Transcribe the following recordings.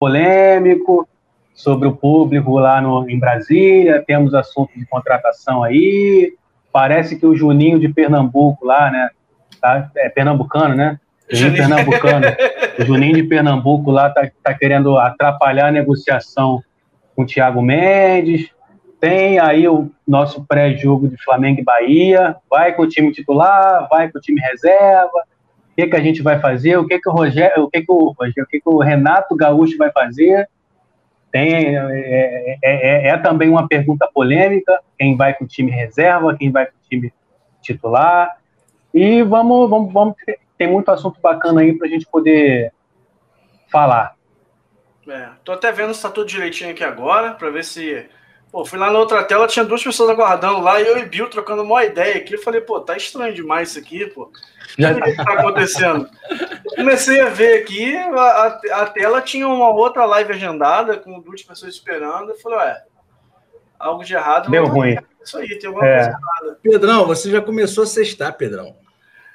polêmico sobre o público lá no, em Brasília, temos assunto de contratação aí, parece que o Juninho de Pernambuco lá, né, tá, é pernambucano, né, Juninho Pernambucano, o Juninho de Pernambuco lá tá, tá querendo atrapalhar a negociação com o Thiago Mendes, tem aí o nosso pré-jogo de Flamengo e Bahia, vai com o time titular, vai com o time reserva, que, que a gente vai fazer, o que, que o Rogério, o que, que o, Rogério, o que, que o Renato Gaúcho vai fazer, tem, é, é, é, é, também uma pergunta polêmica, quem vai com o time reserva, quem vai com o time titular, e vamos, vamos, vamos tem muito assunto bacana aí para a gente poder falar. É, tô até vendo se tá tudo direitinho aqui agora, para ver se Pô, fui lá na outra tela, tinha duas pessoas aguardando lá, e eu e Bill trocando uma ideia aqui. Eu falei, pô, tá estranho demais isso aqui, pô. O que tá acontecendo? Comecei a ver aqui, a, a, tela tinha uma outra live agendada, com duas pessoas esperando. Eu falei, ué, algo de errado. Deu ruim. Isso aí, tem alguma é. coisa errada. Pedrão, você já começou a sextar, Pedrão.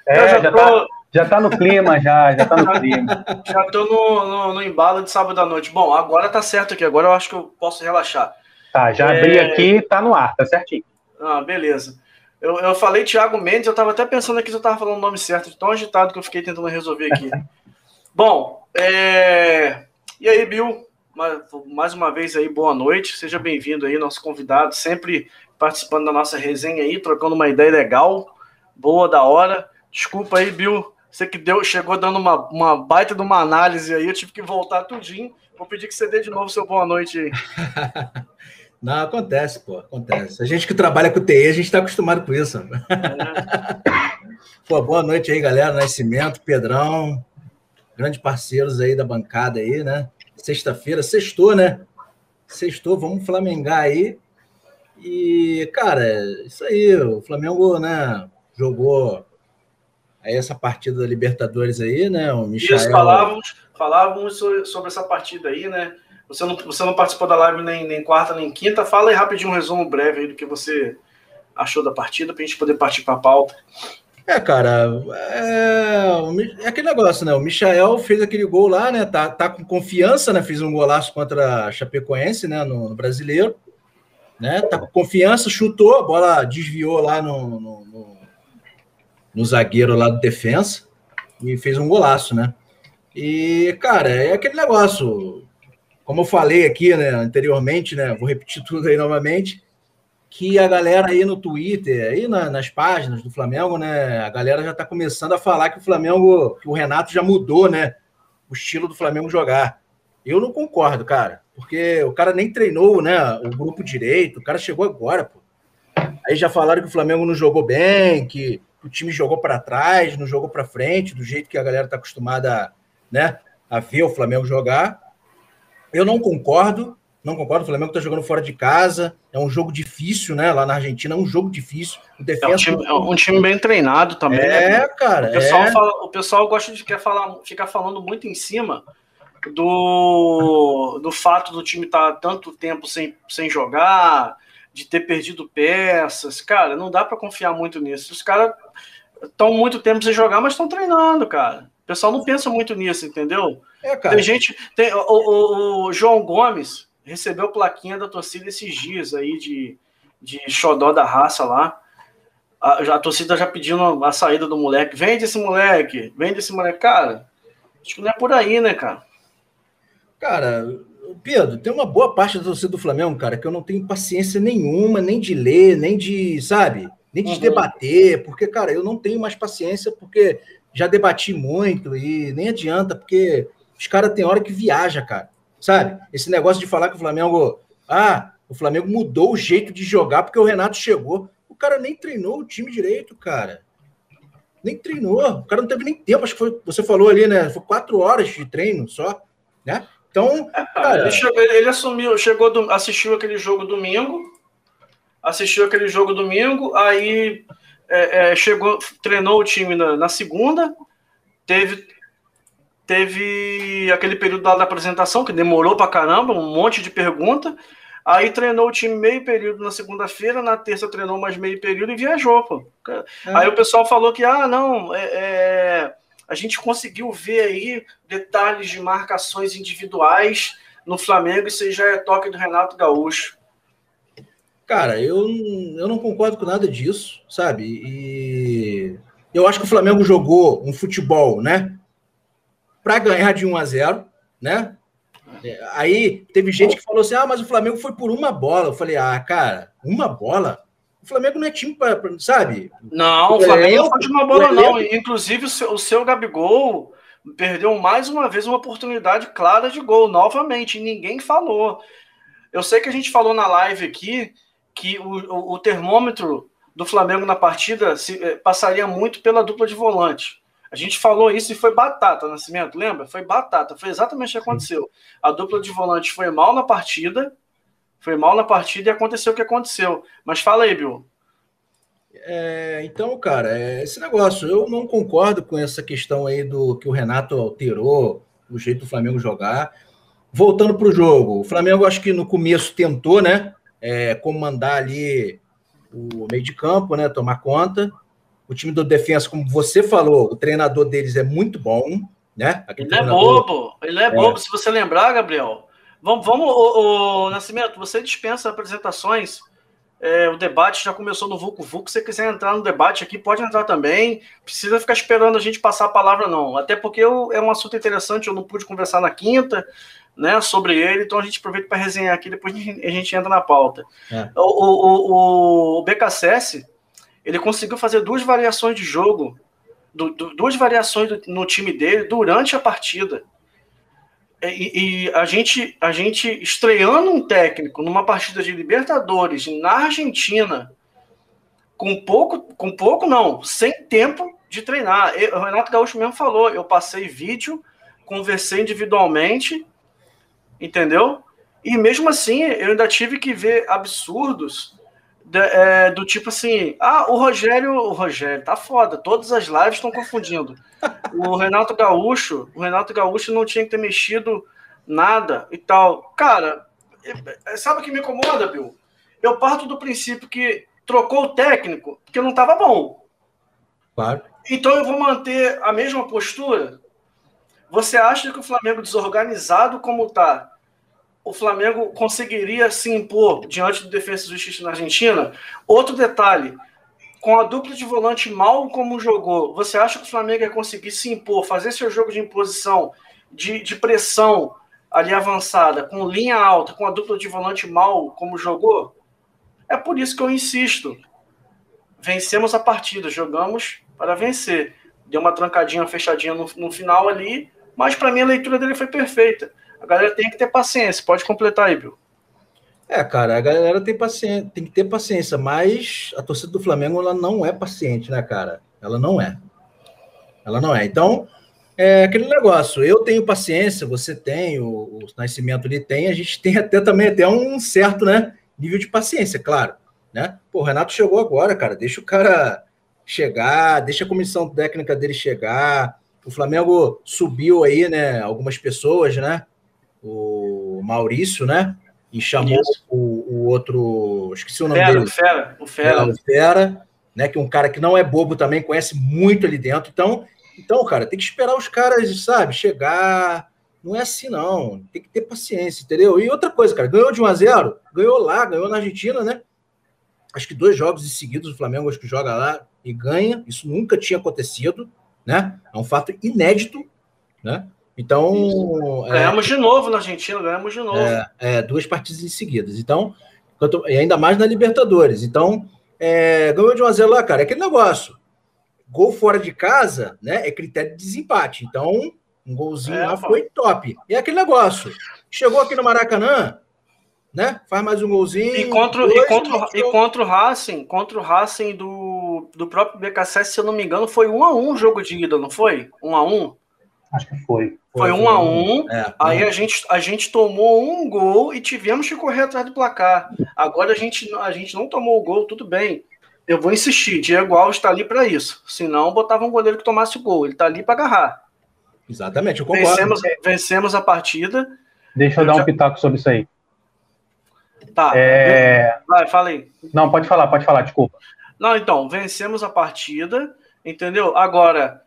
É, já, já, tô... tá, já tá no clima, já, já tá no clima. Já tô no, no, no embalo de sábado à noite. Bom, agora tá certo aqui, agora eu acho que eu posso relaxar. Tá, já abri é... aqui, tá no ar, tá certinho. Ah, beleza. Eu, eu falei Thiago Mendes, eu tava até pensando aqui se eu tava falando o nome certo, tão agitado que eu fiquei tentando resolver aqui. Bom, é... e aí, Bill? Mais uma vez aí, boa noite, seja bem-vindo aí, nosso convidado, sempre participando da nossa resenha aí, trocando uma ideia legal, boa, da hora. Desculpa aí, Bill, você que deu, chegou dando uma, uma baita de uma análise aí, eu tive que voltar tudinho. Vou pedir que você dê de novo seu boa noite aí. Não, acontece, pô, acontece. A gente que trabalha com TI, a gente está acostumado com isso. É. pô, boa noite aí, galera. Nascimento, Pedrão, grandes parceiros aí da bancada aí, né? Sexta-feira, sextou, né? Sextou, vamos flamengar aí. E, cara, isso aí, o Flamengo, né, jogou aí essa partida da Libertadores aí, né? O Michael... Isso, falávamos, falávamos sobre essa partida aí, né? Você não, você não participou da live nem, nem quarta nem quinta. Fala aí rapidinho um resumo breve do que você achou da partida para a gente poder partir para a pauta. É, cara, é, é, aquele negócio, né? O Michael fez aquele gol lá, né? Tá, tá com confiança, né? Fez um golaço contra a Chapecoense, né? No, no brasileiro, né? Tá com confiança, chutou, a bola desviou lá no, no, no, no zagueiro lá do defensa e fez um golaço, né? E, cara, é aquele negócio como eu falei aqui né, anteriormente, né, vou repetir tudo aí novamente, que a galera aí no Twitter, aí na, nas páginas do Flamengo, né, a galera já está começando a falar que o Flamengo, que o Renato já mudou, né, o estilo do Flamengo jogar. Eu não concordo, cara, porque o cara nem treinou, né, o grupo direito, o cara chegou agora, pô. Aí já falaram que o Flamengo não jogou bem, que o time jogou para trás, não jogou para frente, do jeito que a galera está acostumada, né, a ver o Flamengo jogar. Eu não concordo, não concordo. O Flamengo está jogando fora de casa. É um jogo difícil, né? Lá na Argentina é um jogo difícil. O defesa... é, um time, é um time bem treinado também. É, né? cara. O pessoal, é... Fala, o pessoal gosta de ficar, falar, ficar falando muito em cima do, do fato do time estar tá tanto tempo sem, sem jogar, de ter perdido peças. Cara, não dá para confiar muito nisso. Os caras estão muito tempo sem jogar, mas estão treinando, cara. O pessoal não pensa muito nisso, entendeu? É, tem gente. Tem, o, o, o, João Gomes recebeu plaquinha da torcida esses dias aí de, de xodó da raça lá. A, a torcida já pedindo a saída do moleque. Vende esse moleque, vende esse moleque. Cara, acho que não é por aí, né, cara? Cara, Pedro, tem uma boa parte da torcida do Flamengo, cara, que eu não tenho paciência nenhuma, nem de ler, nem de, sabe, nem de uhum. debater, porque, cara, eu não tenho mais paciência, porque já debati muito e nem adianta, porque os caras têm hora que viaja, cara. Sabe? Esse negócio de falar que o Flamengo. Ah, o Flamengo mudou o jeito de jogar porque o Renato chegou. O cara nem treinou o time direito, cara. Nem treinou. O cara não teve nem tempo. Acho que foi. Você falou ali, né? Foi quatro horas de treino só, né? Então. É, cara, ele, chegou, ele assumiu, chegou, do, assistiu aquele jogo domingo. Assistiu aquele jogo domingo, aí é, é, chegou, treinou o time na, na, segunda, teve, teve aquele período da, apresentação que demorou pra caramba, um monte de pergunta. Aí treinou o time meio período na segunda-feira, na terça treinou mais meio período e viajou, pô. É. Aí o pessoal falou que, ah, não, é, é a gente conseguiu ver aí detalhes de marcações individuais no Flamengo, isso já é toque do Renato Gaúcho. Cara, eu, eu não concordo com nada disso, sabe? E eu acho que o Flamengo jogou um futebol, né? Para ganhar de 1 a 0, né? Aí teve gente que falou assim: ah, mas o Flamengo foi por uma bola. Eu falei: ah, cara, uma bola? O Flamengo não é time para, sabe? Não, o Flamengo não foi de uma bola, não. Inclusive, o seu, o seu Gabigol perdeu mais uma vez uma oportunidade clara de gol, novamente, e ninguém falou. Eu sei que a gente falou na live aqui que o, o, o termômetro do Flamengo na partida se, eh, passaria muito pela dupla de volante. A gente falou isso e foi batata, Nascimento, lembra? Foi batata, foi exatamente o que aconteceu. A dupla de volante foi mal na partida, foi mal na partida e aconteceu o que aconteceu. Mas fala aí, Bill. É, então, cara, é esse negócio, eu não concordo com essa questão aí do que o Renato alterou o jeito do Flamengo jogar. Voltando para o jogo, o Flamengo acho que no começo tentou, né? é, comandar ali o meio de campo, né? Tomar conta. O time do defesa, como você falou, o treinador deles é muito bom, né? Aquele ele é bobo, ele é, é bobo. Se você lembrar, Gabriel, vamos, vamos o, o Nascimento, você dispensa apresentações. É, o debate já começou no Vucu Vucu. Se você quiser entrar no debate aqui, pode entrar também. Precisa ficar esperando a gente passar a palavra, não. Até porque eu, é um assunto interessante, eu não pude conversar na quinta né, sobre ele, então a gente aproveita para resenhar aqui, depois a gente entra na pauta. É. O, o, o, o BKSS, ele conseguiu fazer duas variações de jogo, duas variações do, no time dele durante a partida. E, e, a, gente, a gente estreando um técnico numa partida de Libertadores na Argentina, com pouco, com pouco não, sem tempo de treinar. o Renato Gaúcho mesmo falou, eu passei vídeo, conversei individualmente, entendeu? E mesmo assim, eu ainda tive que ver absurdos de, é, do tipo assim: ah, o Rogério, o Rogério tá foda, todas as lives estão confundindo. O Renato Gaúcho, o Renato Gaúcho não tinha que ter mexido nada e tal. Cara, é, sabe o que me incomoda, Bill? Eu parto do princípio que trocou o técnico porque não estava bom. Claro. Então eu vou manter a mesma postura você acha que o Flamengo desorganizado como está, o Flamengo conseguiria se impor diante do Defesa e Justiça na Argentina? Outro detalhe, com a dupla de volante mal como jogou, você acha que o Flamengo ia conseguir se impor, fazer seu jogo de imposição, de, de pressão ali avançada, com linha alta, com a dupla de volante mal como jogou? É por isso que eu insisto. Vencemos a partida, jogamos para vencer. Deu uma trancadinha, fechadinha no, no final ali, mas para mim a leitura dele foi perfeita. A galera tem que ter paciência. Pode completar aí, Bill. É, cara, a galera tem paciência, tem que ter paciência, mas a torcida do Flamengo ela não é paciente, né, cara? Ela não é. Ela não é. Então, é aquele negócio. Eu tenho paciência, você tem, o, o Nascimento ali tem, a gente tem até também até um certo, né, nível de paciência, claro, né? Pô, o Renato chegou agora, cara. Deixa o cara chegar, deixa a comissão técnica dele chegar, o Flamengo subiu aí, né? Algumas pessoas, né? O Maurício, né? E chamou o, o, outro. Esqueci o nome Fera, dele. O Fera, o Fera. É, o Fera, né? Que é um cara que não é bobo também, conhece muito ali dentro. Então, então, cara, tem que esperar os caras, sabe, chegar. Não é assim, não. Tem que ter paciência, entendeu? E outra coisa, cara, ganhou de 1 a 0 ganhou lá, ganhou na Argentina, né? Acho que dois jogos seguidos o Flamengo acho que joga lá e ganha. Isso nunca tinha acontecido né? É um fato inédito, né? Então. É, ganhamos é, de novo na Argentina, ganhamos de novo. É, é, duas partidas em seguidas. Então, e ainda mais na Libertadores. Então, é, ganhou de 1 a 0 lá, cara. É aquele negócio. Gol fora de casa, né? É critério de desempate. Então, um golzinho é, lá pô. foi top. E é aquele negócio. Chegou aqui no Maracanã, né? Faz mais um golzinho. E contra, dois, e contra, e contra o Racing, contra o Racing do, do próprio BKSS, se eu não me engano, foi um a um o jogo de ida, não foi? Um a um? Acho que foi. Foi, foi um a um. É, aí a gente, a gente tomou um gol e tivemos que correr atrás do placar. Agora a gente, a gente não tomou o gol, tudo bem. Eu vou insistir, Diego Alves está ali para isso. Senão, botava um goleiro que tomasse o gol. Ele está ali para agarrar. Exatamente, eu concordo. Vencemos, vencemos a partida. Deixa eu, eu dar já... um pitaco sobre isso aí. Tá. É... Vai, fala aí. Não, pode falar, pode falar, desculpa. Não, então, vencemos a partida, entendeu? Agora,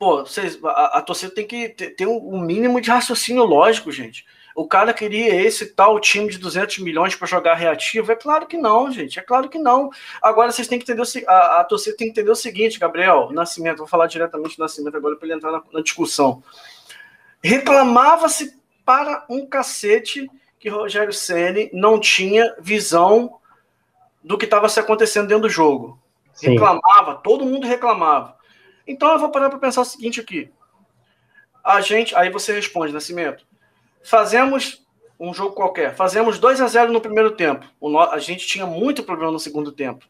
pô, vocês, a, a torcida tem que ter, ter um, mínimo de raciocínio lógico, gente. O cara queria esse tal time de 200 milhões para jogar reativo? É claro que não, gente. É claro que não. Agora vocês têm que entender o, a, a torcida tem que entender o seguinte, Gabriel Nascimento. Vou falar diretamente do Nascimento agora para ele entrar na, na discussão. Reclamava-se para um cacete que Rogério Ceni não tinha visão do que estava se acontecendo dentro do jogo. Sim. Reclamava, todo mundo reclamava. Então eu vou parar para pensar o seguinte aqui. A gente, aí você responde, Nascimento. Fazemos um jogo qualquer, fazemos 2 a 0 no primeiro tempo. a gente tinha muito problema no segundo tempo.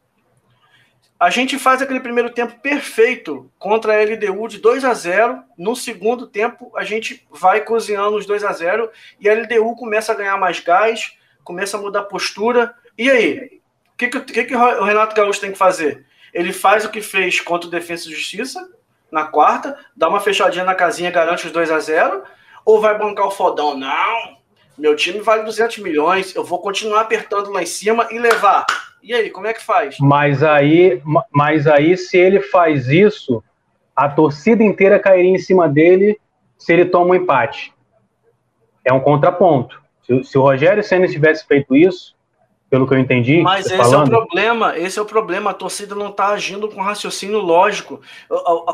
A gente faz aquele primeiro tempo perfeito contra a LDU de 2 a 0. No segundo tempo, a gente vai cozinhando os 2 a 0 e a LDU começa a ganhar mais gás, começa a mudar postura. E aí? O que, que, que o Renato Gaúcho tem que fazer? Ele faz o que fez contra o Defesa e Justiça na quarta, dá uma fechadinha na casinha, garante os 2 a 0 ou vai bancar o fodão? Não, meu time vale 200 milhões, eu vou continuar apertando lá em cima e levar. E aí, como é que faz? Mas aí, mas aí se ele faz isso, a torcida inteira cairia em cima dele se ele toma um empate. É um contraponto. Se, se o Rogério Senna tivesse feito isso, pelo que eu entendi. Mas esse falando. é o problema, esse é o problema. A torcida não está agindo com raciocínio lógico.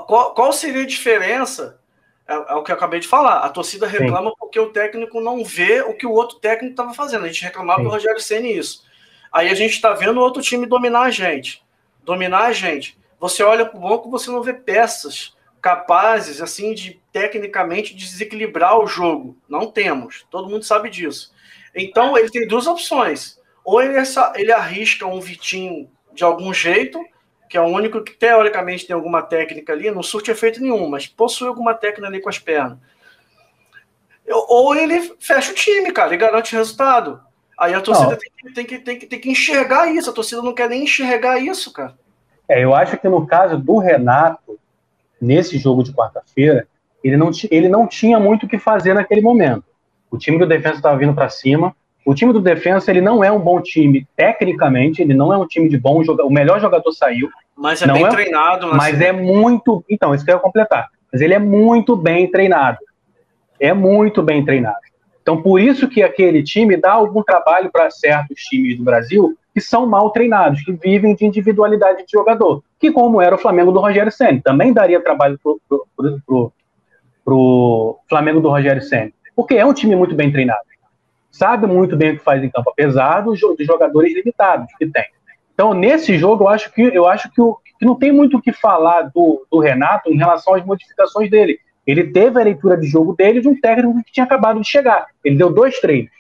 Qual, qual seria a diferença é, é, o que eu acabei de falar. A torcida reclama Sim. porque o técnico não vê o que o outro técnico estava fazendo. A gente reclamava do Rogério Senna isso. Aí a gente está vendo o outro time dominar a gente. Dominar a gente. Você olha para o banco, você não vê peças capazes, assim, de tecnicamente desequilibrar o jogo. Não temos. Todo mundo sabe disso. Então ele tem duas opções. Ou ele, ele arrisca um Vitinho de algum jeito que é o único que teoricamente tem alguma técnica ali, não surte efeito nenhum, mas possui alguma técnica ali com as pernas. Ou ele fecha o time, cara, e garante resultado. Aí a torcida tem que, tem, que, tem, que, tem que enxergar isso, a torcida não quer nem enxergar isso, cara. É, eu acho que no caso do Renato, nesse jogo de quarta-feira, ele não, ele não tinha muito o que fazer naquele momento. O time do defesa estava vindo para cima, o time do Defensa ele não é um bom time tecnicamente, ele não é um time de bom jogador. O melhor jogador saiu. Mas é bem é, treinado. Mas é muito. Então, isso que eu ia completar. Mas ele é muito bem treinado. É muito bem treinado. Então, por isso que aquele time dá algum trabalho para certos times do Brasil que são mal treinados, que vivem de individualidade de jogador. Que, como era o Flamengo do Rogério Senna, também daria trabalho para o Flamengo do Rogério Senna. Porque é um time muito bem treinado sabe muito bem o que faz em campo, apesar dos, jogadores limitados que tem. Então, nesse jogo, eu acho que eu acho que, o, que não tem muito o que falar do, do, Renato em relação às modificações dele. Ele teve a leitura de jogo dele de um técnico que tinha acabado de chegar. Ele deu dois treinos.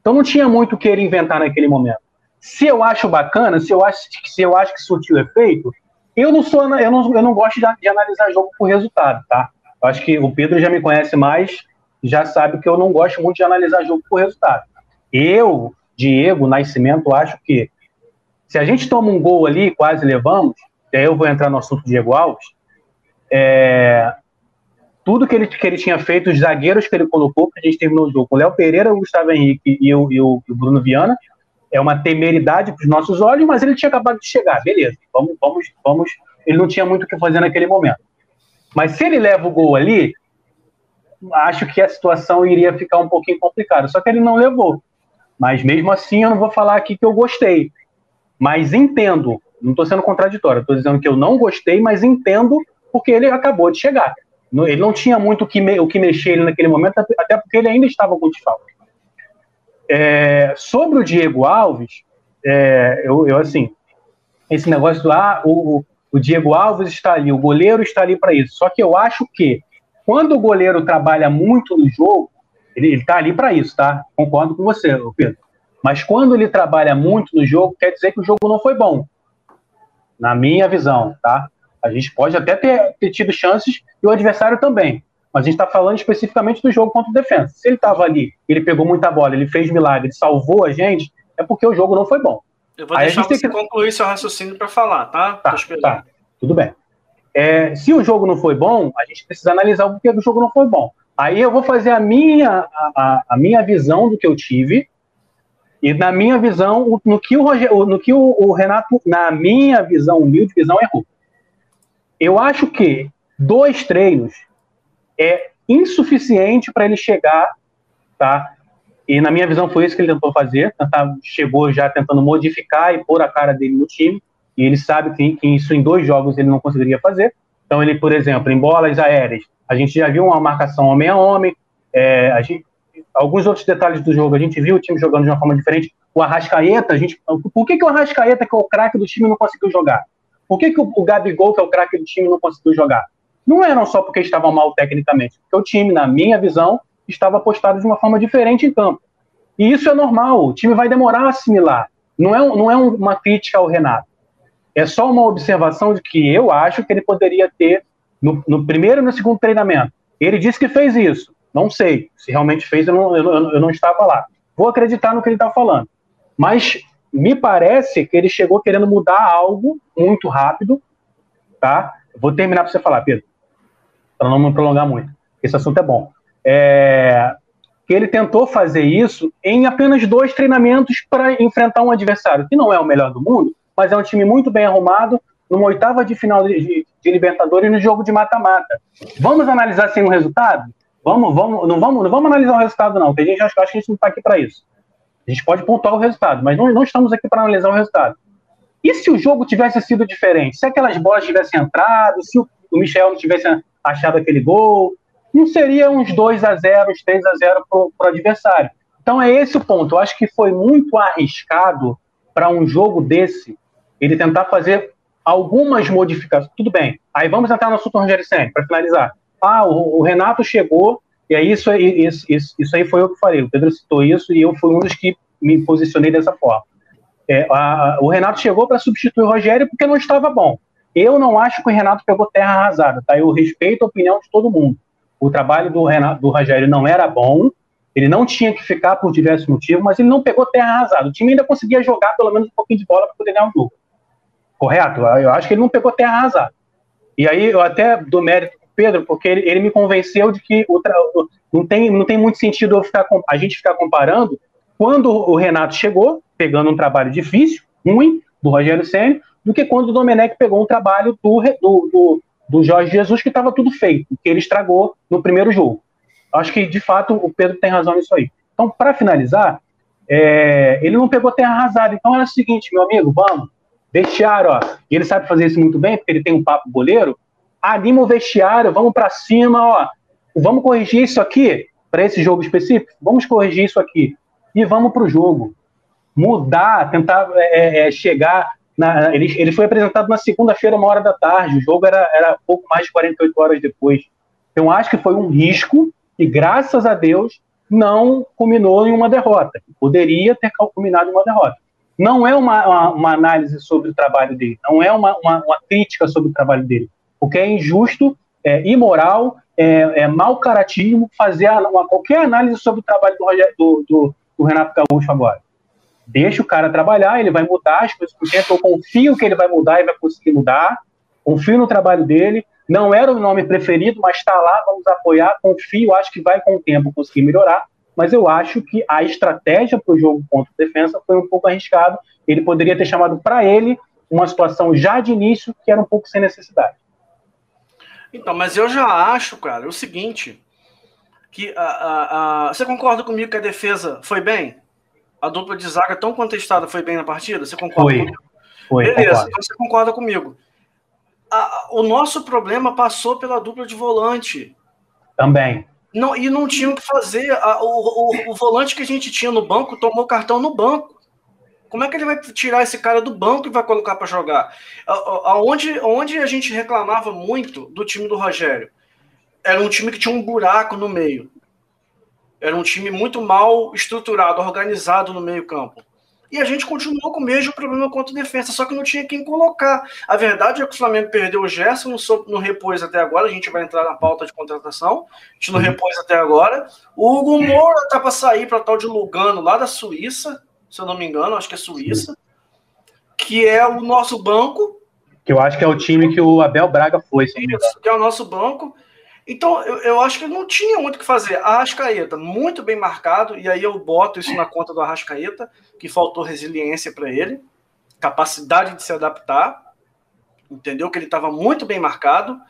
Então não tinha muito o que ele inventar naquele momento. Se eu acho bacana, se eu acho, se eu acho que surtiu efeito, eu não sou, eu não, eu não gosto de, de analisar jogo por resultado, tá? Eu acho que o Pedro já me conhece mais já sabe que eu não gosto muito de analisar jogo por resultado. Eu, Diego Nascimento, acho que se a gente toma um gol ali, quase levamos, e aí eu vou entrar no assunto Diego Alves, é, tudo que ele, que ele tinha feito, os zagueiros que ele colocou, que a gente terminou o jogo, o Léo Pereira, o Gustavo Henrique e o, e o, e o Bruno Viana, é uma temeridade para os nossos olhos, mas ele tinha acabado de chegar, beleza, vamos, vamos, vamos, ele não tinha muito o que fazer naquele momento. Mas se ele leva o gol ali, acho que a situação iria ficar um pouquinho complicada. Só que ele não levou. Mas mesmo assim, eu não vou falar aqui que eu gostei. Mas entendo. Não estou sendo contraditório. Estou dizendo que eu não gostei, mas entendo porque ele acabou de chegar. Ele não tinha muito o que, me, o que mexer ele naquele momento, até porque ele ainda estava com desfalque. É, sobre o Diego Alves, é, eu, eu, assim, esse negócio do ah, o, o Diego Alves está ali, o goleiro está ali para isso. Só que eu acho que quando o goleiro trabalha muito no jogo, ele está ali para isso, tá? Concordo com você, Pedro. Mas quando ele trabalha muito no jogo, quer dizer que o jogo não foi bom. Na minha visão, tá? A gente pode até ter, ter tido chances e o adversário também. Mas a gente está falando especificamente do jogo contra o defesa. Se ele estava ali, ele pegou muita bola, ele fez milagre, ele salvou a gente, é porque o jogo não foi bom. Eu vou Aí deixar você que... concluir seu raciocínio para falar, tá? Tá, tá, tudo bem. É, se o jogo não foi bom, a gente precisa analisar o porquê do jogo não foi bom. Aí eu vou fazer a minha, a, a minha visão do que eu tive, e na minha visão, no que o, Roger, no que o, o Renato, na minha visão, humilde visão, errou. Eu acho que Dois treinos é insuficiente para ele chegar, tá? E na minha visão foi isso que ele tentou fazer, tentar, chegou já tentando modificar e pôr a cara dele no time, e ele sabe que, que isso em dois jogos ele não conseguiria fazer. Então ele, por exemplo, em bolas aéreas, a gente já viu uma marcação homem a homem, é, a gente, alguns outros detalhes do jogo, a gente viu o time jogando de uma forma diferente. O Arrascaeta, a gente, por que, que o Arrascaeta, que é o craque do time, não conseguiu jogar? Por que, que o, o Gabigol, que é o craque do time, não conseguiu jogar? Não eram só porque estavam mal tecnicamente, porque o time, na minha visão, estava postado de uma forma diferente em campo. E isso é normal, o time vai demorar a assimilar. Não é, não é uma crítica ao Renato. É só uma observação de que eu acho que ele poderia ter no, no primeiro e no segundo treinamento. Ele disse que fez isso. Não sei. Se realmente fez, eu não, eu, eu não estava lá. Vou acreditar no que ele está falando. Mas me parece que ele chegou querendo mudar algo muito rápido, tá? Vou terminar para você falar, Pedro, para não me prolongar muito. Esse assunto é bom. É, que ele tentou fazer isso em apenas dois treinamentos para enfrentar um adversário que não é o melhor do mundo, mas é um time muito bem arrumado, numa oitava de final de, de, de Libertadores no jogo de mata-mata. Vamos analisar sem o resultado? Vamos, vamos, não vamos, não vamos analisar o resultado, não, porque a gente acha, acha que a gente não está aqui para isso. A gente pode pontuar o resultado, mas não, não estamos aqui para analisar o resultado. E se o jogo tivesse sido diferente? Se aquelas bolas tivessem entrado, se o, o Michel não tivesse achado aquele gol, não seria uns 2 a 0 uns 3 a 0 para o adversário. Então é esse o ponto. Eu acho que foi muito arriscado para um jogo desse ele tentar fazer algumas modificações. Tudo bem. Aí vamos entrar no assunto Rogério Senna, para finalizar. Ah, o, o, Renato chegou, e aí isso, isso, isso, isso aí foi eu que falei. O Pedro citou isso e eu fui um dos que me posicionei dessa forma. É, a, o Renato chegou para substituir o Rogério porque não estava bom. Eu não acho que o Renato pegou terra arrasada, tá? Eu respeito a opinião de todo mundo. O trabalho do, Renato, do Rogério não era bom, ele não tinha que ficar por diversos motivos, mas ele não pegou terra arrasada. O time ainda conseguia jogar pelo menos um pouquinho de bola para poder ganhar o jogo. Correto? Eu acho que ele não pegou terra arrasada. E aí eu até dou mérito para Pedro, porque ele, ele, me convenceu de que o, não, tem, não tem muito sentido ficar, a gente ficar comparando quando o Renato chegou, pegando um trabalho difícil, ruim, do Rogério Senna, do que quando o Domenech pegou um trabalho do, do, do, do Jorge Jesus que estava tudo feito, que ele estragou no primeiro jogo. Acho que, de fato, o Pedro tem razão nisso aí. Então, para finalizar, é, ele não pegou terra arrasada. Então, é o seguinte, meu amigo, vamos, Vestiário, ó. E ele sabe fazer isso muito bem, porque ele tem um papo boleiro. Anima o vestiário, vamos para cima, ó. Vamos corrigir isso aqui para esse jogo específico. Vamos corrigir isso aqui e vamos para o jogo. Mudar, tentar é, é, é, chegar. Na, ele, ele foi apresentado na segunda-feira, uma hora da tarde. O jogo era, era pouco mais de 48 horas depois. Então, acho que foi um risco e, graças a Deus, não culminou em uma derrota. Poderia ter culminado em uma derrota não é uma, uma, uma, análise sobre o trabalho dele, não é uma, uma, uma crítica sobre o trabalho dele, porque é injusto, é imoral, é, é mau caratismo fazer uma, qualquer análise sobre o trabalho do, do, do, do, Renato Gaúcho agora. Deixa o cara trabalhar, ele vai mudar as coisas por tempo, eu confio que ele vai mudar e vai conseguir mudar, confio no trabalho dele, não era o nome preferido, mas está lá, vamos apoiar, confio, acho que vai com o tempo conseguir melhorar, mas eu acho que a estratégia para o jogo contra o defesa foi um pouco arriscado. Ele poderia ter chamado para ele uma situação já de início que era um pouco sem necessidade. Então, mas eu já acho, cara, o seguinte, que a, a, a, você concorda comigo que a defesa foi bem? A dupla de zaga tão contestada foi bem na partida? Você concorda foi. comigo? Foi, Beleza, concordo. então você concorda comigo. o nosso problema passou pela dupla de volante. Também. Não, e não tinham que fazer. A, o, o, o, volante que a gente tinha no banco tomou cartão no banco. Como é que ele vai tirar esse cara do banco e vai colocar para jogar? Aonde, onde a gente reclamava muito do time do Rogério? Era um time que tinha um buraco no meio. Era um time muito mal estruturado, organizado no meio-campo. E a gente continuou com o mesmo problema contra a defesa, só que não tinha quem colocar. A verdade é que o Flamengo perdeu o Gerson no, no repôs até agora. A gente vai entrar na pauta de contratação. A gente não uhum. repôs até agora. O Hugo Moura tá para sair para tal de Lugano, lá da Suíça, se eu não me engano, acho que é Suíça, que é o nosso banco. Que eu acho que é o time que o Abel Braga foi. Isso, que é o nosso banco. Então, eu, eu acho que não tinha muito o que fazer. A Arrascaeta, muito bem marcado, e aí eu boto isso na conta do Arrascaeta, que faltou resiliência para ele, capacidade de se adaptar, entendeu? Que ele estava muito bem marcado.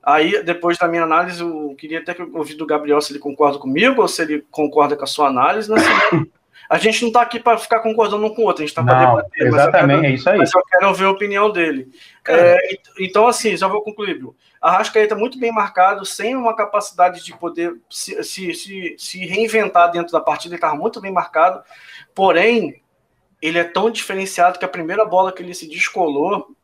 Aí, depois da minha análise, eu queria até ouvir do Gabriel se ele concorda comigo ou se ele concorda com a sua análise. Né? A gente não está aqui para ficar concordando um com o outro, a gente está para debater. Exatamente, quero, é isso aí. Mas eu quero ouvir a opinião dele. É, então, assim, já vou concluir, Bill. A Rascaeta muito bem marcado, sem uma capacidade de poder se, se, se, se reinventar dentro da partida, ele estava muito bem marcado. Porém, ele é tão diferenciado que a primeira bola que ele se descolou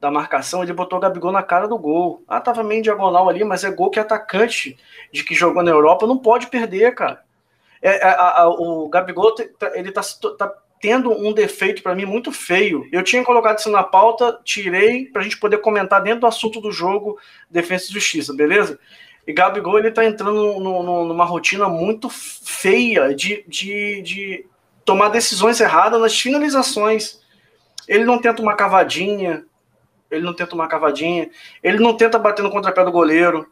da marcação, ele botou o Gabigol na cara do gol. Ah, tava meio diagonal ali, mas é gol que atacante de que jogou na Europa não pode perder, cara. É, é a, a, o Gabigol, tá, ele tá, tá tendo um defeito para mim muito feio. Eu tinha colocado isso na pauta, tirei para a gente poder comentar dentro do assunto do jogo Defesa e Justiça, beleza? E Gabigol ele tá entrando no, no, numa rotina muito feia de, de, de tomar decisões erradas nas finalizações. Ele não tenta uma cavadinha, ele não tenta uma cavadinha, ele não tenta bater no contrapé do goleiro,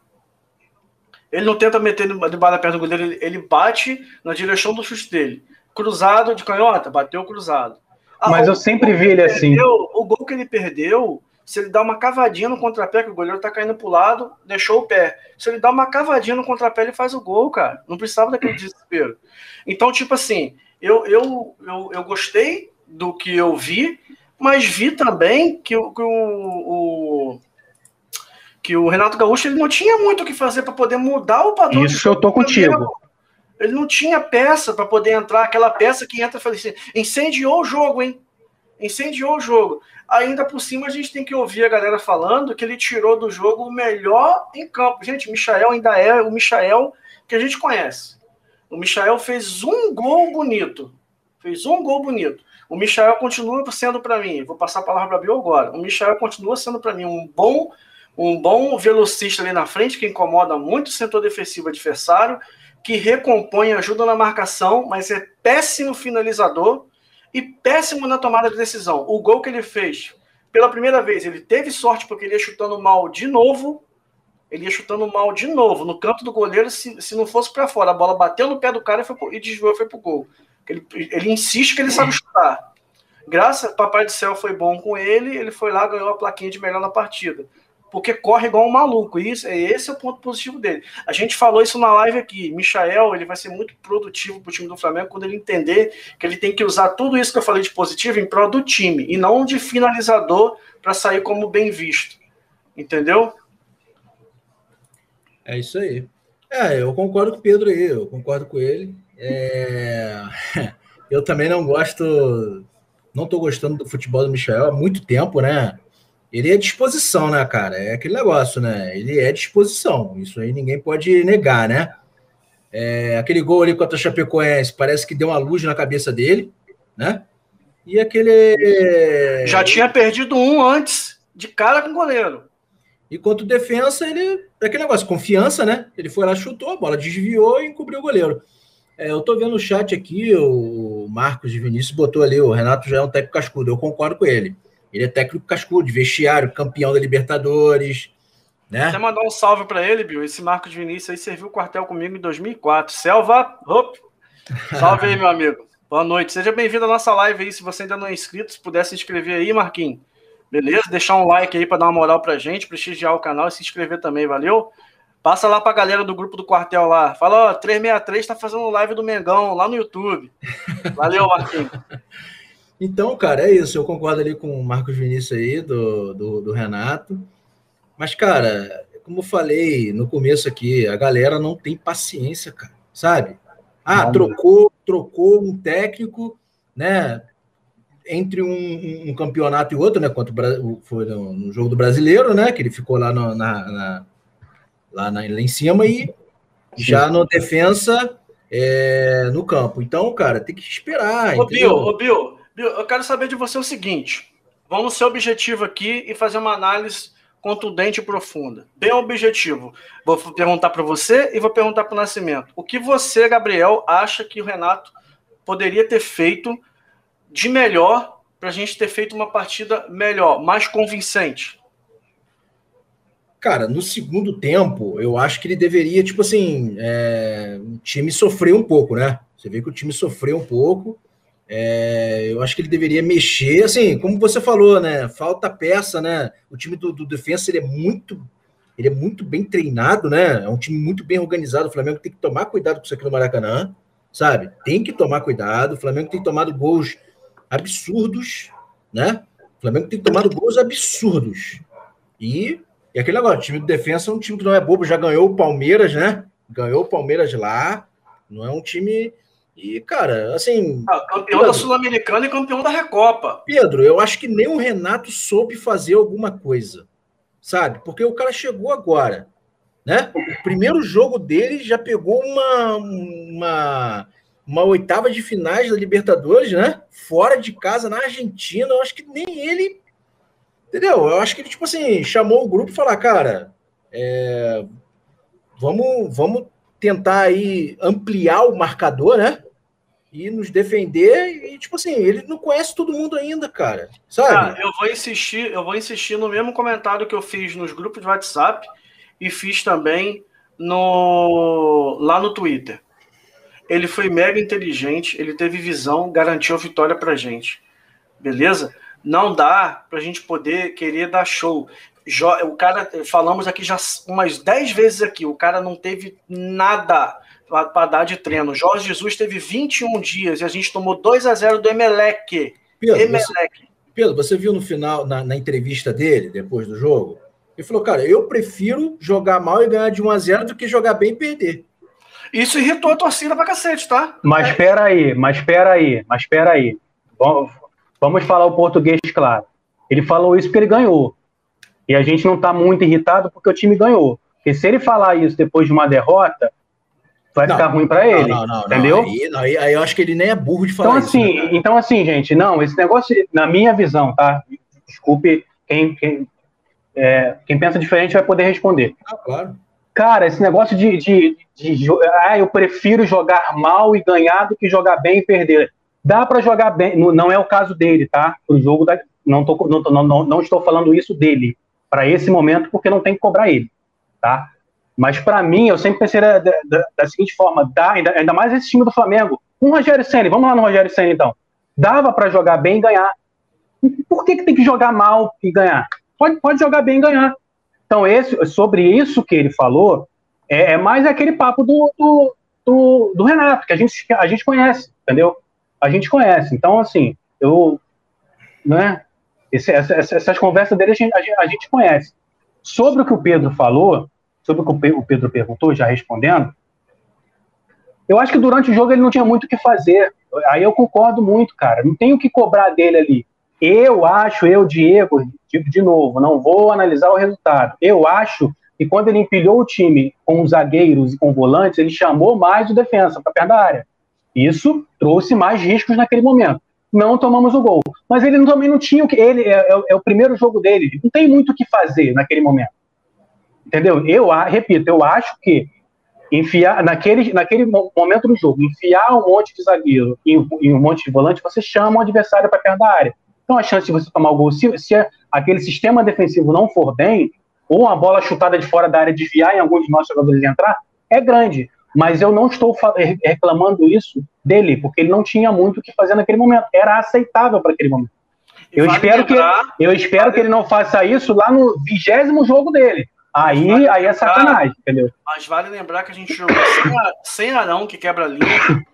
ele não tenta meter de bala perto do goleiro, ele, ele bate na direção do chute dele cruzado de canhota, bateu cruzado. Ah, Mas eu sempre vi ele assim. Perdeu, o gol que ele perdeu, se ele dá uma cavadinha no contrapé, que o goleiro tá caindo pro lado, deixou o pé. Se ele dá uma cavadinha no contrapé, ele faz o gol, cara. Não precisava daquele desespero. Então, tipo assim, eu, eu, eu, eu gostei do que eu vi, mas vi também que, o, que o, o que o Renato Gaúcho ele não tinha muito o que fazer para poder mudar o padrão. Isso eu tô contigo. Ele não tinha peça para poder entrar, aquela peça que entra e fala assim: incendiou o jogo, hein? Incendiou o jogo. Ainda por cima, a gente tem que ouvir a galera falando que ele tirou do jogo o melhor em campo. Gente, Michael ainda é o Michael que a gente conhece. O Michael fez um gol bonito. Fez um gol bonito. O Michael continua sendo para mim, vou passar a palavra para Bill agora. O Michael continua sendo para mim um bom um bom velocista ali na frente que incomoda muito o setor defensivo adversário que recompõe, ajuda na marcação, mas é péssimo finalizador e péssimo na tomada de decisão. O gol que ele fez, pela primeira vez, ele teve sorte porque ele ia chutando mal de novo. Ele ia chutando mal de novo no canto do goleiro. Se, se não fosse para fora, a bola bateu no pé do cara e, foi, e desviou foi pro gol. Ele, ele insiste que ele sabe chutar. Graças, Papai do Céu foi bom com ele, ele foi lá ganhou a plaquinha de melhor na partida porque corre igual um maluco. E isso, esse é o ponto positivo dele. A gente falou isso na live aqui. Michael, ele vai ser muito produtivo para o time do Flamengo quando ele entender que ele tem que usar tudo isso que eu falei de positivo em prol do time e não de finalizador para sair como bem visto. Entendeu? É isso aí. É, eu concordo com o Pedro aí, eu concordo com ele. É... Eu também não gosto, não estou gostando do futebol do Michel há muito tempo, né? Ele é disposição, né, cara? É aquele negócio, né? Ele é disposição. Isso aí ninguém pode negar, né? É, aquele gol ali contra o Chapecoense parece que deu uma luz na cabeça dele, né? E aquele. Já tinha perdido um antes, de cara com o goleiro. E quanto defensa, ele. É aquele negócio, confiança, né? Ele foi lá, chutou, a bola desviou e encobriu o goleiro. É, eu tô vendo o chat aqui, o Marcos de Vinícius botou ali, o Renato já é um técnico cascudo, eu concordo com ele. Ele é técnico cascudo, vestiário, campeão da Libertadores. Né? Até mandar um salve para ele, Bill. Esse Marcos Vinícius aí serviu o quartel comigo em 2004. Selva, op. salve aí, meu amigo. Boa noite. Seja bem-vindo à nossa live aí. Se você ainda não é inscrito, se puder se inscrever aí, Marquinhos. Beleza? Deixar um like aí para dar uma moral pra gente, prestigiar o canal e se inscrever também, valeu? Passa lá pra galera do grupo do quartel lá. Fala, ó, 363 tá fazendo live do Mengão lá no YouTube. Valeu, Marquinhos. Então, cara, é isso. Eu concordo ali com o Marcos Vinícius aí, do, do, do Renato. Mas, cara, como eu falei no começo aqui, a galera não tem paciência, cara, sabe? Ah, trocou, trocou um técnico, né? Entre um, um, campeonato e outro, né? Quanto foi no, no, jogo do brasileiro, né? Que ele ficou lá, no, na, na, lá, na, lá em cima e já no defensa é, no campo. Então, cara, tem que esperar. Ô, Bill, ô, Bill, eu quero saber de você o seguinte: vamos ser objetivo aqui e fazer uma análise contundente e profunda. Bem objetivo. Vou perguntar para você e vou perguntar para o Nascimento. O que você, Gabriel, acha que o Renato poderia ter feito de melhor para a gente ter feito uma partida melhor, mais convincente? Cara, no segundo tempo, eu acho que ele deveria, tipo assim, é, o time sofreu um pouco, né? Você vê que o time sofreu um pouco. É, eu acho que ele deveria mexer, assim, como você falou, né? Falta peça, né? O time do, do defensa ele é muito, ele é muito bem treinado, né? É um time muito bem organizado. O Flamengo tem que tomar cuidado com isso aqui no Maracanã, sabe? Tem que tomar cuidado. O Flamengo tem tomado gols absurdos, né? O Flamengo tem tomado gols absurdos. E, e aquele negócio, o time de defesa é um time que não é bobo, já ganhou o Palmeiras, né? Ganhou o Palmeiras lá. Não é um time. E, cara, assim. Ah, campeão Pedro, da Sul-Americana e campeão da Recopa. Pedro, eu acho que nem o Renato soube fazer alguma coisa sabe? Porque o cara chegou agora, né? O primeiro jogo dele já pegou uma, uma, uma oitava de finais da Libertadores, né? Fora de casa, na Argentina. Eu acho que nem ele. Entendeu? Eu acho que ele, tipo assim, chamou o grupo e falou: cara, é, vamos, vamos tentar aí ampliar o marcador, né? e nos defender. E, tipo assim, ele não conhece todo mundo ainda, cara. Sabe? eu vou insistir, eu vou insistir no mesmo comentário que eu fiz nos grupos de WhatsApp e fiz também no lá no Twitter. Ele foi mega inteligente, ele teve visão, garantiu a vitória pra gente. Beleza? Não dá pra gente poder querer dar show. O cara, falamos aqui já umas 10 vezes aqui, o cara não teve nada para dar de treino. Jorge Jesus teve 21 dias e a gente tomou 2 a 0 do Emelec. Pedro, Emelec. Você, Pedro, você viu no final, na, na, entrevista dele, depois do jogo? Ele falou, cara, eu prefiro jogar mal e ganhar de 1 a 0 do que jogar bem e perder. Isso irritou a torcida pra cacete, tá? Mas espera é. aí, mas espera aí, mas espera aí. Vamos, vamos falar o português claro. Ele falou isso porque ele ganhou. E a gente não tá muito irritado porque o time ganhou. Porque se ele falar isso depois de uma derrota, vai não, ficar ruim para ele. Não, não, entendeu? Aí, aí, aí, eu acho que ele nem é burro de falar então, isso, Assim, né, então, assim, gente, não, esse negócio, na minha visão, tá? Desculpe quem, quem, é, quem pensa diferente vai poder responder. Ah, claro. Cara, esse negócio de, de, de, de, ah, eu prefiro jogar mal e ganhar do que jogar bem e perder. Dá para jogar bem, não é o caso dele, tá? O jogo da, não, tô, não, não, não estou falando isso dele para esse momento porque não tem que cobrar ele, tá? Mas para mim, eu sempre pensei da, da, da seguinte forma: dá, ainda, ainda, mais esse time do Flamengo. Um Rogério Senna, vamos lá no Rogério Senna então. Dava para jogar bem e ganhar. Por que, que tem que jogar mal e ganhar? Pode, pode jogar bem e ganhar. Então, esse, sobre isso que ele falou, é, é mais aquele papo do, do, do, do, Renato, que a gente, a gente conhece, entendeu? A gente conhece. Então, assim, eu. Né, esse, essa, essas conversas dele a gente, a gente conhece. Sobre o que o Pedro falou, sobre o que o Pedro perguntou, já respondendo, eu acho que durante o jogo ele não tinha muito o que fazer. Aí eu concordo muito, cara. Não tem o que cobrar dele ali. Eu acho, eu, Diego, de, de novo, não vou analisar o resultado. Eu acho que quando ele empilhou o time com os zagueiros e com volantes, ele chamou mais o defensa para perto da área. Isso trouxe mais riscos naquele momento. Não tomamos o gol. Mas ele também não tinha o que. Ele é, é, é o primeiro jogo dele. Não tem muito o que fazer naquele momento. Entendeu? Eu repito, eu acho que enfiar naquele, naquele momento do jogo, enfiar um monte de zagueiro e, um monte de volante, você chama o adversário para perto da área. Então a chance de você tomar o gol, se, se aquele sistema defensivo não for bem, ou a bola chutada de fora da área desviar em alguns de nossos jogadores entrar, é grande. Mas eu não estou reclamando isso dele, porque ele não tinha muito o que fazer naquele momento. Era aceitável para aquele momento. Eu espero, lembrar, que, eu espero vale... que ele não faça isso lá no vigésimo jogo dele. Aí, vale aí é sacanagem, entendeu? Mas vale lembrar que a gente jogou sem, sem Arão, que quebra a linha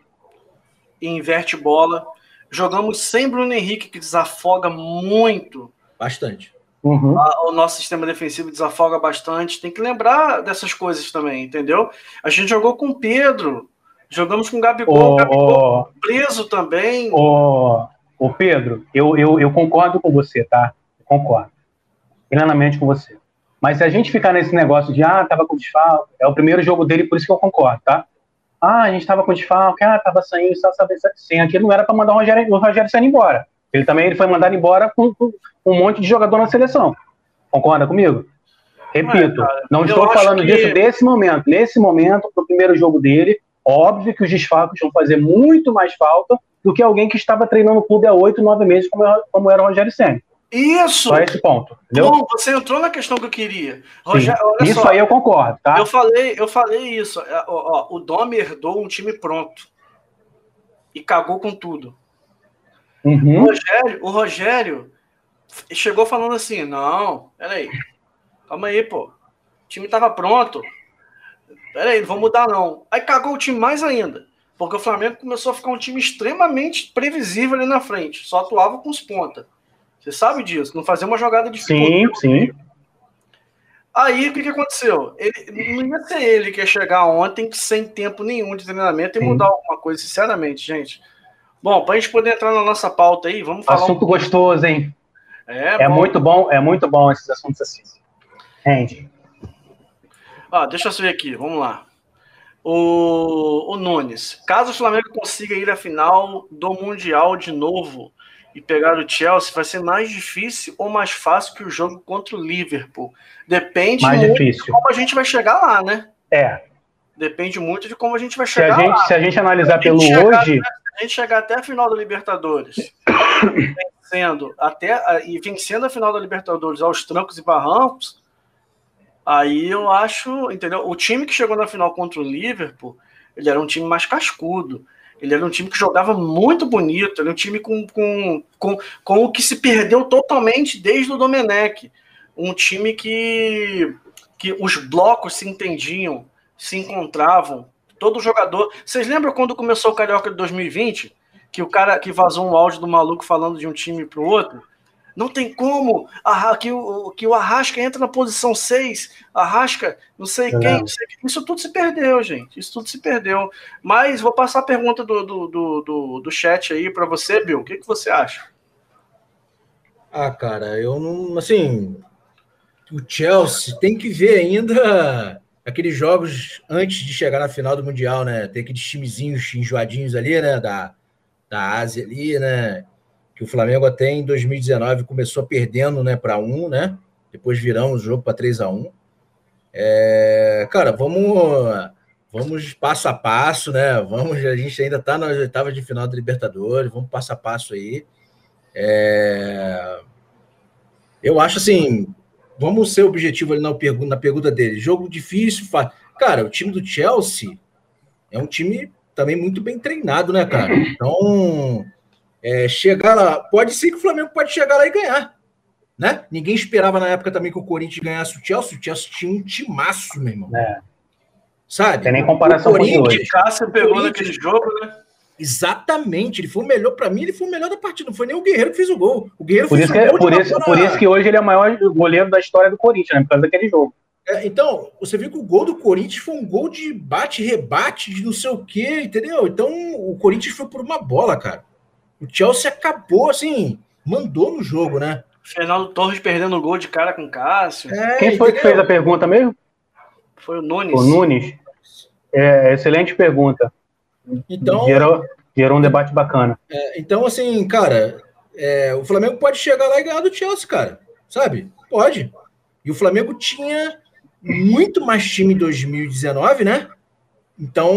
e inverte bola. Jogamos sem Bruno Henrique, que desafoga muito. Bastante. Uhum. o nosso sistema defensivo desafoga bastante. Tem que lembrar dessas coisas também, entendeu? A gente jogou com Pedro, jogamos com Gabigol, oh, Gabigol oh, preso também. Ô oh, Pedro, eu, eu, eu concordo com você, tá? Eu concordo. Plenamente com você. Mas se a gente ficar nesse negócio de, ah, tava com desfalque, é o primeiro jogo dele, por isso que eu concordo, tá? Ah, a gente tava com desfalque, ah, tava saindo, saber sem aqui não era para mandar o Rogério, o Rogério sair embora. Ele também ele foi mandado embora com, com, um monte de jogador na seleção. Concorda comigo? Repito, é, não estou falando que... disso desse momento. Nesse momento, pro primeiro jogo dele, óbvio que os desfalques vão fazer muito mais falta do que alguém que estava treinando o clube há oito, nove meses, como, como era o Rogério Senna. Isso! Só esse ponto. Entendeu? Bom, você entrou na questão que eu queria. Rogério, isso só, aí eu concordo, tá? Eu falei, eu falei isso. É, ó, ó, o Dom herdou um time pronto. E cagou com tudo. Uhum. O, Rogério, o Rogério chegou falando assim: não, peraí, calma aí, pô. time tava pronto. Peraí, não vou mudar não. Aí cagou o time mais ainda. Porque o Flamengo começou a ficar um time extremamente previsível ali na frente. Só atuava com os pontas. Você sabe disso, não fazia uma jogada de Sim, sim. Aí o que, que aconteceu? Ele, não ia ser ele que ia chegar ontem sem tempo nenhum de treinamento e mudar alguma coisa, sinceramente, gente. Bom, para a gente poder entrar na nossa pauta aí, vamos falar. Assunto um... gostoso, hein? É, é bom. muito bom, é muito bom esses assuntos assim. Rende. Ah, deixa eu ver aqui, vamos lá. O, o Nunes, caso o Flamengo consiga ir à final do Mundial de novo, e pegar o Chelsea vai ser mais difícil ou mais fácil que o jogo contra o Liverpool? Depende mais muito difícil. de como a gente vai chegar lá, né? É. Depende muito de como a gente vai chegar se a gente, lá. Se a gente analisar a pelo hoje... Se a gente chegar até a final da Libertadores, vencendo, até, e vencendo a final da Libertadores aos trancos e barrancos, aí eu acho, entendeu? O time que chegou na final contra o Liverpool, ele era um time mais cascudo. Ele era um time que jogava muito bonito, era um time com, com, com, com o que se perdeu totalmente desde o Domenech. Um time que, que os blocos se entendiam, se encontravam. Todo jogador. Vocês lembram quando começou o Carioca de 2020? Que o cara que vazou um áudio do maluco falando de um time para o outro? Não tem como que o, que o Arrasca entra na posição 6, Arrasca, não sei quem, não sei Isso tudo se perdeu, gente. Isso tudo se perdeu. Mas vou passar a pergunta do, do, do, do, do chat aí para você, Bill. O que, que você acha? Ah, cara, eu não. Assim, o Chelsea tem que ver ainda aqueles jogos antes de chegar na final do Mundial, né? Tem aqueles timezinhos enjoadinhos ali, né? Da, da Ásia ali, né? Que o Flamengo até em 2019 começou perdendo né, para um, né? Depois viramos o jogo para 3 a 1 é, Cara, vamos, vamos passo a passo, né? Vamos, a gente ainda está nas oitavas de final da Libertadores, vamos passo a passo aí. É, eu acho assim, vamos ser objetivo ali na pergunta, na pergunta dele. Jogo difícil, cara, o time do Chelsea é um time também muito bem treinado, né, cara? Então, é, chegar lá. Pode ser que o Flamengo pode chegar lá e ganhar. Né? Ninguém esperava na época também que o Corinthians ganhasse o Chelsea. O Chelsea tinha um timaço, meu irmão. É. Sabe? Tem nem comparação com o hoje. Cássio pegou naquele jogo, né? Exatamente, ele foi o melhor para mim, ele foi o melhor da partida. Não foi nem o Guerreiro que fez o gol. O Guerreiro por fez isso o gol. Que, por, isso, por isso que hoje ele é o maior goleiro da história do Corinthians, né? Por causa daquele jogo. É, então, você viu que o gol do Corinthians foi um gol de bate-rebate, de não sei o quê, entendeu? Então, o Corinthians foi por uma bola, cara. O Chelsea acabou, assim, mandou no jogo, né? Fernando Torres perdendo o gol de cara com Cássio. É, Quem foi entendeu? que fez a pergunta mesmo? Foi o Nunes. O Nunes. É, excelente pergunta. Então, gerou, gerou um debate bacana. É, então, assim, cara, é, o Flamengo pode chegar lá e ganhar do Chelsea, cara. Sabe? Pode. E o Flamengo tinha muito mais time em 2019, né? Então,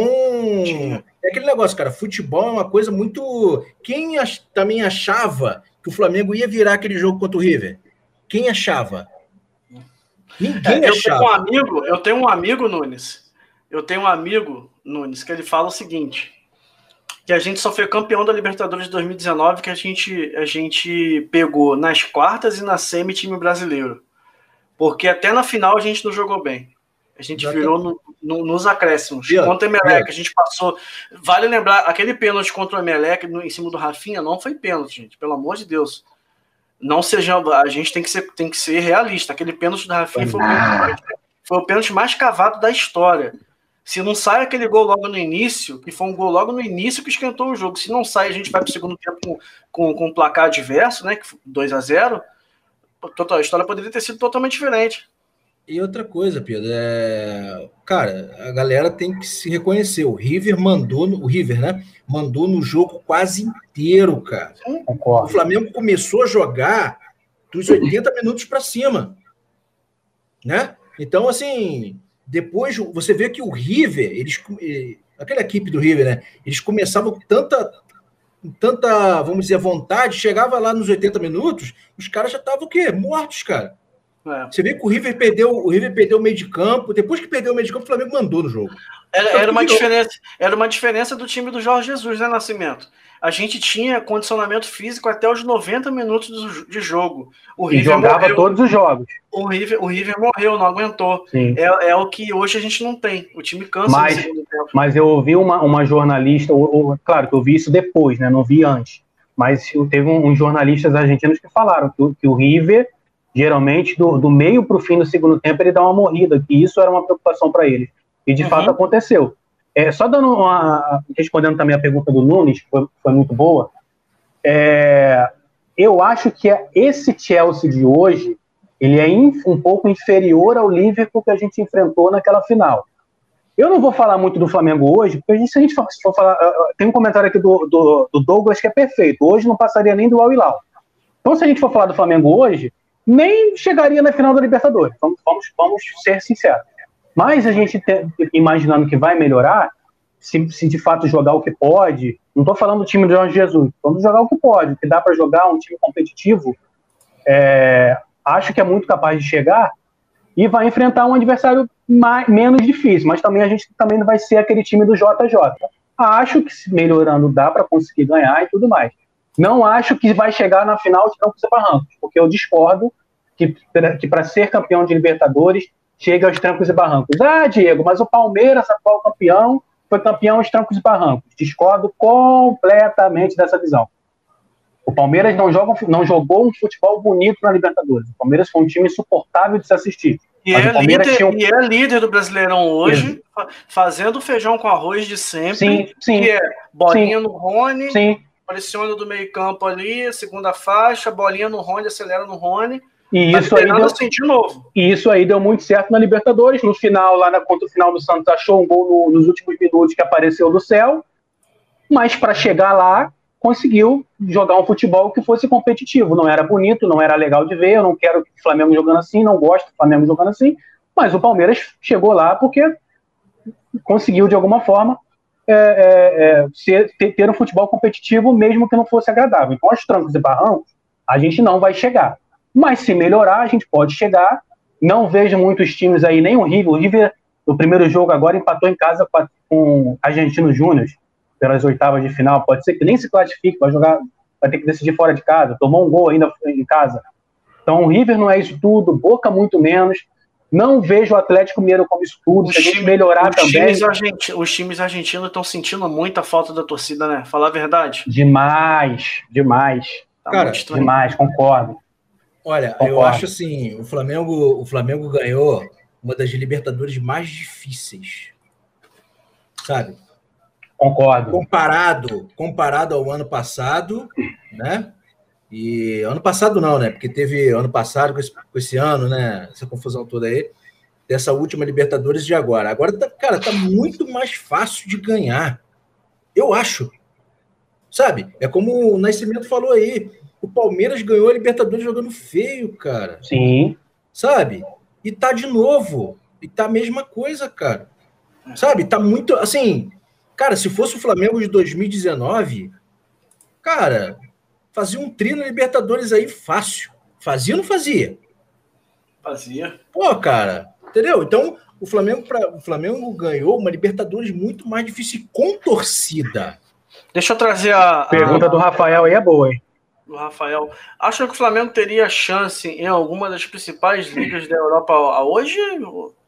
é aquele negócio, cara. Futebol é uma coisa muito. Quem ach... também achava que o Flamengo ia virar aquele jogo contra o River? Quem achava? Ninguém é, eu achava. Tenho um amigo, eu tenho um amigo, Nunes. Eu tenho um amigo, Nunes, que ele fala o seguinte: que a gente só foi campeão da Libertadores de 2019, que a gente, a gente pegou nas quartas e na semi time brasileiro. Porque até na final a gente não jogou bem. A gente Já virou no, no, nos acréscimos. Yeah, contra o Emelec, yeah. a gente passou. Vale lembrar, aquele pênalti contra o Emelec no, em cima do Rafinha não foi pênalti, gente. Pelo amor de Deus. Não seja. A gente tem que ser, tem que ser realista. Aquele pênalti do Rafinha foi o, pênalti, foi o pênalti mais cavado da história. Se não sai aquele gol logo no início, que foi um gol logo no início que esquentou o jogo. Se não sai, a gente vai para o segundo tempo com, com, com um placar adverso, né? 2 a 0 a história poderia ter sido totalmente diferente. E outra coisa, Pedro, é... cara, a galera tem que se reconhecer. O River mandou, no... o River, né? Mandou no jogo quase inteiro, cara. Concordo. O Flamengo começou a jogar dos 80 minutos para cima, né? Então, assim, depois você vê que o River, eles, aquela equipe do River, né? Eles começavam com tanta, tanta, vamos dizer, vontade, chegava lá nos 80 minutos, os caras já estavam o quê? Mortos, cara. É. Você vê que o River perdeu o River perdeu o meio de campo. Depois que perdeu o meio de campo, o Flamengo mandou no jogo. Era, era uma diferença, era uma diferença do time do Jorge Jesus, né, Nascimento? A gente tinha condicionamento físico até os 90 minutos de jogo. O River e jogava morreu. todos os jogos. O River, o River morreu, não aguentou. É, é, o que hoje a gente não tem. O time cansa mas, no segundo tempo. Mas eu ouvi uma, uma jornalista, ou, ou, claro que eu vi isso depois, né? Não vi antes. Mas teve uns um, jornalistas argentinos que falaram que, que o River geralmente do, do meio para o fim do segundo tempo ele dá uma morrida, que isso era uma preocupação para ele. E de uhum. fato aconteceu. É, só dando uma, respondendo também a pergunta do Nunes, que foi, foi muito boa, é, eu acho que esse Chelsea de hoje ele é um pouco inferior ao Liverpool que a gente enfrentou naquela final. Eu não vou falar muito do Flamengo hoje, porque a gente, se a gente for, for falar. Tem um comentário aqui do, do, do, Douglas que é perfeito. Hoje não passaria nem do Al Hilal. Então, se a gente for falar do Flamengo hoje, nem chegaria na final da Libertadores. Vamos, vamos, vamos ser sinceros. Mas a gente te, imaginando que vai melhorar, se, se, de fato jogar o que pode, não estou falando do time do Jorge Jesus, vamos jogar o que pode, o que dá para jogar, um time competitivo, é, acho que é muito capaz de chegar e vai enfrentar um adversário mais, menos difícil, mas também a gente também não vai ser aquele time do JJ. Acho que melhorando dá para conseguir ganhar e tudo mais. Não acho que vai chegar na final de Campos e Barrancos, porque eu discordo que, que para ser campeão de Libertadores chega aos trancos e barrancos. Ah, Diego, mas o Palmeiras, atual campeão, foi campeão aos trancos e barrancos. Discordo completamente dessa visão. O Palmeiras não, joga, não jogou um futebol bonito na Libertadores. O Palmeiras foi um time insuportável de se assistir. E, é líder, um... e é líder do Brasileirão hoje, fazendo feijão com arroz de sempre. Sim, sim. Que é bolinha sim, no Rony, sim pressiona do meio campo ali, segunda faixa, bolinha no Rony, acelera no Rony. E isso aí deu, sentir novo. E isso aí deu muito certo na Libertadores. No final, lá na contra o final do Santos, achou um gol no, nos últimos minutos que apareceu do céu. Mas para chegar lá, conseguiu jogar um futebol que fosse competitivo. Não era bonito, não era legal de ver. Eu não quero o Flamengo jogando assim, não gosto do Flamengo jogando assim. Mas o Palmeiras chegou lá porque conseguiu, de alguma forma, é, é, é, ter, ter, um futebol competitivo, mesmo que não fosse agradável. Então, aos trancos e barrancos, a gente não vai chegar. Mas se melhorar, a gente pode chegar. Não vejo muitos times aí, nem o River. O River, no primeiro jogo agora, empatou em casa com Argentino Júnior, pelas oitavas de final. Pode ser que nem se classifique, vai jogar, vai ter que decidir fora de casa. Tomou um gol ainda em casa. Então, o River não é isso tudo, Boca muito menos. Não vejo o Atlético Mineiro como isso tudo. Os se a gente time, melhorar os também. Times argentinos, os times argentinos estão sentindo muita falta da torcida, né? Falar a verdade. Demais, demais. Tá Cara, demais, concordo. Olha, concordo. eu acho assim, o Flamengo, o Flamengo ganhou uma das Libertadores mais difíceis. Sabe? Concordo. Comparado, comparado ao ano passado, né? E ano passado não, né? Porque teve ano passado com esse, com esse, ano, né? Essa confusão toda aí, dessa última Libertadores de agora. Agora, tá, cara, tá muito mais fácil de ganhar. Eu acho. Sabe? É como o Nascimento falou aí. O Palmeiras ganhou a Libertadores jogando feio, cara. Sim. Sabe? E tá de novo. E tá a mesma coisa, cara. Sabe? Tá muito. Assim, cara, se fosse o Flamengo de 2019, cara, fazia um tri na Libertadores aí fácil. Fazia ou não fazia? Fazia. Pô, cara, entendeu? Então, o Flamengo, pra, o Flamengo ganhou uma Libertadores muito mais difícil com torcida. Deixa eu trazer a. a pergunta do Rafael aí é boa, hein? Do Rafael. Acha que o Flamengo teria chance em alguma das principais ligas da Europa hoje?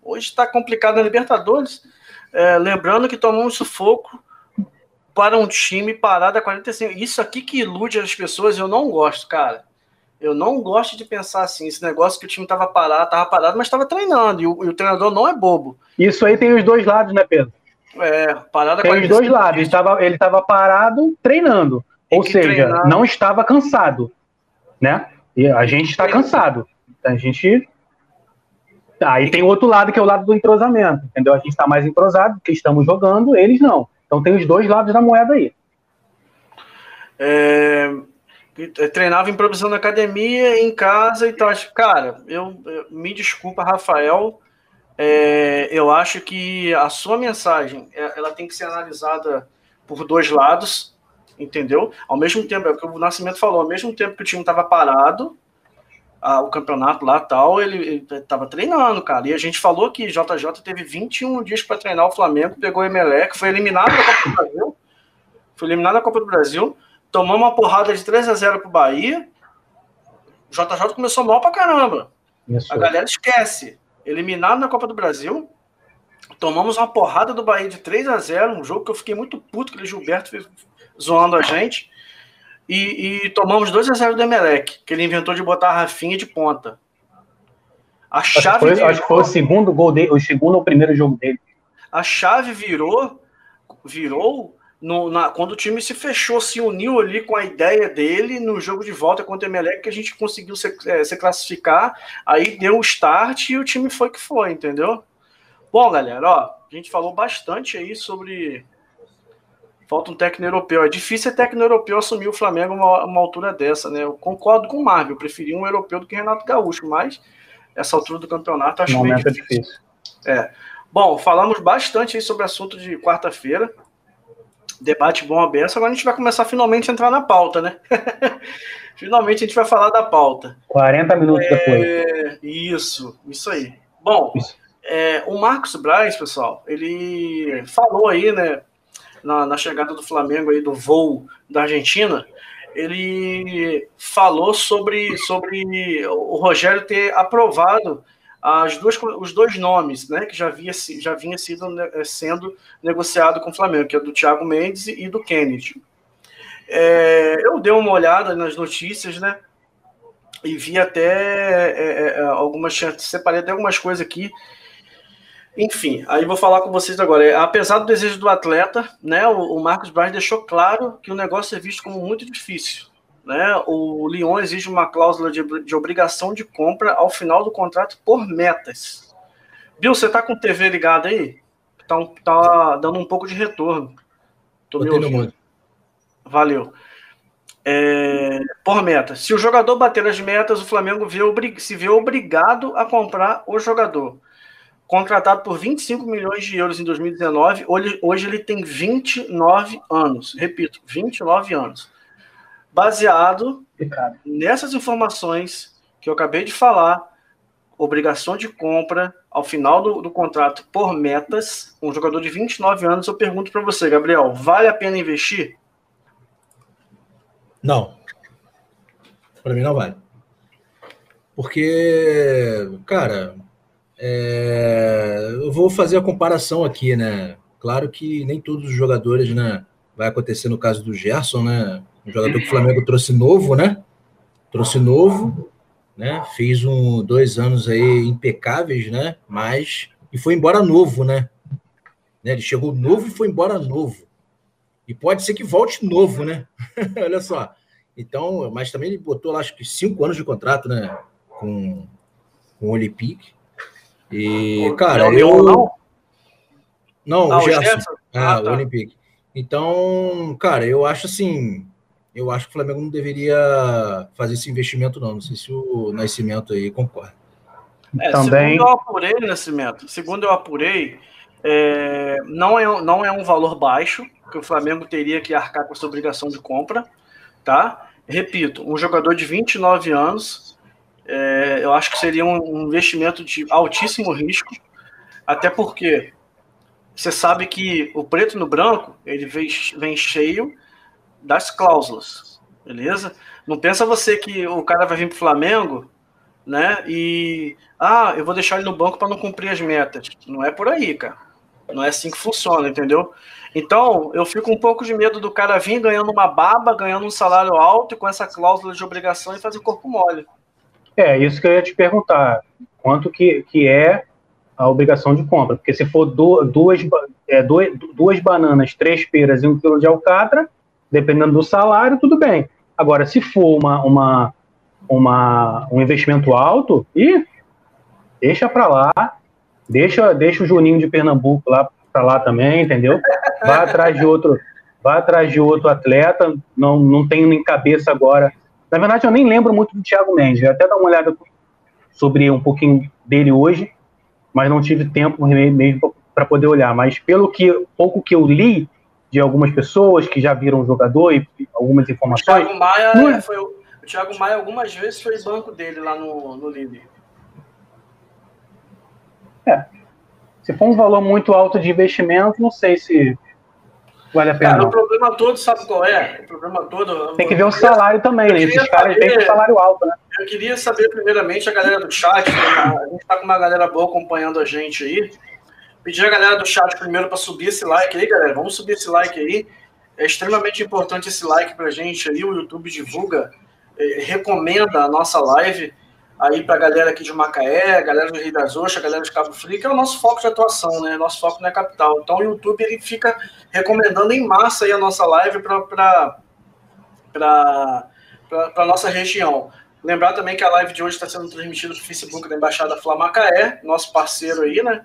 Hoje está complicado na Libertadores. É, lembrando que tomou um sufoco para um time parado a 45. Isso aqui que ilude as pessoas, eu não gosto, cara. Eu não gosto de pensar assim, esse negócio que o time estava parado, estava parado, mas estava treinando, e o, e o, treinador não é bobo. Isso aí tem os dois lados, né, Pedro? É, parada Tem os dois lados, ele estava ele tava parado treinando, tem ou seja, treinar. não estava cansado, né? E a gente está cansado. A gente Aí tem o outro lado que é o lado do entrosamento, entendeu? A gente está mais entrosado porque estamos jogando, eles não. Então tem os dois lados da moeda aí. É, treinava improvisando na academia, em casa e tal. Cara, eu, eu me desculpa, Rafael. É, eu acho que a sua mensagem é, ela tem que ser analisada por dois lados, entendeu? Ao mesmo tempo, é o que o Nascimento falou, ao mesmo tempo que o time estava parado, a, o campeonato lá tal, ele estava treinando, cara. E a gente falou que JJ teve 21 dias para treinar o Flamengo, pegou o Emelec, foi eliminado da Copa do Brasil. Foi eliminado da Copa do Brasil. Tomou uma porrada de 3 a 0 pro Bahia. O JJ começou mal pra caramba. Isso. A galera esquece. Eliminado na Copa do Brasil. Tomamos uma porrada do Bahia de 3 a 0 um jogo que eu fiquei muito puto, que o Gilberto zoando a gente. E, e tomamos 2 a 0 do Emelec, que ele inventou de botar a Rafinha de ponta. A chave acho, que foi, virou, acho que foi o segundo gol dele, o segundo ou primeiro jogo dele. A chave virou, virou no, na, quando o time se fechou, se uniu ali com a ideia dele no jogo de volta contra o Emelec, que a gente conseguiu se, é, se classificar, aí deu o start e o time foi que foi, entendeu? Bom, galera, ó, a gente falou bastante aí sobre. Falta um técnico europeu. É difícil é técnico europeu assumir o Flamengo uma, uma altura dessa, né? Eu concordo com o Marvel, eu preferi um europeu do que Renato Gaúcho, mas essa altura do campeonato acho meio difícil. É difícil. É. Bom, falamos bastante aí sobre o assunto de quarta-feira debate bom aberto. Agora a gente vai começar finalmente a entrar na pauta, né? finalmente a gente vai falar da pauta. 40 minutos é... depois. Isso, isso aí. Bom, isso. É, o Marcos Braz, pessoal, ele falou aí, né, na, na chegada do Flamengo aí do voo da Argentina, ele falou sobre, sobre o Rogério ter aprovado as duas, os dois nomes né, que já, havia, já vinha sido, né, eh, sendo negociado com o Flamengo, que é do Thiago Mendes e do Kennedy. É, eu dei uma olhada nas notícias, né? E vi até é, algumas. Separei até algumas coisas aqui. Enfim, aí vou falar com vocês agora. Apesar do desejo do atleta, né? O, Marcos Braz deixou claro que o negócio é visto como muito difícil né, o Lyon exige uma cláusula de, de obrigação de compra ao final do contrato por metas. Bill, você tá com TV ligada aí? Tá, um, tá dando um pouco de retorno. Tô me ouvindo. Valeu. É, por metas. Se o jogador bater as metas, o Flamengo vê, se vê obrigado a comprar o jogador. Contratado por 25 milhões de euros em 2019, hoje, hoje ele tem 29 anos. Repito, 29 anos. Baseado nessas informações que eu acabei de falar, obrigação de compra ao final do, do contrato por metas, um jogador de 29 anos, eu pergunto para você, Gabriel, vale a pena investir? Não. Para mim não vale. Porque, cara, é... eu vou fazer a comparação aqui, né? Claro que nem todos os jogadores, né? Vai acontecer no caso do Gerson, né? Um jogador que o Flamengo trouxe novo, né? Trouxe novo, né? Fez um dois anos aí impecáveis, né? Mas e foi embora novo, né? né? Ele chegou novo e foi embora novo. E pode ser que volte novo, né? Olha só. Então, mas também ele botou acho que cinco anos de contrato, né? Com, com o Olympique. E, cara, eu. Não, não ah, o Gerson. Ah, ah, tá. o Olympique. Então, cara, eu acho assim eu acho que o Flamengo não deveria fazer esse investimento, não. Não sei se o Nascimento aí concorda. É, Também... Segundo eu apurei, Nascimento, segundo eu apurei, é, não, é, não é um valor baixo que o Flamengo teria que arcar com essa obrigação de compra, tá? Repito, um jogador de 29 anos, é, eu acho que seria um investimento de altíssimo risco, até porque você sabe que o preto no branco ele vem, vem cheio das cláusulas, beleza? Não pensa você que o cara vai vir pro Flamengo, né? E ah, eu vou deixar ele no banco para não cumprir as metas. Não é por aí, cara. Não é assim que funciona, entendeu? Então, eu fico um pouco de medo do cara vir ganhando uma baba, ganhando um salário alto e com essa cláusula de obrigação e fazer corpo mole. É, isso que eu ia te perguntar. Quanto que, que é a obrigação de compra? Porque se for do, duas, é, duas, duas bananas, três peras e um quilo de alcatra, dependendo do salário, tudo bem. Agora, se for uma, uma, uma um investimento alto, e deixa para lá, deixa, deixa o Juninho de Pernambuco lá para lá também, entendeu? Vai atrás de outro, vai atrás de outro atleta, não, não tenho nem cabeça agora. Na verdade, eu nem lembro muito do Thiago Mendes, eu até dar uma olhada sobre um pouquinho dele hoje, mas não tive tempo mesmo para poder olhar. Mas pelo que pouco que eu li, de algumas pessoas que já viram o jogador e algumas informações. O Thiago Maia, é, foi, o Thiago Maia algumas vezes foi banco dele lá no, no Lille. É. Se for um valor muito alto de investimento, não sei se vale a pena. Cara, o problema todo, sabe qual é? O problema todo. Tem que ver o salário também, né? Esses caras têm um salário alto, né? Eu queria saber, primeiramente, a galera do chat, né? a gente tá com uma galera boa acompanhando a gente aí. Pedir a galera do chat primeiro para subir esse like aí, galera. Vamos subir esse like aí. É extremamente importante esse like pra gente aí. O YouTube divulga, eh, recomenda a nossa live aí para a galera aqui de Macaé, galera do Rio das Ostras, galera de Cabo Frio, que é o nosso foco de atuação, né? Nosso foco na capital. Então o YouTube ele fica recomendando em massa aí a nossa live para a nossa região. Lembrar também que a live de hoje está sendo transmitida no Facebook da Embaixada Flamacaé, nosso parceiro aí, né?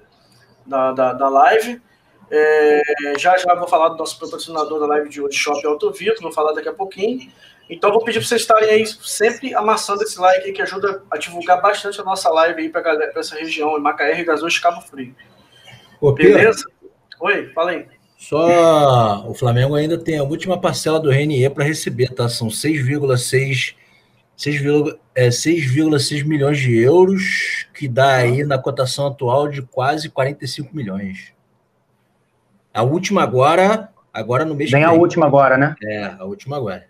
Da, da, da live. É, já já vou falar do nosso patrocinador da live de hoje, Shop Auto Vitor, vou falar daqui a pouquinho. Então vou pedir para vocês estarem aí sempre amassando esse like aí, que ajuda a divulgar bastante a nossa live aí para essa região, em Macaé, Rio das Ostras, Cabo Frio. Ô, Beleza? Oi, fala aí. Só o Flamengo ainda tem a última parcela do RNE para receber, tá? São 6,6 6,6 é, milhões de euros, que dá aí na cotação atual de quase 45 milhões. A última agora, agora no mês Vem a última agora, né? É, a última agora.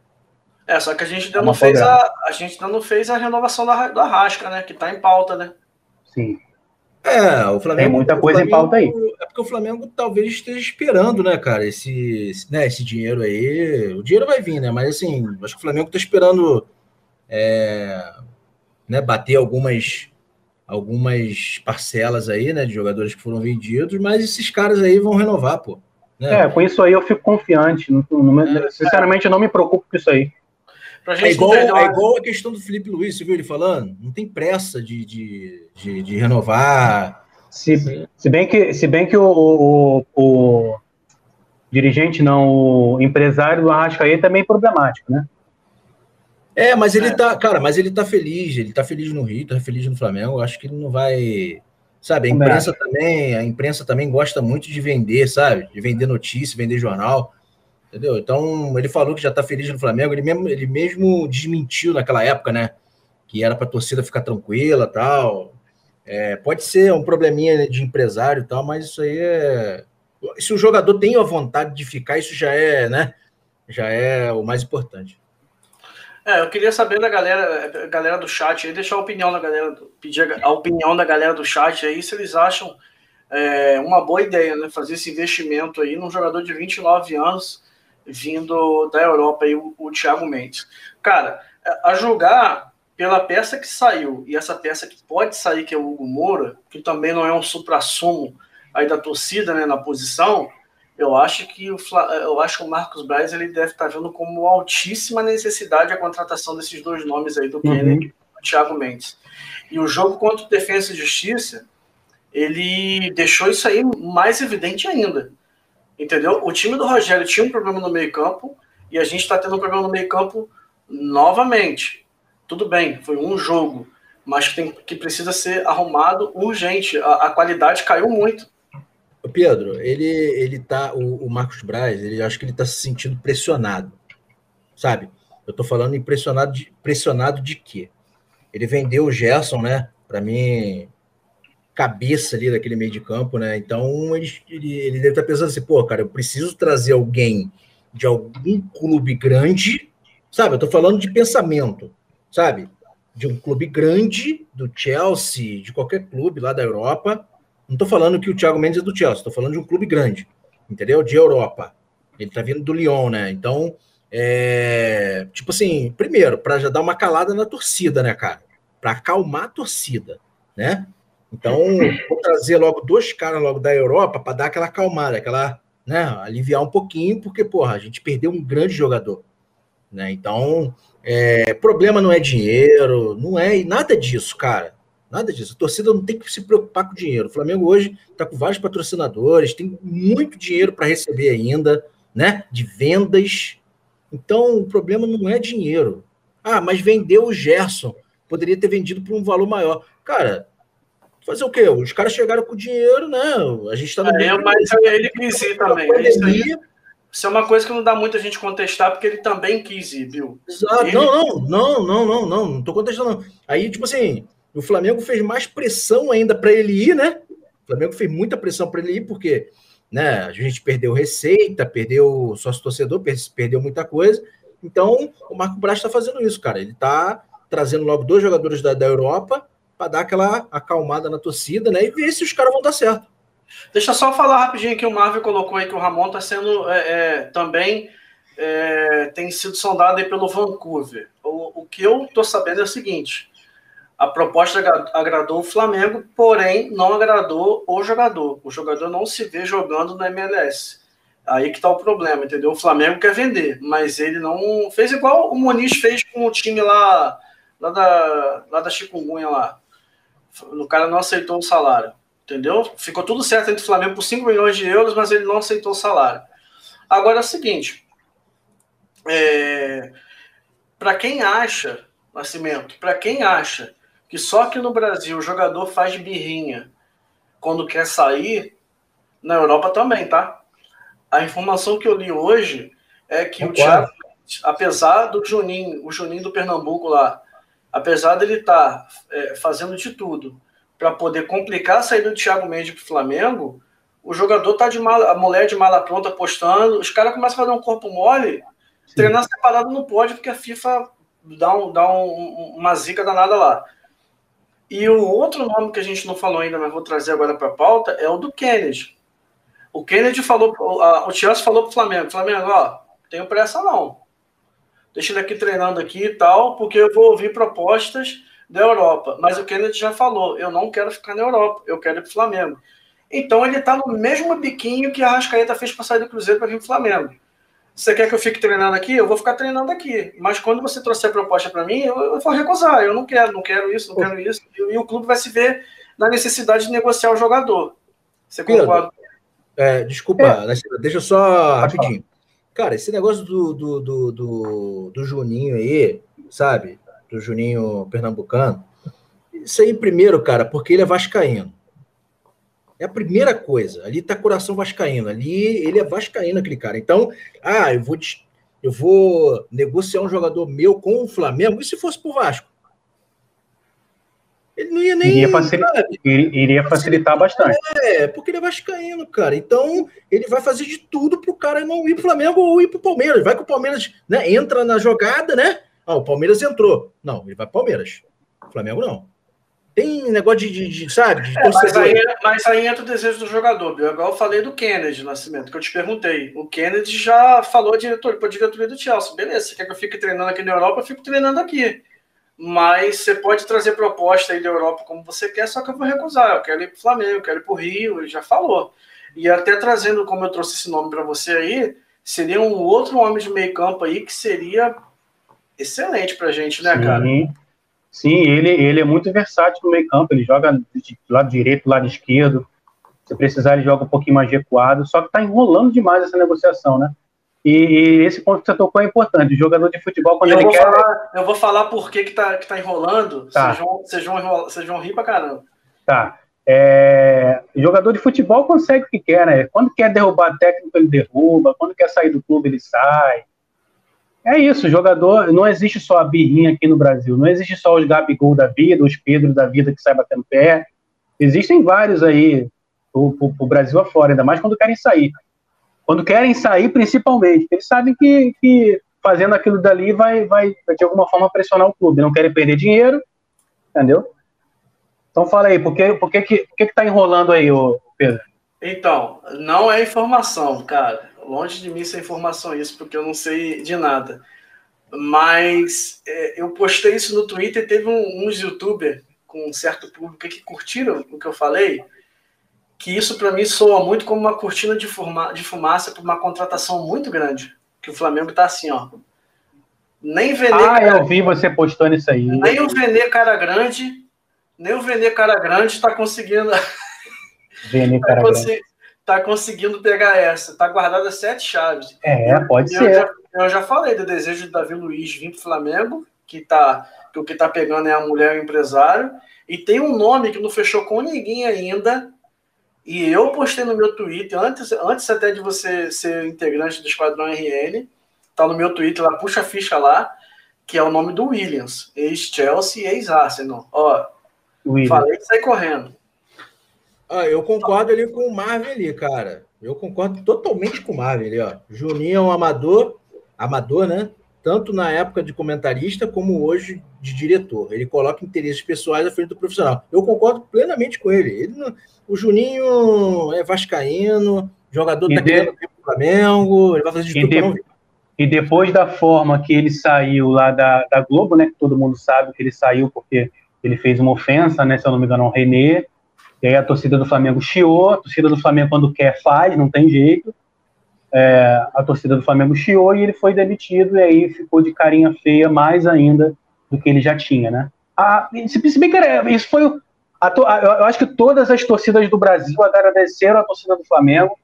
É, só que a gente ainda é não fez a, a gente ainda não fez a renovação da, do Arrasca, né? Que tá em pauta, né? Sim. É, o Flamengo. Tem muita coisa Flamengo, em pauta aí. É porque o Flamengo talvez esteja esperando, né, cara, esse, né, esse dinheiro aí. O dinheiro vai vir, né? Mas assim, acho que o Flamengo está esperando é, né, bater algumas algumas parcelas aí, né, de jogadores que foram vendidos, mas esses caras aí vão renovar, pô. Né? É, com isso aí eu fico confiante. Não, não, é, sinceramente, eu não me preocupo com isso aí. É igual, é igual a questão do Felipe Luiz, você viu ele falando? Não tem pressa de, de, de, de renovar. Se, se, bem que, se bem que o, o, o dirigente, não, o empresário do Arrascaeta é meio problemático, né? É, mas ele é. tá, cara, mas ele tá feliz, ele tá feliz no Rio, tá feliz no Flamengo. Eu acho que ele não vai. Sabe, a imprensa também, a imprensa também gosta muito de vender, sabe? De vender notícia, vender jornal. Entendeu? Então, ele falou que já tá feliz no Flamengo, ele mesmo, ele mesmo desmentiu naquela época, né? Que era pra torcida ficar tranquila tal. É, pode ser um probleminha de empresário e tal, mas isso aí é. Se o jogador tem a vontade de ficar, isso já é, né? Já é o mais importante. É, eu queria saber da galera, galera do chat aí, deixar a opinião da galera, pedir a opinião da galera do chat aí, se eles acham é, uma boa ideia, né? Fazer esse investimento aí num jogador de 29 anos vindo da Europa aí, o, o Thiago Mendes. Cara, a julgar pela peça que saiu e essa peça que pode sair, que é o Hugo Moura, que também não é um supra-sumo aí da torcida, né, na posição, eu acho que o, eu acho que o Marcos Braz ele deve estar vendo como altíssima necessidade a contratação desses dois nomes aí do Kennedy uhum. e do Thiago Mendes. E o jogo contra o Defesa e Justiça, ele deixou isso aí mais evidente ainda. Entendeu? O time do Rogério tinha um problema no meio-campo e a gente está tendo um problema no meio-campo novamente. Tudo bem, foi um jogo, mas que, tem, que precisa ser arrumado urgente. A, a qualidade caiu muito. Pedro, ele, ele tá. O, o Marcos Braz, ele acho que ele tá se sentindo pressionado. Sabe? Eu tô falando impressionado de, pressionado de quê? Ele vendeu o Gerson, né? Para mim, cabeça ali daquele meio de campo, né? Então ele, ele, ele deve estar tá pensando assim, pô, cara, eu preciso trazer alguém de algum clube grande, sabe? Eu tô falando de pensamento, sabe? De um clube grande, do Chelsea, de qualquer clube lá da Europa, não estou falando que o Thiago Mendes é do Chelsea, estou falando de um clube grande, entendeu? De Europa. Ele está vindo do Lyon, né? Então, é... tipo assim, primeiro, para já dar uma calada na torcida, né, cara? Para acalmar a torcida, né? Então, vou trazer logo dois caras logo da Europa para dar aquela acalmada, aquela, né, aliviar um pouquinho, porque, porra, a gente perdeu um grande jogador, né? Então, é... problema não é dinheiro, não é nada disso, cara. Nada disso. A torcida não tem que se preocupar com dinheiro. O Flamengo hoje está com vários patrocinadores, tem muito dinheiro para receber ainda, né? De vendas. Então, o problema não é dinheiro. Ah, mas vendeu o Gerson. Poderia ter vendido por um valor maior. Cara, fazer o quê? Os caras chegaram com dinheiro, né? A gente está no. É, mas é ele quis também. É pandemia, Isso é uma coisa que não dá muita gente contestar, porque ele também quis ir, viu? Exato. Ele... Não, não, não, não, não, não, não tô contestando. Não. Aí, tipo assim, o Flamengo fez mais pressão ainda para ele ir, né? O Flamengo fez muita pressão para ele ir, porque né, a gente perdeu receita, perdeu sócio torcedor, perdeu muita coisa. Então, o Marco Braz está fazendo isso, cara. Ele está trazendo logo dois jogadores da, da Europa para dar aquela acalmada na torcida, né? E ver se os caras vão dar certo. Deixa eu só falar rapidinho que o Marvel colocou aí que o Ramon está sendo é, é, também é, tem sido sondado aí pelo Vancouver. O, o que eu estou sabendo é o seguinte: a proposta agradou o Flamengo, porém não agradou o jogador. O jogador não se vê jogando na MLS. Aí que está o problema, entendeu? O Flamengo quer vender, mas ele não fez igual o Muniz fez com o time lá, lá da, lá da Chikungunya lá. O cara não aceitou o salário. Entendeu? Ficou tudo certo entre o Flamengo por 5 milhões de euros, mas ele não aceitou o salário. Agora é o seguinte: é, para quem acha, Nascimento, para quem acha que só que no Brasil o jogador faz birrinha quando quer sair, na Europa também, tá? A informação que eu li hoje é que o Thiago, apesar do Juninho, o Juninho do Pernambuco lá, apesar dele estar tá, é, fazendo de tudo para poder complicar a saída do Thiago Mendes para o Flamengo, o jogador tá de mala, a mulher de mala pronta postando, os caras começam a fazer um corpo mole, Sim. treinar separado não pode, porque a FIFA dá, um, dá um, uma zica danada lá. E o outro nome que a gente não falou ainda, mas vou trazer agora para a pauta, é o do Kennedy. O Kennedy falou, o Chelsea falou para o Flamengo, Flamengo, ó, tenho pressa não. Deixa ele aqui treinando aqui e tal, porque eu vou ouvir propostas da Europa. Mas o Kennedy já falou: eu não quero ficar na Europa, eu quero ir para o Flamengo. Então ele está no mesmo biquinho que a Rascaeta fez para sair do Cruzeiro para vir para o Flamengo. Você quer que eu fique treinando aqui? Eu vou ficar treinando aqui. Mas quando você trouxer a proposta para mim, eu, eu, vou recusar. Eu não quero, não quero isso, não quero isso. E, e, o clube vai se ver na necessidade de negociar o jogador. Você concorda? É, desculpa, é. deixa só rapidinho. Cara, esse negócio do, do, do, do, do Juninho aí, sabe? do Juninho Pernambucano. Isso aí, primeiro, cara, porque ele é vascaíno. É a primeira coisa. Ali tá coração vascaíno. Ali ele é vascaíno, aquele cara. Então, ah, eu vou, eu vou negociar um jogador meu com o Flamengo. E se fosse pro Vasco? Ele não ia nem. Iria, facilitar, iria facilitar bastante. É, porque ele é vascaíno, cara. Então, ele vai fazer de tudo pro cara não ir pro Flamengo ou ir pro Palmeiras. Vai que o Palmeiras né, entra na jogada, né? Ah, o Palmeiras entrou. Não, ele vai para Palmeiras. O Flamengo não. Tem negócio de, de, de sabe? De é, mas, aí, mas, aí, entra o desejo do jogador, Bill. Agora eu falei do Kennedy Nascimento, que eu te perguntei. O Kennedy já falou diretor, para a diretoria do Chelsea. Beleza, você quer que eu fique treinando aqui na Europa? Eu fico treinando aqui. Mas você pode trazer proposta aí da Europa como você quer, só que eu vou recusar. Eu quero ir para o Flamengo, eu quero ir para o Rio, ele já falou. E até trazendo, como eu trouxe esse nome para você aí, seria um outro homem de meio campo aí que seria excelente pra gente, né, Sim. cara? Sim, ele, ele é muito versátil no meio campo, ele joga de lado direito, lado esquerdo. Se precisar, ele joga um pouquinho mais recuado, só que tá enrolando demais essa negociação, né? E, e, esse ponto que você tocou é importante. O jogador de futebol, quando eu ele quer. Falar, eu vou falar por que, que, tá, que tá enrolando. Tá. Vocês, vão, vocês, vão, vocês vão rir pra caramba. Tá. É, jogador de futebol consegue o que quer, né? Quando quer derrubar técnico, ele derruba. Quando quer sair do clube, ele sai. É isso, jogador, não existe só a birrinha aqui no Brasil, não existe só os Gabigol da vida, os Pedro da vida que sai batendo pé, existem vários aí, o, o, o Brasil afora, ainda mais quando querem sair. Quando querem sair, principalmente, eles sabem que, que fazendo aquilo dali vai, vai, de alguma forma, pressionar o clube, não querem perder dinheiro, entendeu? Então fala aí, por que, por que, que, por que, que tá enrolando aí, ô Pedro? Então, não é informação, cara longe de mim essa informação isso, porque eu não sei de nada. Mas é, eu postei isso no Twitter e teve um, uns youtubers com um certo público que curtiram o que eu falei, que isso para mim soa muito como uma cortina de, fuma, de fumaça para uma contratação muito grande. Que o Flamengo tá assim, ó. Nem Vene. Ah, cara, eu vi você postando isso aí. Nem o Vene cara grande, nem o Vene cara grande está conseguindo. Vene cara grande tá conseguindo pegar essa. Tá guardada sete chaves. É, pode eu, ser. Eu já, eu já, falei do desejo de Davi Luiz vir pro Flamengo, que tá que o que tá pegando é a mulher o empresário. E tem um nome que não fechou com ninguém ainda. E eu postei no meu Twitter, antes, antes até de você ser integrante do Esquadrão RN, tá no meu Twitter lá, puxa a ficha lá, que é o nome do Williams, ex-Chelsea e ex-Arsenal. Ó, Williams. falei que sai correndo. Ah, eu concordo ali com o Marvin ali, cara. Eu concordo totalmente com o Marvin ali, ó. Juninho é um amador, amador, né? Tanto na época de comentarista como hoje de diretor. Ele coloca interesses pessoais à frente do profissional. Eu concordo plenamente com ele. ele não... o Juninho é vascaíno, jogador e tá de... Flamengo, ele vai fazer de tudo de... E depois da forma que ele saiu lá da, da Globo, né? Que todo mundo sabe que ele saiu porque ele fez uma ofensa, né? Se eu não me engano, ao Renê. E aí a torcida do Flamengo chiou, a torcida do Flamengo, quando quer, faz, não tem jeito. É, a torcida do Flamengo chiou e ele foi demitido, e aí ficou de carinha feia mais ainda do que ele já tinha, né? Se, bem que era, isso foi. A, eu acho que todas as torcidas do Brasil agradeceram a torcida do Flamengo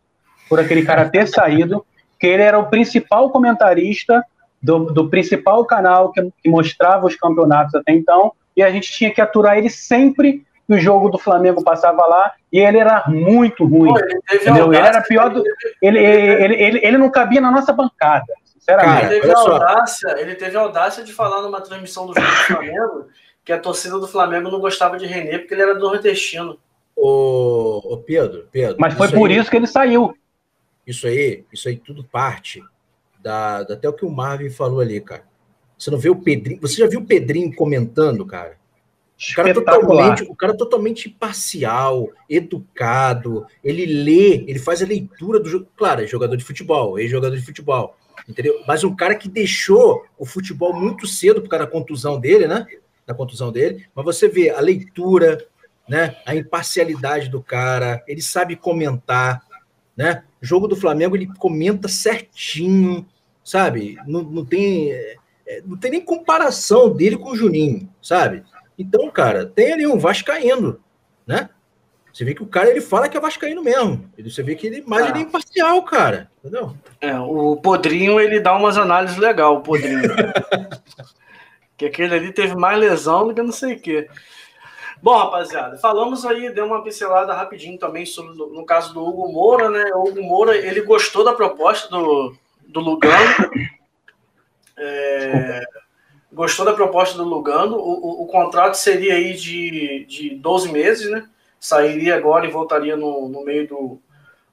por aquele cara ter saído, que ele era o principal comentarista do, do principal canal que, que mostrava os campeonatos até então, e a gente tinha que aturar ele sempre que o jogo do Flamengo passava lá e ele era muito ruim. Pô, ele, entendeu? ele era pior do. Ele, ele, ele, ele, não cabia na nossa bancada. Sinceramente. Cara, ele, teve audácia, ele teve a audácia de falar numa transmissão do jogo do Flamengo que a torcida do Flamengo não gostava de René porque ele era do nordestino. Ô, ô Pedro, Pedro. Mas foi por aí, isso que ele saiu. Isso aí, isso aí tudo parte da, da, até o que o Marvin falou ali, cara. Você não vê o Pedrinho. Você já viu o Pedrinho comentando, cara? O cara, totalmente, o cara totalmente imparcial, educado, ele lê, ele faz a leitura do jogo. Claro, é jogador de futebol, é jogador de futebol, entendeu? Mas um cara que deixou o futebol muito cedo por causa da contusão dele, né? Da contusão dele. Mas você vê a leitura, né? A imparcialidade do cara, ele sabe comentar, né? O jogo do Flamengo ele comenta certinho, sabe? Não, não tem é, é não tem nem comparação dele com o Juninho, sabe? Então, cara, tem ali um vascaíno, né? Você vê que o cara ele fala que é vascaíno mesmo. Você vê que ele mais ah. ele é imparcial, cara. Entendeu? É, o Podrinho ele dá umas análises legal, o Podrinho. que aquele ali teve mais lesão do que não sei o quê. Bom, rapaziada, falamos aí, deu uma pincelada rapidinho também sobre no caso do Hugo Moura, né? O Hugo Moura ele gostou da proposta do, do Lugano. É, gostou da proposta do Lugano. O, o, o, contrato seria aí de, de 12 meses, né? Sairia agora e voltaria no, no meio do,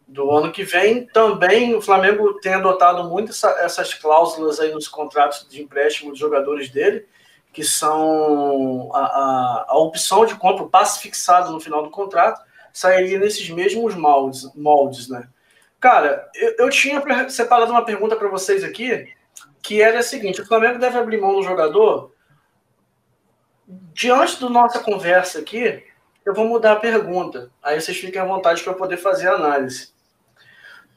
do ano que vem. Também o Flamengo tem adotado muito essa, essas cláusulas aí nos contratos de empréstimo de jogadores dele, que são a, a, a opção de compra, o passe fixado no final do contrato, sairia nesses mesmos moldes, moldes né? Cara, eu, eu tinha separado uma pergunta para vocês aqui, que era a seguinte: o Flamengo deve abrir mão do jogador. Diante da nossa conversa aqui, eu vou mudar a pergunta. Aí vocês fiquem à vontade para poder fazer a análise.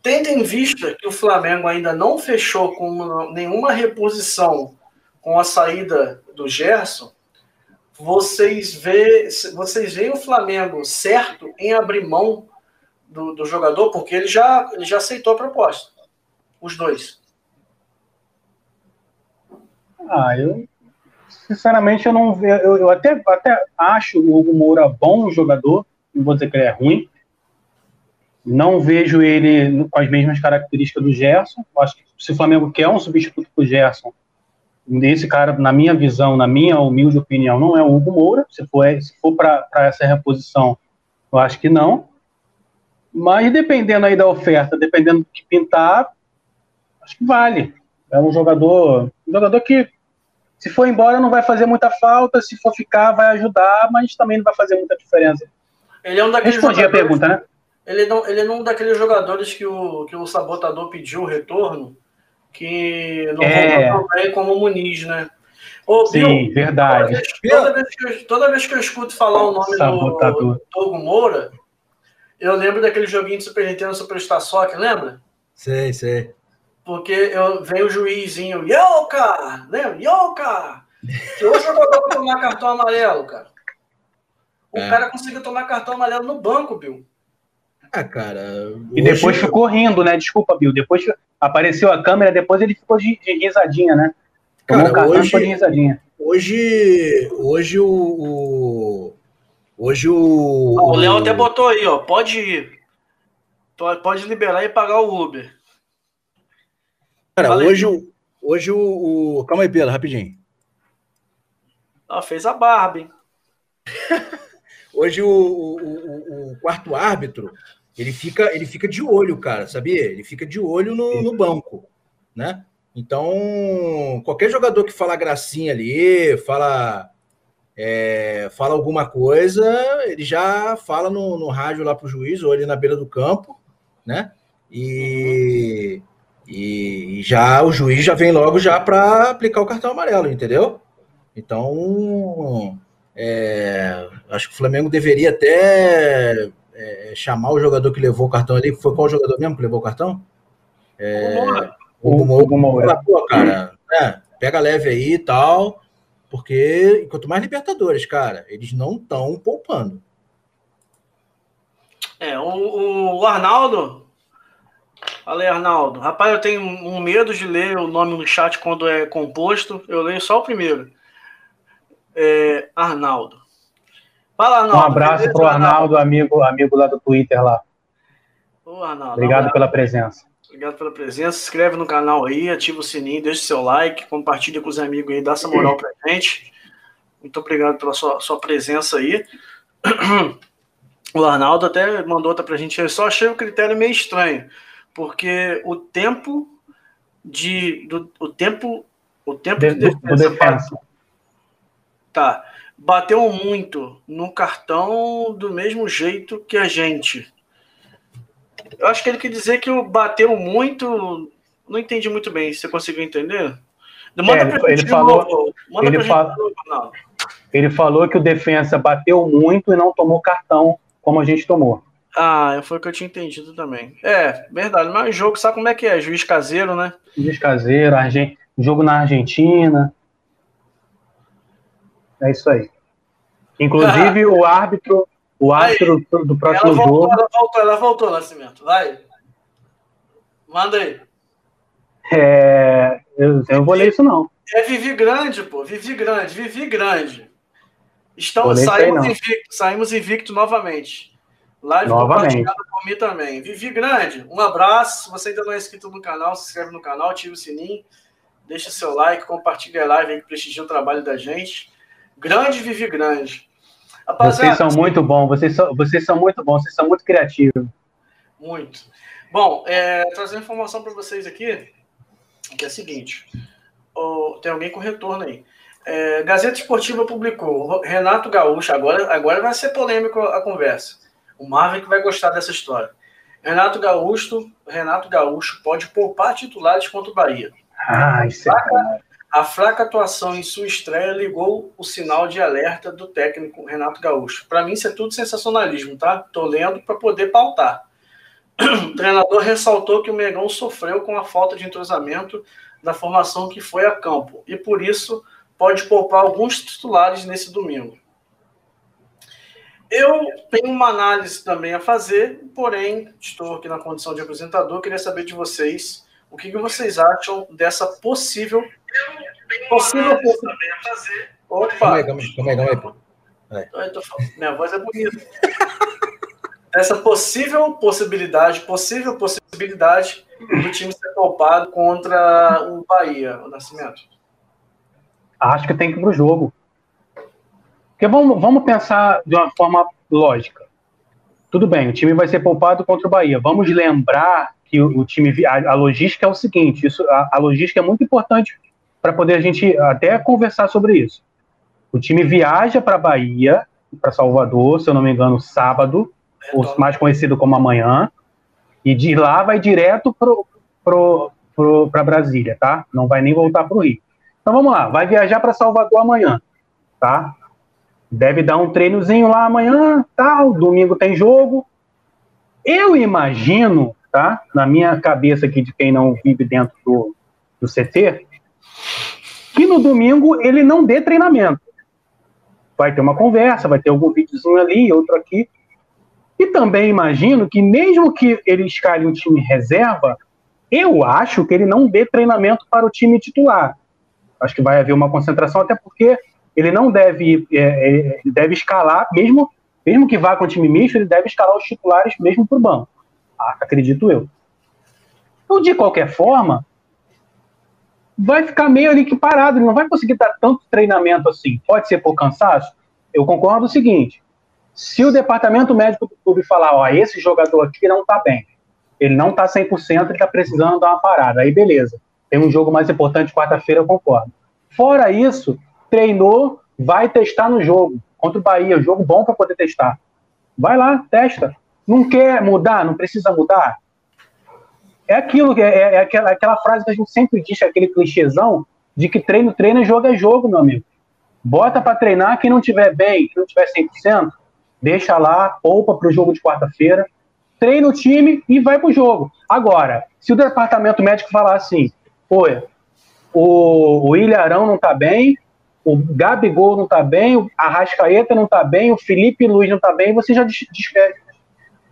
Tendo em vista que o Flamengo ainda não fechou com nenhuma reposição com a saída do Gerson, vocês, vê, vocês veem o Flamengo certo em abrir mão do, do jogador, porque ele já, ele já aceitou a proposta. Os dois. Ah, eu sinceramente eu não vejo. Eu, eu, até, até acho o Hugo Moura bom jogador, não vou dizer que ele é ruim. Não vejo ele com as mesmas características do Gerson. Eu acho que se o Flamengo quer um substituto para o Gerson, esse cara, na minha visão, na minha humilde opinião, não é o Hugo Moura. Se for, se for para essa reposição, eu acho que não. Mas dependendo aí da oferta, dependendo do que pintar, acho que vale. É um jogador, um jogador que se for embora, não vai fazer muita falta. Se for ficar, vai ajudar, mas também não vai fazer muita diferença. Ele é um daqueles Respondi a pergunta, né? Ele não, ele é um daqueles jogadores que o, que o sabotador pediu o retorno, que não é. tão bem como o Muniz, né? Ô, Sim, Bill, verdade. Toda vez, que eu, toda vez que eu escuto falar o nome sabotador. do, Togo Moura, eu lembro daquele joguinho de Super Nintendo Superstar Soccer, lembra? Sei, sei. Porque eu, vem o juizinho, Yoka! Lembra? Yoka! Que hoje eu vou tomar cartão amarelo, cara. O é. cara conseguiu tomar cartão amarelo no banco, Bill. Ah, cara. E depois ficou rindo, né? Desculpa, Bill. Depois apareceu a câmera, depois ele ficou de, de risadinha, né? Tomou cara, cartão hoje, de risadinha. Hoje, hoje o, o hoje o. o Léo até botou aí, ó. Pode ir. Pode liberar e pagar o Uber. Cara, Valeu. hoje, hoje o, o. Calma aí, Pedro, rapidinho. Ah, fez a barba, hein? hoje o, o, o, quarto árbitro ele fica, ele fica de olho, cara, sabia? Ele fica de olho no, no banco, né? Então, qualquer jogador que fala gracinha ali, fala é, fala alguma coisa, ele já fala no, no rádio lá para o juiz, ou ali na beira do campo, né? E, e, já o juiz já vem logo já para aplicar o cartão amarelo, entendeu? Então, é, acho que o Flamengo deveria até é, chamar o jogador que levou o cartão ali. Foi qual jogador mesmo que levou o cartão? É, o Moura. Pô, cara, é, pega leve aí e tal, porque quanto mais Libertadores, cara, eles não estão poupando. É, o, o Arnaldo. Falei, Arnaldo. Rapaz, eu tenho um medo de ler o nome no chat quando é composto. Eu leio só o primeiro. É, Arnaldo. Fala, Arnaldo. Um abraço para o Arnaldo, amigo, amigo lá do Twitter lá. Ô, Arnaldo, Obrigado pela presença. Obrigado pela presença. Se inscreve no canal aí, ativa o sininho, deixa o seu like, compartilha com os amigos aí, dá essa moral pra gente. Muito obrigado pela sua, sua presença aí. O Arnaldo até mandou outra pra gente. Eu só achei o critério meio estranho, porque o tempo de. Do, o tempo. O tempo de, de defesa. defesa. Tá. Bateu muito no cartão do mesmo jeito que a gente. Eu acho que ele quer dizer que o bateu muito. Não entendi muito bem. Você conseguiu entender? Manda é, pra ele falou, Manda ele, fala, novo, ele falou que o defensa bateu muito e não tomou cartão como a gente tomou. Ah, foi o que eu tinha entendido também. É, verdade. Mas o jogo, sabe como é que é? Juiz caseiro, né? Juiz caseiro, Argent... jogo na Argentina. É isso aí. Inclusive, ah. o árbitro o árbitro do, do próximo ela voltou, jogo. Ela voltou, ela voltou, Nascimento. Vai. Manda aí. É, eu, eu não vou ler isso, não. É Vivi Grande, pô. Vivi Grande, Vivi Grande. Estamos, saímos, invicto, saímos invicto novamente. Live novamente. por mim também. Vivi Grande, um abraço. Se você ainda não é inscrito no canal, se inscreve no canal, ativa o sininho, deixa seu like, compartilha a live aí que prestigia o trabalho da gente. Grande Vivi Grande. Rapaziada, vocês são muito bons, vocês são, vocês são muito bons, vocês são muito criativos. Muito. Bom, é, trazer informação para vocês aqui, que é a seguinte: oh, tem alguém com retorno aí. É, Gazeta Esportiva publicou, Renato Gaúcho, agora, agora vai ser polêmico a conversa. O Marvin que vai gostar dessa história. Renato Gaúcho, Renato Gaúcho pode poupar titulares contra o Bahia. Ah, isso é a fraca atuação em sua estreia ligou o sinal de alerta do técnico Renato Gaúcho. Para mim, isso é tudo sensacionalismo, tá? Tô lendo para poder pautar. O treinador ressaltou que o Megão sofreu com a falta de entrosamento da formação que foi a campo e por isso pode poupar alguns titulares nesse domingo. Eu tenho uma análise também a fazer, porém estou aqui na condição de apresentador, queria saber de vocês o que, que vocês acham dessa possível Possível também a fazer. Opa! Calma aí, calma aí, calma aí. Calma aí. Tô, minha voz é bonita. Essa possível possibilidade, possível possibilidade do time ser poupado contra o Bahia, o Nascimento. Acho que tem que ir pro jogo. Porque vamos, vamos pensar de uma forma lógica. Tudo bem, o time vai ser poupado contra o Bahia. Vamos lembrar que o, o time. A, a, logística é o seguinte: isso, a, a logística é muito importante para poder a gente até conversar sobre isso. O time viaja para Bahia, para Salvador, se eu não me engano, sábado, ou mais conhecido como amanhã, e de lá vai direto para pro, pro, Brasília, tá? Não vai nem voltar para o Rio. Então vamos lá, vai viajar para Salvador amanhã, tá? Deve dar um treinozinho lá amanhã, tal. Domingo tem jogo. Eu imagino, tá? Na minha cabeça aqui de quem não vive dentro do, do CT, que no domingo ele não dê treinamento. Vai ter uma conversa, vai ter algum videozinho ali, outro aqui. E também imagino que, mesmo que ele escale um time reserva, eu acho que ele não dê treinamento para o time titular. Acho que vai haver uma concentração, até porque ele não deve, é, é ele deve escalar, mesmo, mesmo que vá com o time misto, ele deve escalar os titulares mesmo para o banco. acredito eu. Então, de qualquer forma, vai ficar meio ali que parado, ele não vai conseguir dar tanto treinamento assim. Pode ser por cansaço? Eu concordo o seguinte: se o departamento médico do clube falar, ó, esse jogador aqui não tá bem, ele não tá 100%, ele tá precisando dar uma parada, aí beleza. Tem um jogo mais importante quarta-feira, eu concordo. Fora isso, treinou, vai testar no jogo contra o Bahia, jogo bom para poder testar. Vai lá, testa. Não quer mudar, não precisa mudar. É aquilo, é, é, aquela, aquela frase que a gente sempre diz, aquele clichêzão, de que treino, treino, jogo é jogo, meu amigo. Bota para treinar, quem não tiver bem, quem não tiver 100%, deixa lá, poupa para o jogo de quarta-feira, treina o time e vai para o jogo. Agora, se o departamento médico falar assim, pô, o, o Ilharão não está bem, o Gabigol não está bem, o Arrascaeta não está bem, o Felipe Luiz não está bem, você já, des,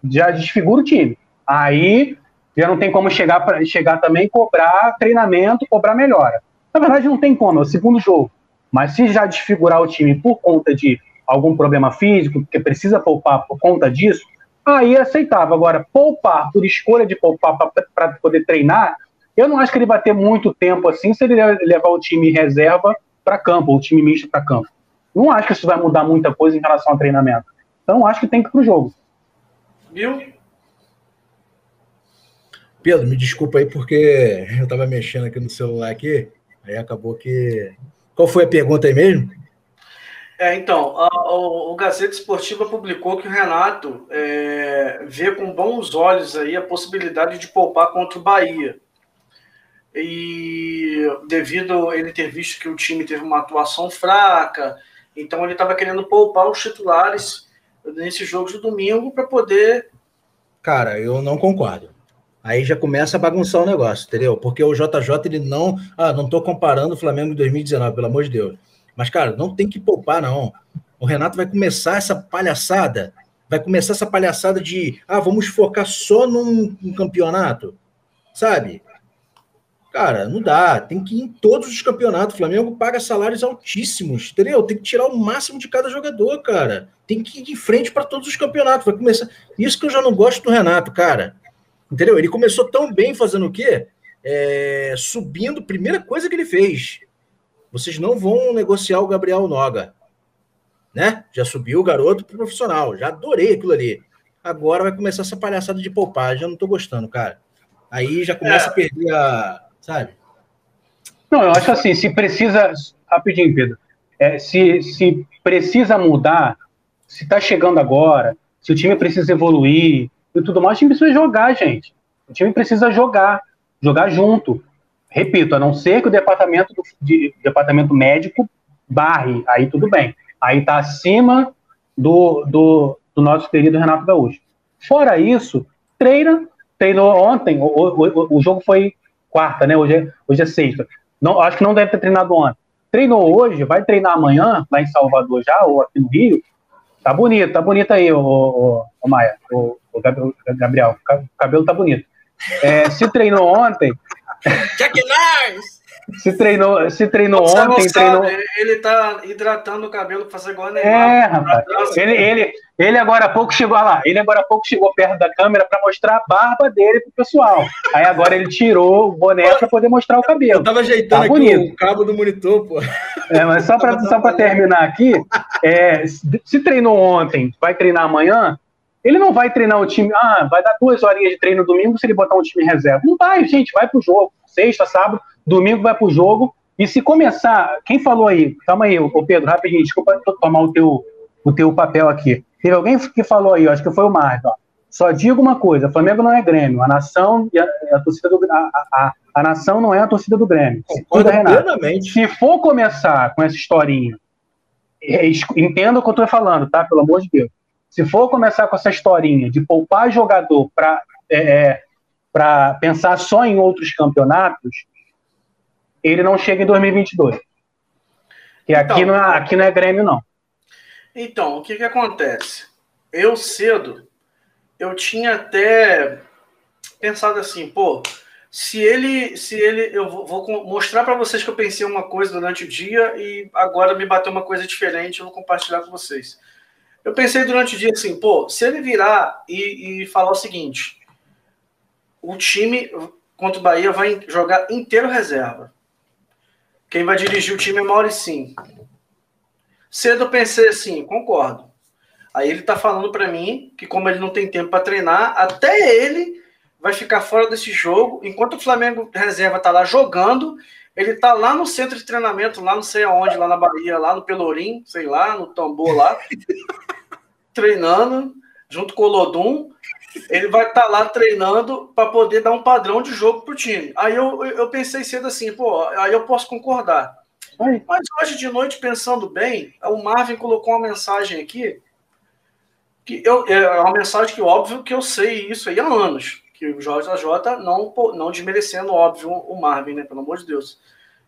já desfigura o time. Aí já não tem como chegar, pra, chegar também cobrar treinamento, cobrar melhora. Na verdade, não tem como, é o segundo jogo. Mas se já desfigurar o time por conta de algum problema físico, que precisa poupar por conta disso, aí é aceitável. Agora, poupar por escolha de poupar para poder treinar, eu não acho que ele vai ter muito tempo assim se ele levar o time reserva para campo, o time misto para campo. Não acho que isso vai mudar muita coisa em relação ao treinamento. Então, acho que tem que ir para o jogo. Viu? Pedro, me desculpa aí porque eu estava mexendo aqui no celular aqui, aí acabou que. Qual foi a pergunta aí mesmo? É, então, a, o, o, Gazeta Esportiva publicou que o Renato é, vê com bons olhos aí a possibilidade de poupar contra o Bahia. E devido a ele ter visto que o time teve uma atuação fraca, então ele estava querendo poupar os titulares nesse jogo de domingo para poder. Cara, eu não concordo. Aí já começa a bagunçar o negócio, entendeu? Porque o JJ ele não. Ah, não estou comparando o Flamengo em 2019, pelo amor de Deus. Mas, cara, não tem que poupar, não. O Renato vai começar essa palhaçada. Vai começar essa palhaçada de. Ah, vamos focar só num, num campeonato. Sabe? Cara, não dá. Tem que ir em todos os campeonatos. O Flamengo paga salários altíssimos, entendeu? Tem que tirar o máximo de cada jogador, cara. Tem que ir de frente para todos os campeonatos. Vai começar. Isso que eu já não gosto do Renato, cara. Entendeu? Ele começou tão bem fazendo o quê? É, subindo, primeira coisa que ele fez. Vocês não vão negociar o Gabriel Noga. Né? Já subiu o garoto pro profissional. Já adorei aquilo ali. Agora vai começar essa palhaçada de poupar. Já não tô gostando, cara. Aí já começa é. a perder a. Sabe? Não, eu acho assim, se precisa. Rapidinho, Pedro. É, se, se precisa mudar, se tá chegando agora, se o time precisa evoluir, e tudo mais, o time precisa jogar, gente. O time precisa jogar, jogar junto. Repito, a não ser que o departamento, do, de, departamento médico barre, aí tudo bem. Aí está acima do, do, do, nosso querido Renato Gaúcho. Fora isso, treina, treinou ontem, o, o, o jogo foi quarta, né? Hoje é, hoje é sexta. Não, acho que não deve ter treinado ontem. Treinou hoje, vai treinar amanhã, lá em Salvador já, ou aqui no Rio. Tá bonito, tá bonito aí, o, Maia, o, Gabriel, o cabelo tá bonito. É, se treinou ontem. Jack Nice! Se treinou, se treinou ontem, treinou. Ele tá hidratando o cabelo para fazer igual a Neymar. É, rapaz. Ele, ele, ele agora há pouco chegou lá. Ele agora há pouco chegou perto da câmera para mostrar a barba dele pro pessoal. Aí agora ele tirou o boné para poder mostrar o cabelo. Eu tava ajeitando tá bonito. o cabo do monitor, pô. É, mas só para só terminar aqui, é, se treinou ontem, vai treinar amanhã, ele não vai treinar o time, ah, vai dar duas horinhas de treino domingo se ele botar um time reserva. Não vai, gente, vai pro jogo. Sexta, sábado, domingo vai pro jogo. E se começar, quem falou aí? Calma aí, o Pedro, rapidinho, desculpa tomar o teu, o teu papel aqui. Teve alguém que falou aí, acho que foi o Marcos. Só digo uma coisa: Flamengo não é Grêmio. A nação e a, a torcida do a, a, a, nação não é a torcida do Grêmio. Se for começar com essa historinha, é, entenda o que eu estou falando, tá? Pelo amor de Deus se for começar com essa historinha de poupar jogador para é, é pensar só em outros campeonatos, ele não chega em 2022. E então, aqui, não é, aqui não é Grêmio, não. Então, o que, que acontece? Eu cedo, eu tinha até pensado assim, pô, se ele, se ele, eu vou, vou mostrar para vocês que eu pensei uma coisa durante o dia e agora me bateu uma coisa diferente, eu vou compartilhar com vocês. Eu pensei durante o dia assim, pô, se ele virar e, e falar o seguinte, o time contra o Bahia vai jogar inteiro reserva. Quem vai dirigir o time é Mauricinho. Cedo eu pensei assim, concordo. Aí ele tá falando para mim que como ele não tem tempo para treinar, até ele vai ficar fora desse jogo, enquanto o Flamengo reserva tá lá jogando, ele tá lá no centro de treinamento, lá não sei aonde, lá na Bahia, lá no Pelourim, sei lá, no tambor lá, treinando junto com o Lodum, ele vai estar tá lá treinando para poder dar um padrão de jogo para o time. Aí eu, eu pensei cedo assim, pô, aí eu posso concordar. Mas hoje de noite, pensando bem, o Marvin colocou uma mensagem aqui, que eu, é uma mensagem que, óbvio, que eu sei isso aí há anos, que o Jorge AJ, não, não desmerecendo, óbvio, o Marvin, né, pelo amor de Deus.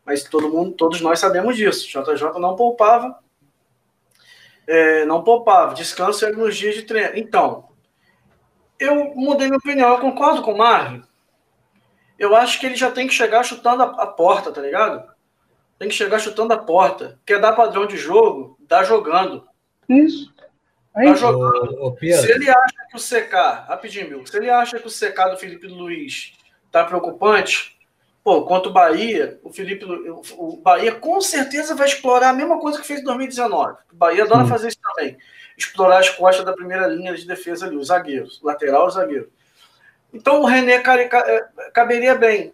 Mas todo mundo, todos nós sabemos disso. JJ não poupava, é, não poupava, descanso era nos dias de treino. Então, eu mudei minha opinião, eu concordo com o Marvin. Eu acho que ele já tem que chegar chutando a, a porta, tá ligado? Tem que chegar chutando a porta. Quer dar padrão de jogo? Dá jogando. Isso. Aí, tá jogando. Ô, ô, se ele acha que o CK, rapidinho, meu, se ele acha que o CK do Felipe Luiz tá preocupante, pô, quanto o Bahia, o Felipe o Bahia com certeza vai explorar a mesma coisa que fez em 2019. O Bahia adora Sim. fazer isso também explorar as costas da primeira linha de defesa ali, os zagueiros, lateral e zagueiro. Então o René é, caberia bem.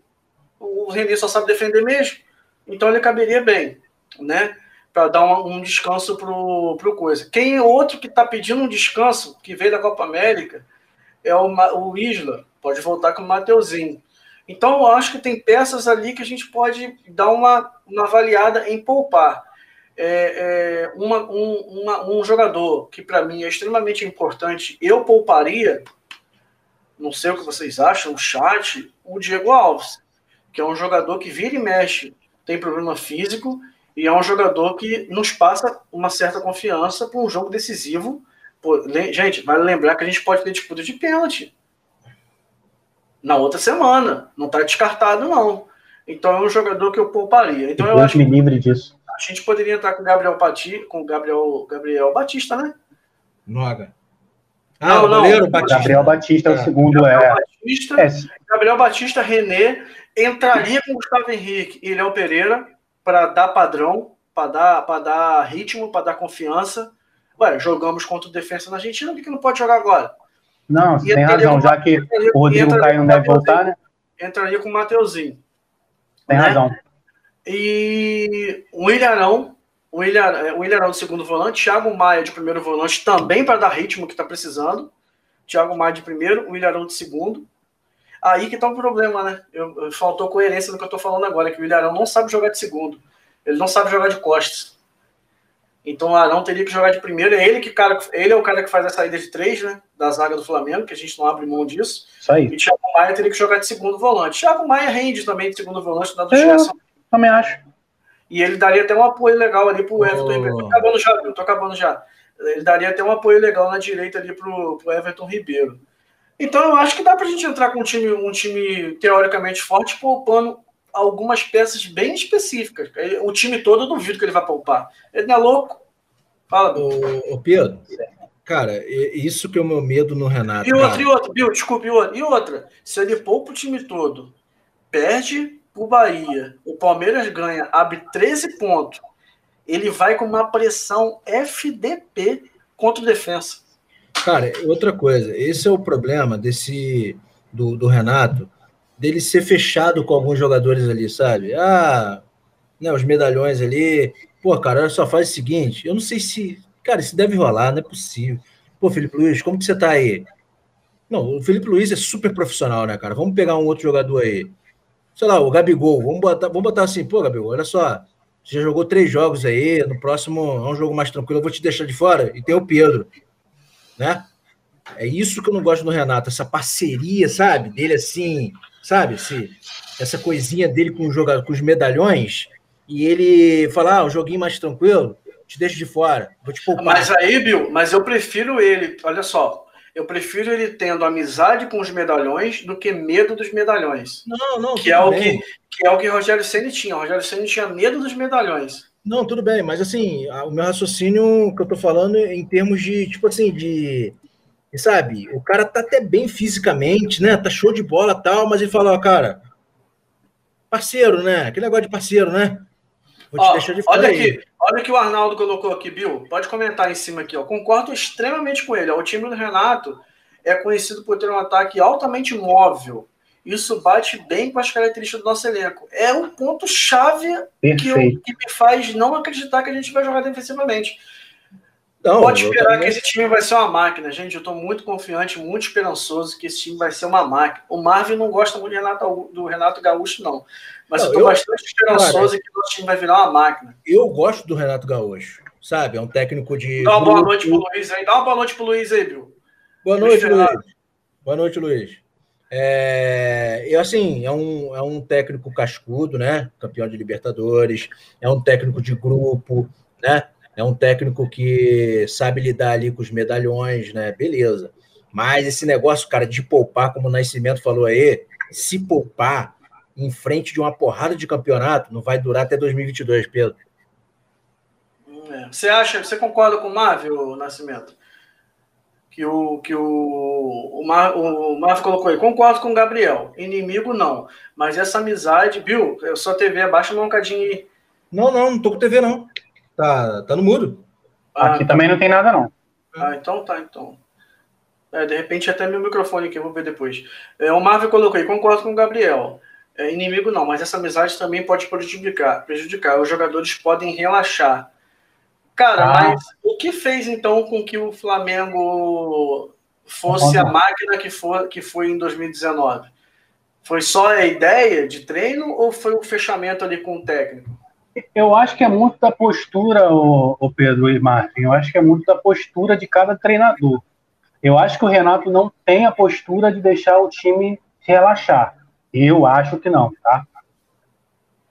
O René só sabe defender mesmo, então ele caberia bem, né? Para dar um, um, descanso pro, pro coisa. Quem é outro que está pedindo um descanso, que veio da Copa América, é o, o Isla. Pode voltar com o Mateuzinho. Então, eu acho que tem peças ali que a gente pode dar uma, uma avaliada em poupar é, é, uma, um, uma, um jogador que para mim é extremamente importante, eu pouparia, não sei o que vocês acham, o chat, o Diego Alves, que é um jogador que vira e mexe, tem problema físico e é um jogador que nos passa uma certa confiança para um jogo decisivo. Pô, gente, vale lembrar que a gente pode ter disputa de pênalti na outra semana, não está descartado não. Então é um jogador que eu pouparia. Então eu acho me livre disso. A gente poderia entrar com o Gabriel Pati, com o Gabriel, Gabriel Batista, né? Noga. Ah, não, não, goleiro Batista. Gabriel Batista é o segundo, Gabriel é. Batista, é. Gabriel Batista, René, entraria com o Gustavo Henrique e Léo Pereira para dar padrão, para dar, dar ritmo, para dar confiança. Ué, jogamos contra o defesa na Argentina, por que não pode jogar agora? Não, você tem razão, já que o Rodrigo Caio não deve voltar, né? Entraria com o Mateuzinho. Tem né? razão. E o Ilharão, o, Ilharão, o Ilharão de segundo volante, Thiago Maia de primeiro volante também para dar ritmo que está precisando. Thiago Maia de primeiro, o Ilharão de segundo. Aí que está o um problema, né? Eu, eu, faltou coerência no que eu estou falando agora, que o Ilharão não sabe jogar de segundo. Ele não sabe jogar de costas. Então o Arão teria que jogar de primeiro. É ele que cara, ele é o cara que faz a saída de três, né? Da zaga do Flamengo, que a gente não abre mão disso. Isso aí. E Thiago Maia teria que jogar de segundo volante. Thiago Maia rende também de segundo volante, dado é, também acho. E ele daria até um apoio legal ali pro Everton Ribeiro. Tô acabando já, viu? Tô acabando já. Ele daria até um apoio legal na direita ali pro, pro Everton Ribeiro. Então eu acho que dá pra gente entrar com um time, um time teoricamente forte, poupando algumas peças bem específicas. O time todo eu duvido que ele vai poupar. Ele não é louco? Fala, Ô, ô Pedro, cara, isso que é o meu medo no Renato. E outra, e outra, Bill, desculpe, e outra. E outra, se ele poupa o time todo, perde o Bahia, o Palmeiras ganha, abre 13 pontos, ele vai com uma pressão FDP contra o defensa. Cara, outra coisa, esse é o problema desse do, do Renato, dele ser fechado com alguns jogadores ali, sabe? Ah, né, os medalhões ali. Pô, cara, só faz o seguinte, eu não sei se, cara, isso deve rolar, não é possível. Pô, Felipe Luiz, como que você tá aí? Não, o Felipe Luiz é super profissional, né, cara? Vamos pegar um outro jogador aí sei lá, o Gabigol, vamos botar, vamos botar assim, pô, Gabigol, olha só, você já jogou três jogos aí, no próximo é um jogo mais tranquilo, eu vou te deixar de fora, e tem o Pedro, né? É isso que eu não gosto do Renato, essa parceria, sabe? Dele assim, sabe? Esse, essa coisinha dele com, os com os medalhões, e ele falar, ah, um joguinho mais tranquilo, te deixo de fora, vou te poupar. Mas aí, Bill, mas eu prefiro ele, olha só, eu prefiro ele tendo amizade com os medalhões do que medo dos medalhões. Não, não. Que é, o que, que é o que Rogério Senna tinha. O Rogério Senna tinha medo dos medalhões. Não, tudo bem, mas assim, o meu raciocínio que eu tô falando é em termos de, tipo assim, de, sabe, o cara tá até bem fisicamente, né? Tá show de bola tal, mas ele fala, ó, cara, parceiro, né? Aquele negócio de parceiro, né? Vou te deixar de fora. Olha aqui, olha que o Arnaldo colocou aqui, Bill. Pode comentar em cima aqui, ó. Concordo extremamente com ele. O time do Renato é conhecido por ter um ataque altamente móvel. Isso bate bem com as características do nosso elenco. É o ponto-chave que, que, me faz não acreditar que a gente vai jogar defensivamente. Não, Pode esperar que esse time vai ser uma máquina, gente. Eu estou muito confiante, muito esperançoso que esse time vai ser uma máquina. O Marvin não gosta muito do Renato, do Renato Gaúcho, não. Mas não, eu estou bastante esperançoso que o nosso time vai virar uma máquina. Eu gosto do Renato Gaúcho, sabe? É um técnico de. Dá uma boa noite pro Luiz aí. Dá uma boa noite pro Luiz aí, Bill. Boa noite, Luiz. Boa noite, Luiz. É, e assim, é um, é um técnico cascudo, né? Campeão de Libertadores, é um técnico de grupo, né? É um técnico que sabe lidar ali com os medalhões, né? Beleza. Mas esse negócio, cara, de poupar, como o Nascimento falou aí, se poupar em frente de uma porrada de campeonato, não vai durar até 2022, Pedro. É. Você acha, você concorda com o Marvel, Nascimento? Que o que o, o, Mar, o Marvel colocou aí. Concordo com o Gabriel. Inimigo não. Mas essa amizade, Bill, sua TV abaixa um bocadinho aí. Não, não, não tô com TV, não. Tá, tá no mudo. Ah, aqui tá. também não tem nada, não. Ah, então tá, então. É, de repente até meu microfone aqui, eu vou ver depois. É, o Marvel colocou aí, concordo com o Gabriel. É, inimigo não, mas essa amizade também pode prejudicar. prejudicar. Os jogadores podem relaxar. Cara, ah. mas o que fez então com que o Flamengo fosse a máquina que foi, que foi em 2019? Foi só a ideia de treino ou foi o fechamento ali com o técnico? Eu acho que é muito da postura, o, o Pedro e Martin. Eu acho que é muito da postura de cada treinador. Eu acho que o Renato não tem a postura de deixar o time relaxar. Eu acho que não, tá?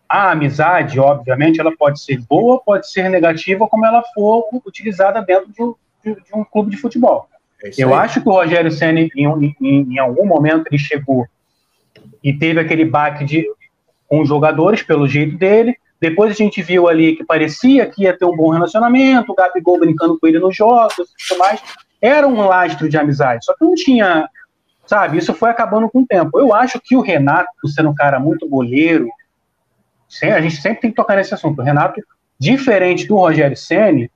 A amizade, obviamente, ela pode ser boa, pode ser negativa, como ela for utilizada dentro de um, de, de um clube de futebol. É eu aí. acho que o Rogério Senna, em, em, em, algum momento, ele chegou e teve aquele baque de, com os jogadores, pelo jeito dele, depois a gente viu ali que parecia que ia ter um bom relacionamento, o Gabigol brincando com ele nos jogos e tudo mais. Era um lastro de amizade, só que não tinha, sabe? Isso foi acabando com o tempo. Eu acho que o Renato, sendo um cara muito goleiro, a gente sempre tem que tocar nesse assunto. O Renato, diferente do Rogério Ceni,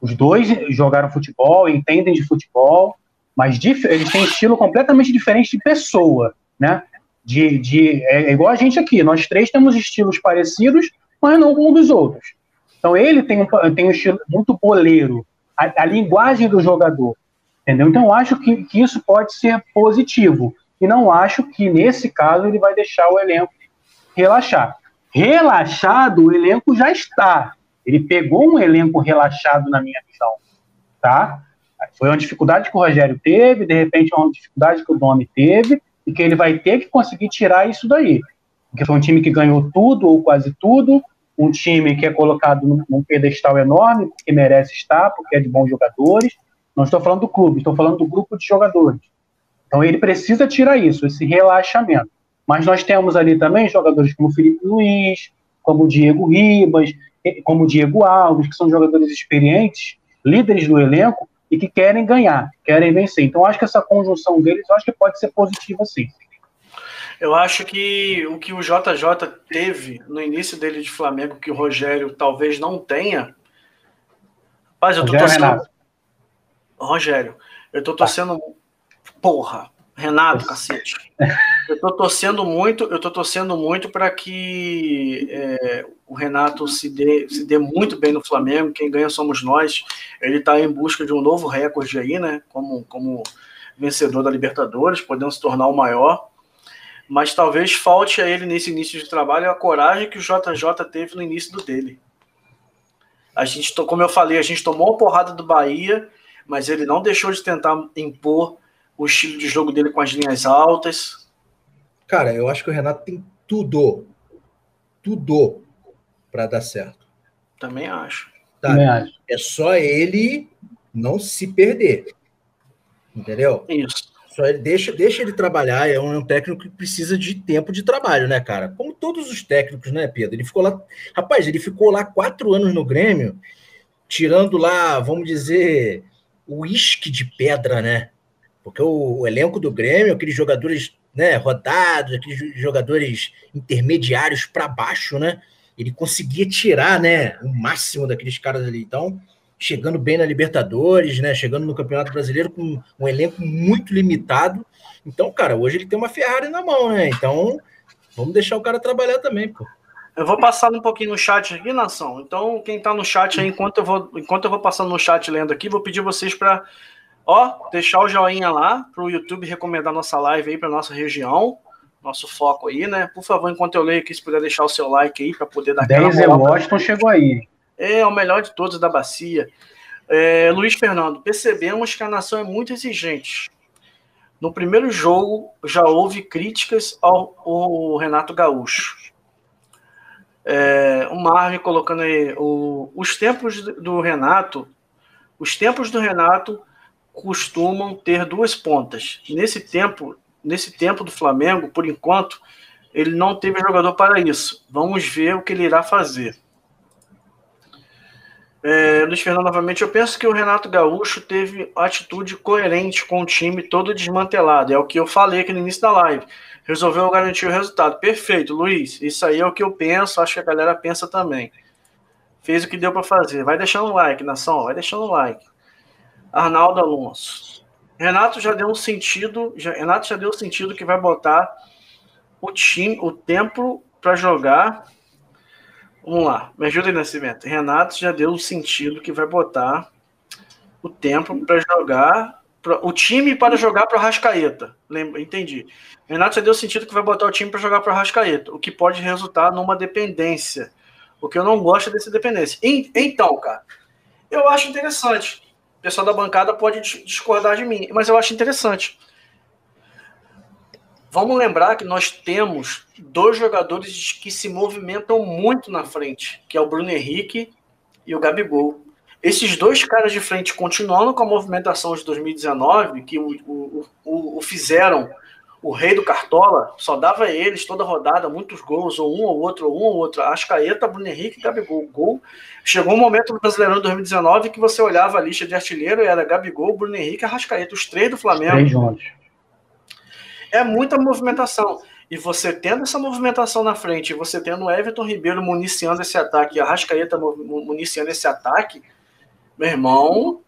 os dois jogaram futebol, entendem de futebol, mas eles têm estilo completamente diferente de pessoa, né? de, de é, é igual a gente aqui, nós três temos estilos parecidos, mas não um dos outros. Então ele tem um, tem um estilo muito boleiro, a, a linguagem do jogador, entendeu? Então acho que, que isso pode ser positivo, e não acho que nesse caso ele vai deixar o elenco relaxar. Relaxado, o elenco já está. Ele pegou um elenco relaxado na minha visão, tá? Foi uma dificuldade que o Rogério teve, de repente uma dificuldade que o Domi teve, e que ele vai ter que conseguir tirar isso daí. Porque foi um time que ganhou tudo ou quase tudo, um time que é colocado num pedestal enorme, porque merece estar, porque é de bons jogadores. Não estou falando do clube, estou falando do grupo de jogadores. Então ele precisa tirar isso, esse relaxamento. Mas nós temos ali também jogadores como Felipe Luiz, como Diego Ribas, como Diego Alves, que são jogadores experientes, líderes do elenco, e que querem ganhar, querem vencer. Então, acho que essa conjunção deles, acho que pode ser positiva, sim. Eu acho que o que o JJ teve no início dele de Flamengo, que o Rogério talvez não tenha. Rapaz, eu tô Rogério torcendo. Renato. Rogério, eu tô torcendo. Porra, Renato, cacete. Eu tô torcendo muito, eu tô torcendo muito para que é, o Renato se dê, se dê muito bem no Flamengo. Quem ganha somos nós. Ele está em busca de um novo recorde aí, né? Como, como vencedor da Libertadores, podendo se tornar o maior. Mas talvez falte a ele nesse início de trabalho a coragem que o JJ teve no início do dele. A gente, como eu falei, a gente tomou a porrada do Bahia, mas ele não deixou de tentar impor o estilo de jogo dele com as linhas altas. Cara, eu acho que o Renato tem tudo, tudo para dar certo. Também acho. Tá? Também acho. É só ele não se perder. Entendeu? Isso. Só ele deixa, deixa ele trabalhar. É um, é um, técnico que precisa de tempo de trabalho, né, cara? Como todos os técnicos, né, Pedro? Ele ficou lá. Rapaz, ele ficou lá quatro anos no Grêmio, tirando lá, vamos dizer, uísque de pedra, né? Porque o, o, elenco do Grêmio, aqueles jogadores né, rodados, aqueles jogadores intermediários para baixo, né? Ele conseguia tirar, né, o máximo daqueles caras ali. Então, chegando bem na Libertadores, né? Chegando no Campeonato Brasileiro com um elenco muito limitado. Então, cara, hoje ele tem uma Ferrari na mão, né? Então, vamos deixar o cara trabalhar também, pô. Eu vou passar um pouquinho no chat aqui, nação. Então, quem está no chat aí, enquanto eu vou, enquanto eu vou passando no chat lendo aqui, vou pedir vocês para, ó, deixar o joinha lá para o YouTube recomendar nossa live aí para nossa região, nosso foco aí, né? Por favor, enquanto eu leio aqui, se puder deixar o seu like aí para poder dar Denzel Washington chegou aí. É, o melhor de todos da bacia. É, Luiz Fernando, percebemos que a nação é muito exigente. No primeiro jogo já houve críticas ao, ao Renato Gaúcho. É, o Marvin colocando aí o, os tempos do Renato, os tempos do Renato costumam ter duas pontas. Nesse tempo, nesse tempo do Flamengo, por enquanto, ele não teve jogador para isso. Vamos ver o que ele irá fazer. É, Luiz Fernando, novamente, eu penso que o Renato Gaúcho teve atitude coerente com o time todo desmantelado. É o que eu falei aqui no início da live resolveu garantir o resultado. Perfeito, Luiz. Isso aí é o que eu penso, acho que a galera pensa também. Fez o que deu para fazer. Vai deixando o like, nação, vai deixando o like. Arnaldo Alonso. Renato já deu um sentido, já, Renato já deu um sentido que vai botar o time, o tempo para jogar. Vamos lá, me ajuda aí, Nascimento. Renato já deu um sentido que vai botar o tempo para jogar o time para jogar para o Rascaeta. Lembra, entendi. Renato já deu sentido que vai botar o time para jogar para o Rascaeta, o que pode resultar numa dependência. O que eu não gosto dessa dependência. Então, cara, eu acho interessante. O pessoal da bancada pode discordar de mim, mas eu acho interessante. Vamos lembrar que nós temos dois jogadores que se movimentam muito na frente, que é o Bruno Henrique e o Gabigol. Esses dois caras de frente, continuando com a movimentação de 2019, que o, o, o, o fizeram o rei do Cartola, só dava eles toda rodada, muitos gols, ou um ou outro, ou um ou outro. Ascaeta, Bruno Henrique e Gabigol. Gol. Chegou um momento no Brasileirão de 2019 que você olhava a lista de artilheiro e era Gabigol, Bruno Henrique e Arrascaeta, os três do Flamengo. Três juntos. É muita movimentação. E você tendo essa movimentação na frente, você tendo o Everton Ribeiro municiando esse ataque e a Rascaeta municiando esse ataque, meu irmão,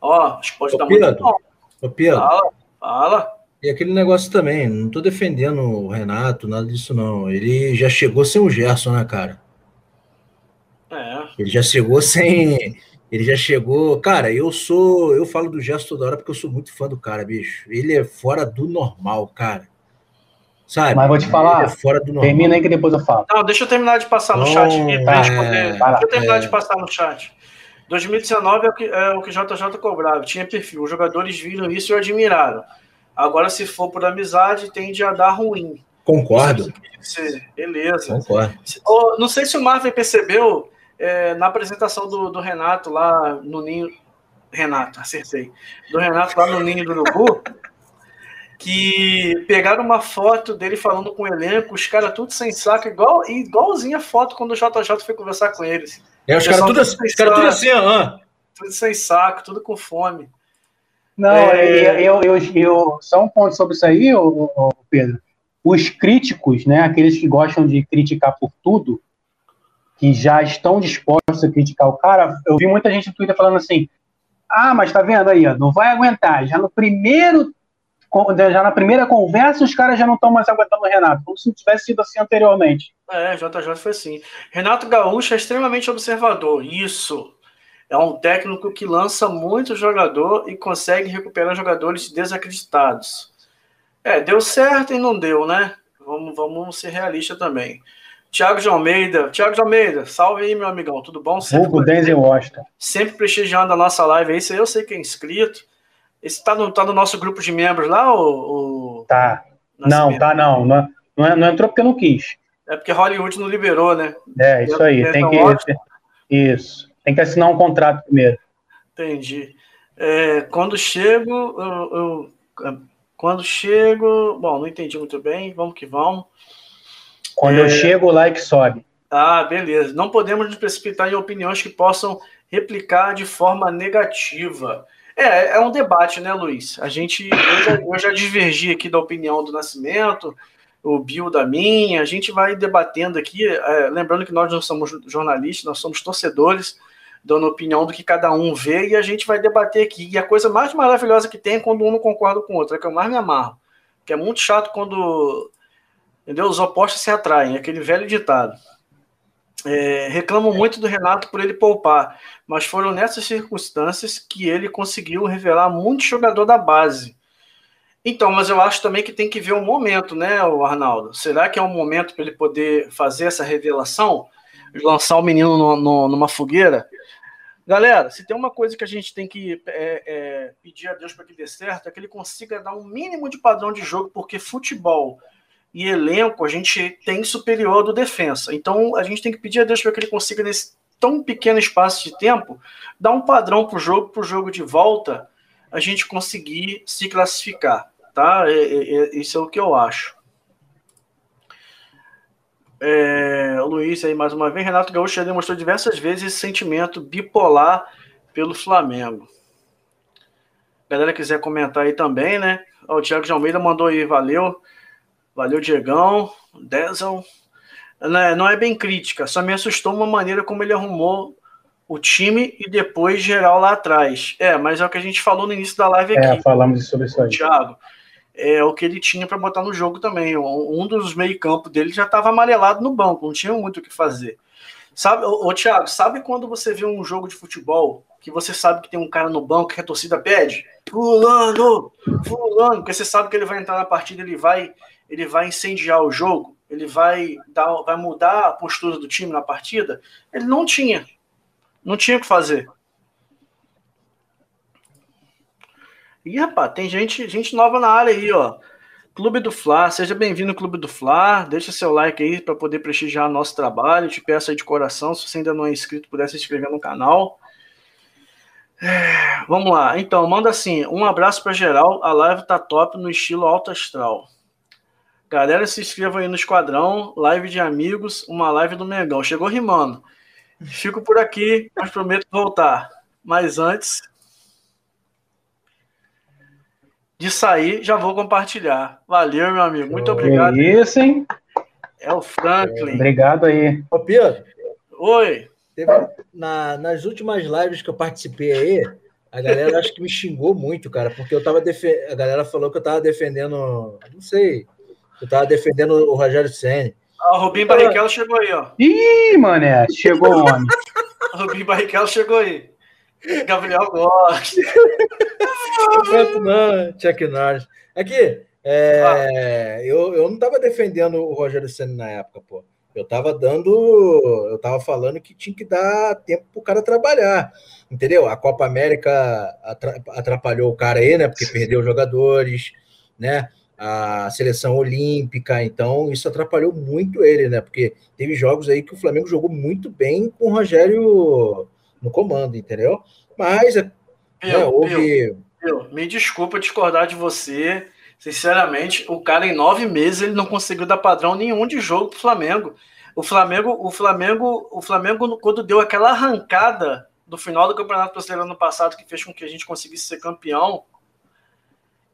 ó, acho que pode Ô, dar Pedro, muito bom. Ô, Pedro, fala, fala. E aquele negócio também, não tô defendendo o Renato, nada disso não. Ele já chegou sem o Gerson, né, cara? É. Ele já chegou sem. Ele já chegou. Cara, eu sou. Eu falo do Gerson toda hora porque eu sou muito fã do cara, bicho. Ele é fora do normal, cara. Sabe? Mas vou te falar. É fora do normal. Termina aí que depois eu falo. Não, deixa eu terminar de passar no oh, chat gente poder. Deixa eu terminar é... de passar no chat. 2019 é o que, é o que JJ cobrava, tinha perfil. Os jogadores viram isso e admiraram. Agora, se for por amizade, tende a dar ruim. Concordo. Beleza. Concordo. não sei se o Marvin percebeu é, na apresentação do, do, Renato lá no Ninho. Renato, acertei. Do Renato lá no Ninho do Urubu. que pegaram uma foto dele falando com o elenco, os caras tudo sem saco, igual, igualzinha a foto quando o JJ foi conversar com eles. É, os caras tudo, assim, cara tudo assim, ó. Tudo sem saco, tudo com fome. Não, é... eu, eu, eu, só um ponto sobre isso aí, Pedro. Os críticos, né, aqueles que gostam de criticar por tudo, que já estão dispostos a criticar o cara, eu vi muita gente no Twitter falando assim: ah, mas tá vendo aí, ó, não vai aguentar. Já no primeiro já na primeira conversa, os caras já não estão mais aguentando o Renato, como se tivesse sido assim anteriormente. É, JJ foi assim. Renato Gaúcho é extremamente observador. Isso. É um técnico que lança muito jogador e consegue recuperar jogadores desacreditados. É, deu certo e não deu, né? Vamos, vamos ser realistas também. Tiago de Almeida. Tiago de Almeida, salve aí, meu amigão. Tudo bom? Sempre, Hugo Denzel Washington. Sempre prestigiando a nossa live aí. Isso aí eu sei que é inscrito. Esse tá no, tá no nosso grupo de membros lá, o. o... Tá. Não, tá não. Não, não, é, não entrou porque não quis. É porque Hollywood não liberou, né? É, isso aí. Tem que, isso. Tem que assinar um contrato primeiro. Entendi. É, quando chego, eu, eu, quando chego. Bom, não entendi muito bem. Vamos que vamos. Quando é, eu chego, o like sobe. Ah, beleza. Não podemos nos precipitar em opiniões que possam replicar de forma negativa. É, é um debate, né, Luiz? A gente, eu já, eu já divergi aqui da opinião do Nascimento, o Bill da minha, a gente vai debatendo aqui, é, lembrando que nós não somos jornalistas, nós somos torcedores, dando opinião do que cada um vê, e a gente vai debater aqui. E a coisa mais maravilhosa que tem é quando um não concorda com o outro, é que eu mais me amarro. Que é muito chato quando entendeu? os opostos se atraem, é aquele velho ditado. É, reclamo muito do Renato por ele poupar, mas foram nessas circunstâncias que ele conseguiu revelar muito jogador da base. Então, mas eu acho também que tem que ver o um momento, né, o Arnaldo? Será que é um momento para ele poder fazer essa revelação? Lançar o menino no, no, numa fogueira? Galera, se tem uma coisa que a gente tem que é, é, pedir a Deus para que dê certo, é que ele consiga dar um mínimo de padrão de jogo, porque futebol e elenco a gente tem superior do defensa. Então a gente tem que pedir a Deus para que ele consiga, nesse tão pequeno espaço de tempo, dar um padrão para o jogo, para o jogo de volta, a gente conseguir se classificar. Tá? É, é, é, isso é o que eu acho. É, Luiz aí mais uma vez. Renato Gaúcho já demonstrou diversas vezes esse sentimento bipolar pelo Flamengo. Galera quiser comentar aí também, né? o Thiago de Almeida mandou aí, valeu. Valeu, Diegão. Dezel. Não é, não é bem crítica, só me assustou uma maneira como ele arrumou o time e depois geral lá atrás. É, mas é o que a gente falou no início da live é, aqui. É, falamos sobre isso aí. Thiago. É o que ele tinha para botar no jogo também. Um dos meio-campo dele já estava amarelado no banco, não tinha muito o que fazer. Sabe, ô, ô Thiago, sabe quando você vê um jogo de futebol que você sabe que tem um cara no banco que a torcida pede? Fulano, fulano, porque você sabe que ele vai entrar na partida, ele vai ele vai incendiar o jogo, ele vai, dar, vai mudar a postura do time na partida. Ele não tinha. Não tinha o que fazer. E, rapaz, tem gente, gente nova na área aí, ó. Clube do Fla, seja bem-vindo ao Clube do Fla. Deixa seu like aí para poder prestigiar nosso trabalho. Te peço aí de coração, se você ainda não é inscrito, puder se inscrever no canal. É, vamos lá. Então, manda assim: um abraço para geral. A live tá top no estilo alto astral. Galera, se inscrevam aí no Esquadrão, live de amigos, uma live do Mengão. Chegou rimando. Fico por aqui, mas prometo voltar. Mas antes de sair, já vou compartilhar. Valeu, meu amigo. Muito obrigado. É isso, hein? É o Franklin. Obrigado aí. Ô, Pedro. Oi. Teve, na, nas últimas lives que eu participei aí, a galera acho que me xingou muito, cara, porque eu tava defendendo. A galera falou que eu tava defendendo. Não sei Tu tava defendendo o Rogério Senna. Ah, o Rubinho Barrichello chegou aí, ó. Ih, mané, chegou o homem. o Rubinho Barrichello chegou aí. Gabriel gosta. não, Chuck Norris. Aqui, é, ah. eu, eu não tava defendendo o Rogério Senna na época, pô. Eu tava dando, eu tava falando que tinha que dar tempo pro cara trabalhar, entendeu? A Copa América atrapalhou o cara aí, né? Porque perdeu jogadores, né? A seleção olímpica, então isso atrapalhou muito ele, né? Porque teve jogos aí que o Flamengo jogou muito bem com o Rogério no comando, entendeu? Mas é, né, houve. me desculpa discordar de você. Sinceramente, o cara em nove meses ele não conseguiu dar padrão nenhum de jogo pro Flamengo. O Flamengo, o Flamengo, o Flamengo, quando deu aquela arrancada do final do Campeonato Brasileiro ano passado, que fez com que a gente conseguisse ser campeão,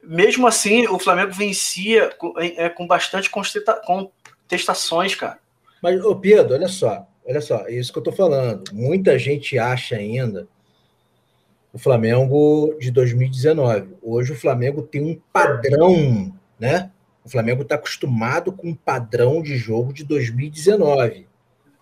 mesmo assim, o Flamengo vencia com, é, com bastante contestações, cara. Mas, ô Pedro, olha só, olha só, é isso que eu tô falando. Muita gente acha ainda o Flamengo de 2019. Hoje o Flamengo tem um padrão, né? O Flamengo está acostumado com um padrão de jogo de 2019.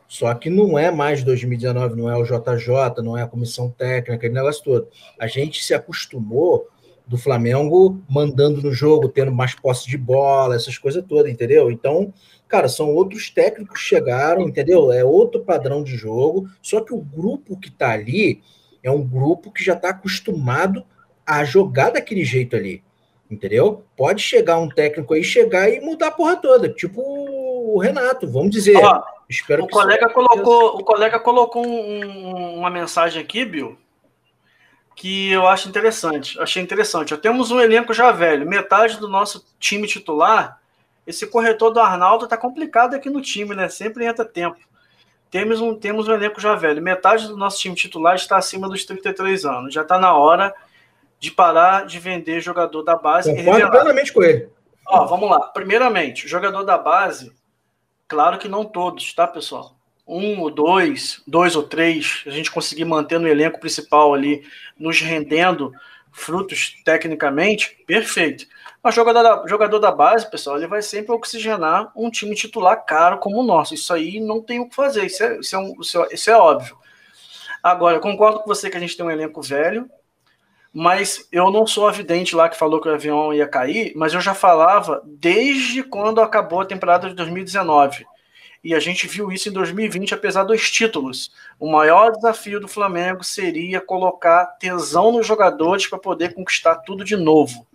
Só que não é mais 2019, não é o JJ, não é a comissão técnica, aquele negócio todo. A gente se acostumou do Flamengo mandando no jogo, tendo mais posse de bola, essas coisas todas, entendeu? Então, cara, são outros técnicos que chegaram, entendeu? É outro padrão de jogo, só que o grupo que tá ali é um grupo que já tá acostumado a jogar daquele jeito ali, entendeu? Pode chegar um técnico aí, chegar e mudar a porra toda, tipo o Renato, vamos dizer. Ó, Espero o colega colocou, o colega colocou um, uma mensagem aqui, Bill, que eu acho interessante. Achei interessante. Temos um elenco já velho, metade do nosso time titular. Esse corretor do Arnaldo tá complicado aqui no time, né? Sempre entra tempo. Temos um, temos um elenco já velho. Metade do nosso time titular está acima dos 33 anos. Já está na hora de parar de vender jogador da base. Concordo plenamente com ele. Ó, vamos lá. Primeiramente, jogador da base, claro que não todos, tá, pessoal? Um ou dois, dois ou três, a gente conseguir manter no elenco principal ali, nos rendendo frutos tecnicamente, perfeito. Mas jogador da, jogador da base, pessoal, ele vai sempre oxigenar um time titular caro como o nosso. Isso aí não tem o que fazer, isso é, isso é, um, isso é, é óbvio. Agora, concordo com você que a gente tem um elenco velho, mas eu não sou avidente lá que falou que o avião ia cair, mas eu já falava desde quando acabou a temporada de 2019. E a gente viu isso em 2020, apesar dos títulos. O maior desafio do Flamengo seria colocar tesão nos jogadores para poder conquistar tudo de novo.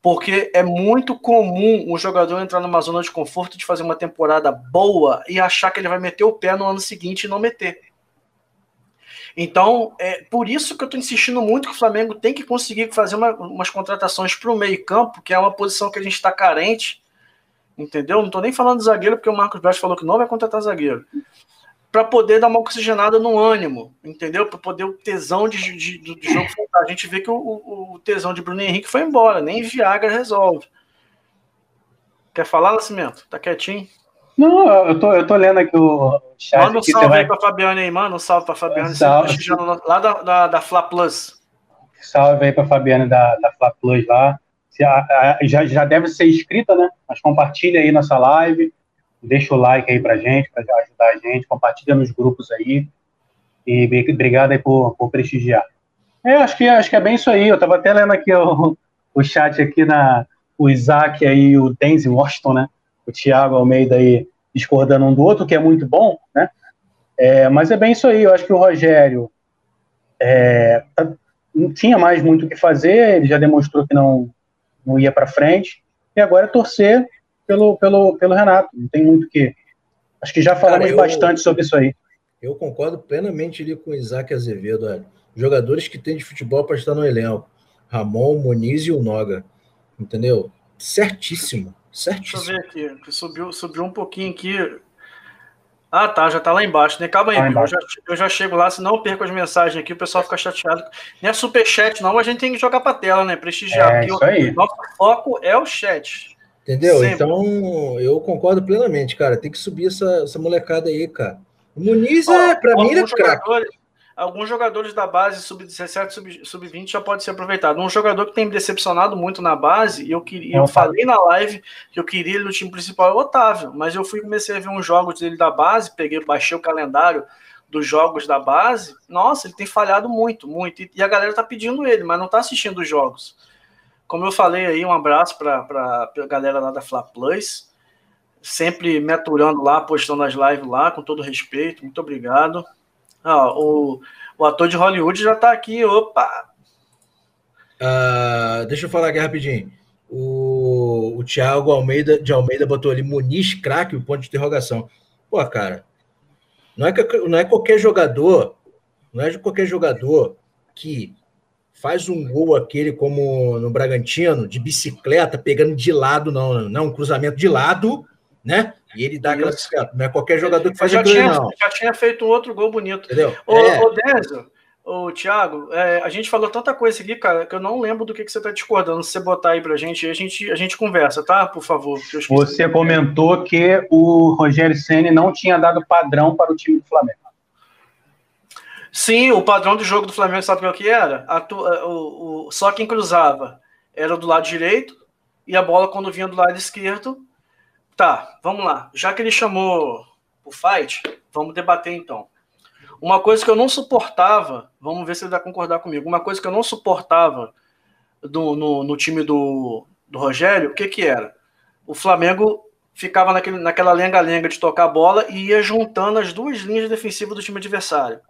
Porque é muito comum um jogador entrar numa zona de conforto de fazer uma temporada boa e achar que ele vai meter o pé no ano seguinte e não meter. Então, é por isso que eu estou insistindo muito que o Flamengo tem que conseguir fazer uma, umas contratações para o meio-campo, que é uma posição que a gente está carente, entendeu? Não estou nem falando de zagueiro, porque o Marcos Braz falou que não vai contratar zagueiro. Para poder dar uma oxigenada no ânimo, entendeu? Para poder o tesão de, de, de, jogo voltar. A gente vê que o, o, o tesão de Bruno Henrique foi embora, nem Viagra resolve. Quer falar, Nascimento? Tá quietinho? Não, eu tô, eu tô lendo aqui o chat. Manda um salve aí pra Fabiane aí, mano. Um salve pra Fabiane. Salve. Lá da, da, da Fla Plus. Salve aí pra Fabiane da, da Fla Plus lá. Já, já deve ser inscrita, né? Mas compartilha aí nossa live. Deixa o like aí pra gente, pra ajudar a gente. Compartilha nos grupos aí. E obrigado aí por, por prestigiar. É, acho que, acho que é bem isso aí. Eu tava até lendo aqui o, o chat aqui na. O Isaac aí, o Denzi Washington, né? o Thiago Almeida aí discordando um do outro, que é muito bom, né? É, mas é bem isso aí, eu acho que o Rogério é, tá, não tinha mais muito o que fazer, ele já demonstrou que não, não ia para frente, e agora é torcer pelo, pelo, pelo Renato, não tem muito o que. Acho que já falamos Cara, eu, bastante sobre isso aí. Eu concordo plenamente ali com o Isaac Azevedo, olha. jogadores que tem de futebol para estar no elenco, Ramon, Moniz e o Noga, entendeu? Certíssimo. Certíssimo. Deixa eu ver aqui. Subiu, subiu um pouquinho aqui. Ah, tá, já tá lá embaixo, né? Calma aí, eu já, eu já, chego lá, senão eu perco as mensagens aqui, o pessoal fica chateado. Não é superchat, não, a gente tem que jogar pra tela, né? Prestigiar. É, isso aí. O nosso foco é o chat. Entendeu? Sempre. Então, eu concordo plenamente, cara. Tem que subir essa, essa molecada aí, cara. O Muniz, é, pra mim, ele é craque alguns jogadores da base sub-17, sub-20 já pode ser aproveitado. Um jogador que tem me decepcionado muito na base, e eu queria, eu falei na live que eu queria ele no time principal é o Otávio, mas eu fui comecei a ver uns jogos dele da base, peguei, baixei o calendário dos jogos da base. Nossa, ele tem falhado muito, muito. E, a galera tá pedindo ele, mas não tá assistindo os jogos. Como eu falei aí, um abraço para a galera lá da Fla Plus. Sempre me aturando lá, postando as lives lá, com todo respeito. Muito obrigado. Ah, o, o ator de Hollywood já tá aqui, opa! Uh, deixa eu falar aqui rapidinho. O, o Thiago Almeida de Almeida botou ali Muniz craque, o ponto de interrogação. Pô, cara, não é, que, não é qualquer jogador, não é qualquer jogador que faz um gol aquele como no Bragantino, de bicicleta, pegando de lado, não, não, um cruzamento de lado, né? E ele dá aquela bicicleta. Não é qualquer jogador que faz já tinha, não. Já tinha feito um outro gol bonito. Entendeu? Ô, é. ô Denzo, ô, Thiago, é, a gente falou tanta coisa aqui, cara, que eu não lembro do que, que você está discordando. Se você botar aí pra gente, a gente, a gente conversa, tá? Por favor. Você comentou que o Rogério Senna não tinha dado padrão para o time do Flamengo. Sim, o padrão do jogo do Flamengo, sabe o que era? A, o, o, só quem cruzava era do lado direito e a bola, quando vinha do lado esquerdo, Tá, vamos lá. Já que ele chamou o fight, vamos debater então. Uma coisa que eu não suportava, vamos ver se ele vai concordar comigo. Uma coisa que eu não suportava do, no, no time do, do Rogério, o que que era? O Flamengo ficava naquele, naquela lenga-lenga de tocar a bola e ia juntando as duas linhas defensivas do time adversário.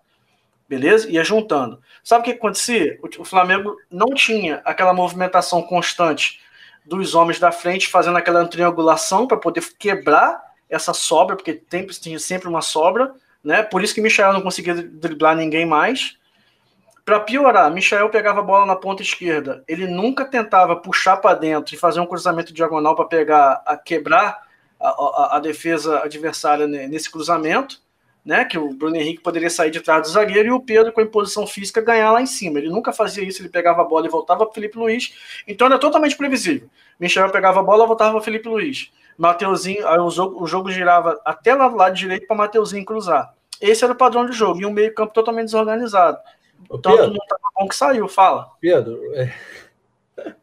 Beleza? Ia juntando. Sabe o que acontecia? O, o Flamengo não tinha aquela movimentação constante dos homens da frente fazendo aquela triangulação para poder quebrar essa sobra, porque tem, tinha sempre uma sobra, né? Por isso que Michel não conseguia driblar ninguém mais. Para piorar, Michel pegava a bola na ponta esquerda. Ele nunca tentava puxar para dentro e fazer um cruzamento diagonal para pegar, a quebrar a, a, a, defesa adversária nesse cruzamento, né? Que o Bruno Henrique poderia sair de trás do zagueiro e o Pedro, com a imposição física, ganhar lá em cima. Ele nunca fazia isso, ele pegava a bola e voltava para Felipe Luiz. Então era totalmente previsível. Michel pegava a bola e voltava para Felipe Luiz. Mateuzinho, aí o jogo, o jogo girava até lá do lado direito para Mateuzinho cruzar. Esse era o padrão de jogo, e um meio-campo totalmente desorganizado. Ô, Tanto Pedro, não estava bom que saiu, fala. Pedro, é...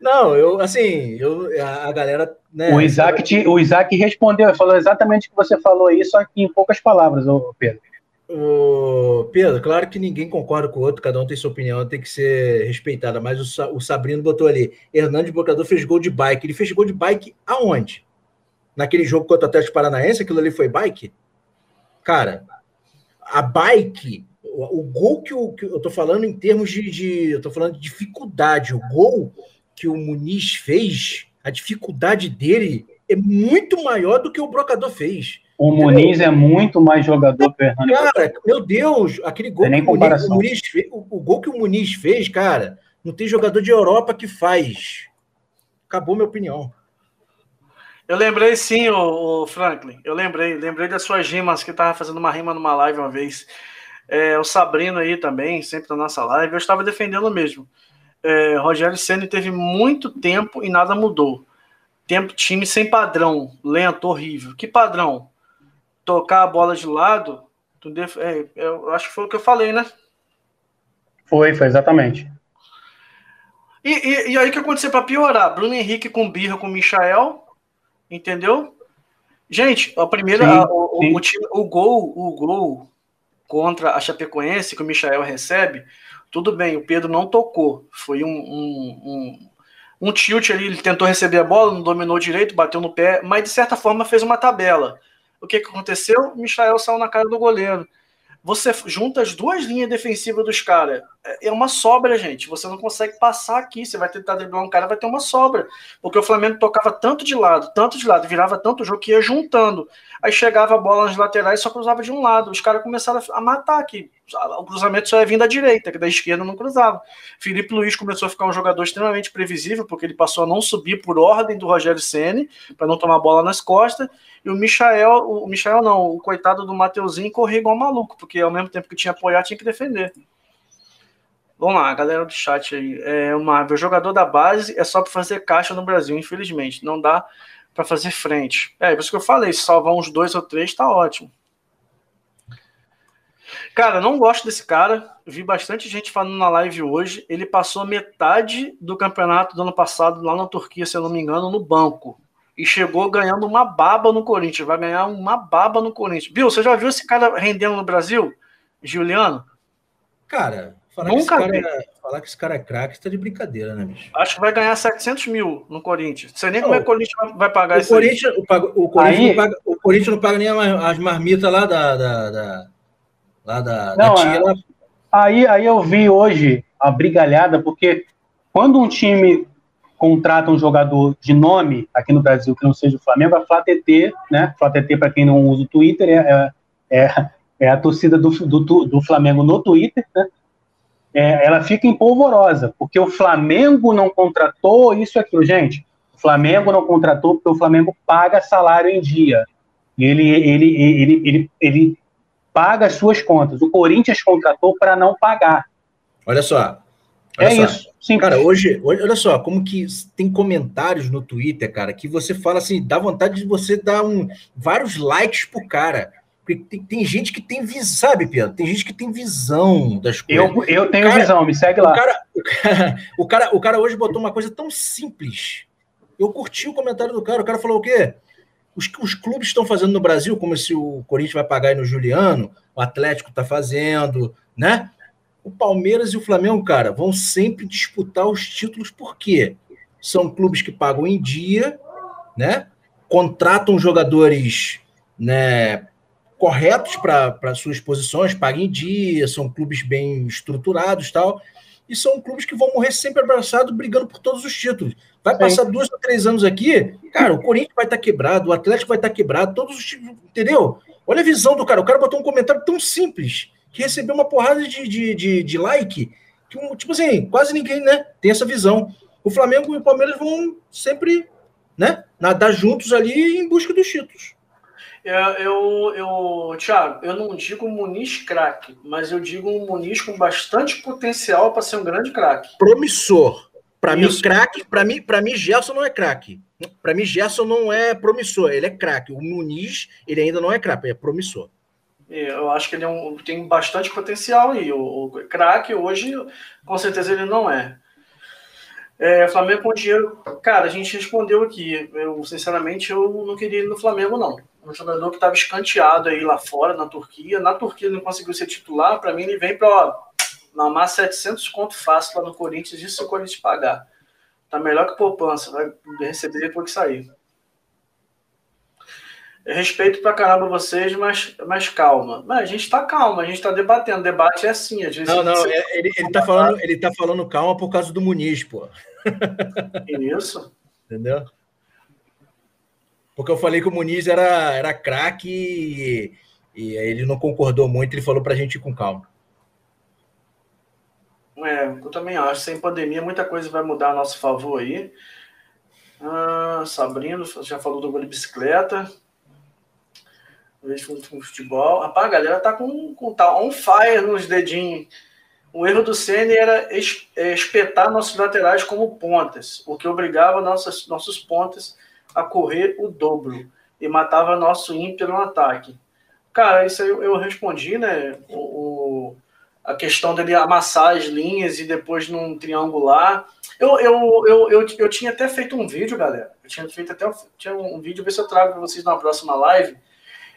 Não, eu, assim, eu, a, galera. Né, o, Isaac te, o Isaac respondeu, falou exatamente o que você falou aí, só que em poucas palavras, ô Pedro. O Pedro, claro que ninguém concorda com o outro, cada um tem sua opinião, tem que ser respeitada, mas o, o Sabrino botou ali: Hernandes Bocador fez gol de bike. Ele fez gol de bike aonde? Naquele jogo contra o Atlético Paranaense, aquilo ali foi bike? Cara, a bike, o, o gol que, o, que eu tô falando em termos de, de. Eu tô falando de dificuldade, o gol que o Muniz fez, a dificuldade dele é muito maior do que o Brocador fez. O Muniz é muito mais jogador que o Hernani. Cara, meu Deus, aquele gol, que o, Muniz, o, Muniz fez, o, o, gol que o Muniz fez, cara, não tem jogador de Europa que faz. Acabou minha opinião. Eu lembrei sim, o, Franklin. Eu lembrei, lembrei das suas rimas que tava fazendo uma rima numa live uma vez. É, o Sabrino aí também, sempre na nossa live, eu estava defendendo mesmo é, Rogério Senna teve muito tempo e nada mudou. Tempo time sem padrão, lento, horrível. Que padrão? Tocar a bola de lado. É, eu acho que foi o que eu falei, né? Foi, foi exatamente. E, e, e aí o que aconteceu para piorar? Bruno Henrique com birra com o Michael, entendeu? Gente, a primeira, sim, a, o, sim. O, time, o, gol, o gol contra a Chapecoense que o Michael recebe, tudo bem, o Pedro não tocou. Foi um, um, um, um tilt ali, ele tentou receber a bola, não dominou direito, bateu no pé, mas de certa forma fez uma tabela. O que, que aconteceu? Michael saiu na cara do goleiro. Você junta as duas linhas defensivas dos caras. É, é uma sobra, gente. Você não consegue passar aqui. Você vai tentar driblar um cara, vai ter uma sobra. Porque o Flamengo tocava tanto de lado, tanto de lado, virava tanto o jogo que ia juntando. Aí chegava a bola nas laterais só cruzava de um lado. Os caras começaram a matar aqui. O cruzamento só ia vir da direita, que da esquerda não cruzava. Felipe Luiz começou a ficar um jogador extremamente previsível, porque ele passou a não subir por ordem do Rogério Ceni para não tomar bola nas costas. E o Michael, o Michael não, o coitado do Mateuzinho corria igual maluco, porque ao mesmo tempo que tinha apoiar, tinha que defender. Vamos lá, galera do chat aí. É, o Marvel, jogador da base é só para fazer caixa no Brasil, infelizmente. Não dá para fazer frente. É, por isso que eu falei, se salvar uns dois ou três, tá ótimo. Cara, não gosto desse cara. Vi bastante gente falando na live hoje. Ele passou metade do campeonato do ano passado lá na Turquia, se eu não me engano, no banco e chegou ganhando uma baba no Corinthians. Vai ganhar uma baba no Corinthians. Bill, você já viu esse cara rendendo no Brasil? Juliano? Cara, falar, Nunca que, esse cara, é, falar que esse cara é craque tá de brincadeira, né, bicho? Acho que vai ganhar 700 mil no Corinthians. Não sei nem como é que o Corinthians vai pagar o isso Corinthians, o, o, Corinthians não paga, o Corinthians não paga nem as marmitas lá da, da, da lá da, não, da tia. É, aí, aí eu vi hoje a brigalhada, porque quando um time contrata um jogador de nome aqui no Brasil que não seja o Flamengo, a Flá TT, né? Flá TT, para quem não usa o Twitter, é, é, é, é a torcida do, do, do, Flamengo no Twitter, né? É, ela fica empolvorosa, porque o Flamengo não contratou isso e aquilo. Gente, o Flamengo não contratou porque o Flamengo paga salário em dia. E ele, ele, ele, ele, ele paga as suas contas. O Corinthians contratou para não pagar. Olha só, Olha é só. isso. Sim. Cara, hoje, olha só, como que tem comentários no Twitter, cara, que você fala assim, dá vontade de você dar um, vários likes pro cara. Porque tem, tem gente que tem visão, sabe, Pedro? Tem gente que tem visão das coisas. Eu, eu tenho cara, visão, me segue lá. O cara, o cara, o, cara, o, cara, hoje botou uma coisa tão simples. Eu curti o comentário do cara. O cara falou o quê? Os, os clubes estão fazendo no Brasil, como se o Corinthians vai pagar aí no Juliano, o Atlético está fazendo, né? o Palmeiras e o Flamengo, cara, vão sempre disputar os títulos, porque são clubes que pagam em dia, né? Contratam jogadores né, corretos para suas posições, pagam em dia, são clubes bem estruturados tal. E são clubes que vão morrer sempre abraçados, brigando por todos os títulos. Vai Sim. passar dois ou três anos aqui, cara, o Corinthians vai estar tá quebrado, o Atlético vai estar tá quebrado, todos os títulos, entendeu? Olha a visão do cara. O cara botou um comentário tão simples que recebeu uma porrada de, de, de, de like, que, tipo assim, quase ninguém né, tem essa visão. O Flamengo e o Palmeiras vão sempre né, nadar juntos ali em busca dos títulos. Eu, eu, eu, Thiago, eu não digo Muniz craque, mas eu digo um Muniz com bastante potencial para ser um grande craque. Promissor. Para mim, craque, para mim, para mim, Gerson não é craque. Para mim, Gerson não é promissor, ele é craque. O Muniz, ele ainda não é craque, é promissor. Eu acho que ele é um, tem bastante potencial e o, o craque hoje, com certeza, ele não é. É, Flamengo com dinheiro. Cara, a gente respondeu aqui. Eu, sinceramente, eu não queria ir no Flamengo, não. Um jogador que estava escanteado aí lá fora, na Turquia. Na Turquia ele não conseguiu ser titular. Para mim, ele vem para mamar 700 conto fácil lá no Corinthians. Isso se o Corinthians pagar. Tá melhor que poupança. Vai receber depois que sair. Eu respeito pra caramba vocês, mas, mas calma. Mas a gente tá calma, a gente tá debatendo. debate é assim. A gente não, não, é, ele, ele, tá falando, ele tá falando calma por causa do Muniz, pô. Isso. Entendeu? Porque eu falei que o Muniz era, era craque e, e ele não concordou muito, ele falou pra gente ir com calma. É, eu também acho. Sem pandemia, muita coisa vai mudar a nosso favor aí. Ah, Sabrino já falou do gol de bicicleta. Vejo futebol. Rapaz, a galera tá com, com tá on fire nos dedinhos. O erro do Senna era é, espetar nossos laterais como pontas, o que obrigava nossas, nossos pontas a correr o dobro e matava nosso ímpio no ataque. Cara, isso eu, eu respondi, né? O, o, a questão dele amassar as linhas e depois num triangular. Eu, eu, eu, eu, eu tinha até feito um vídeo, galera. Eu tinha feito até um, tinha um vídeo, ver se eu trago para vocês na próxima live,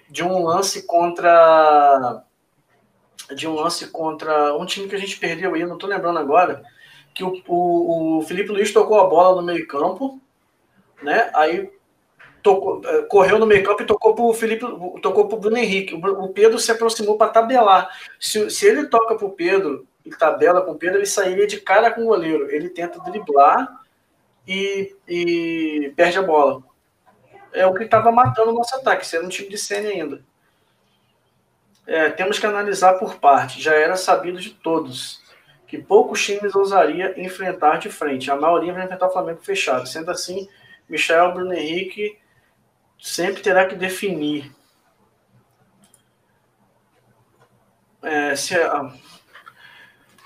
de um lance contra de um lance contra um time que a gente perdeu aí, não tô lembrando agora, que o, o, o Felipe Luiz tocou a bola no meio campo, né? Aí tocou, eh, correu no meio campo e tocou pro Felipe, tocou pro Bruno Henrique. O, Pedro se aproximou para tabelar. Se, se ele toca pro Pedro e tabela com o Pedro, ele sairia de cara com o goleiro. Ele tenta driblar e, e perde a bola. É o que estava matando o nosso ataque, sendo um time de cena ainda. É, temos que analisar por parte. Já era sabido de todos que poucos times ousaria enfrentar de frente. A maioria vai enfrentar o Flamengo fechado. Sendo assim, Michel Bruno Henrique sempre terá que definir. É, se, a,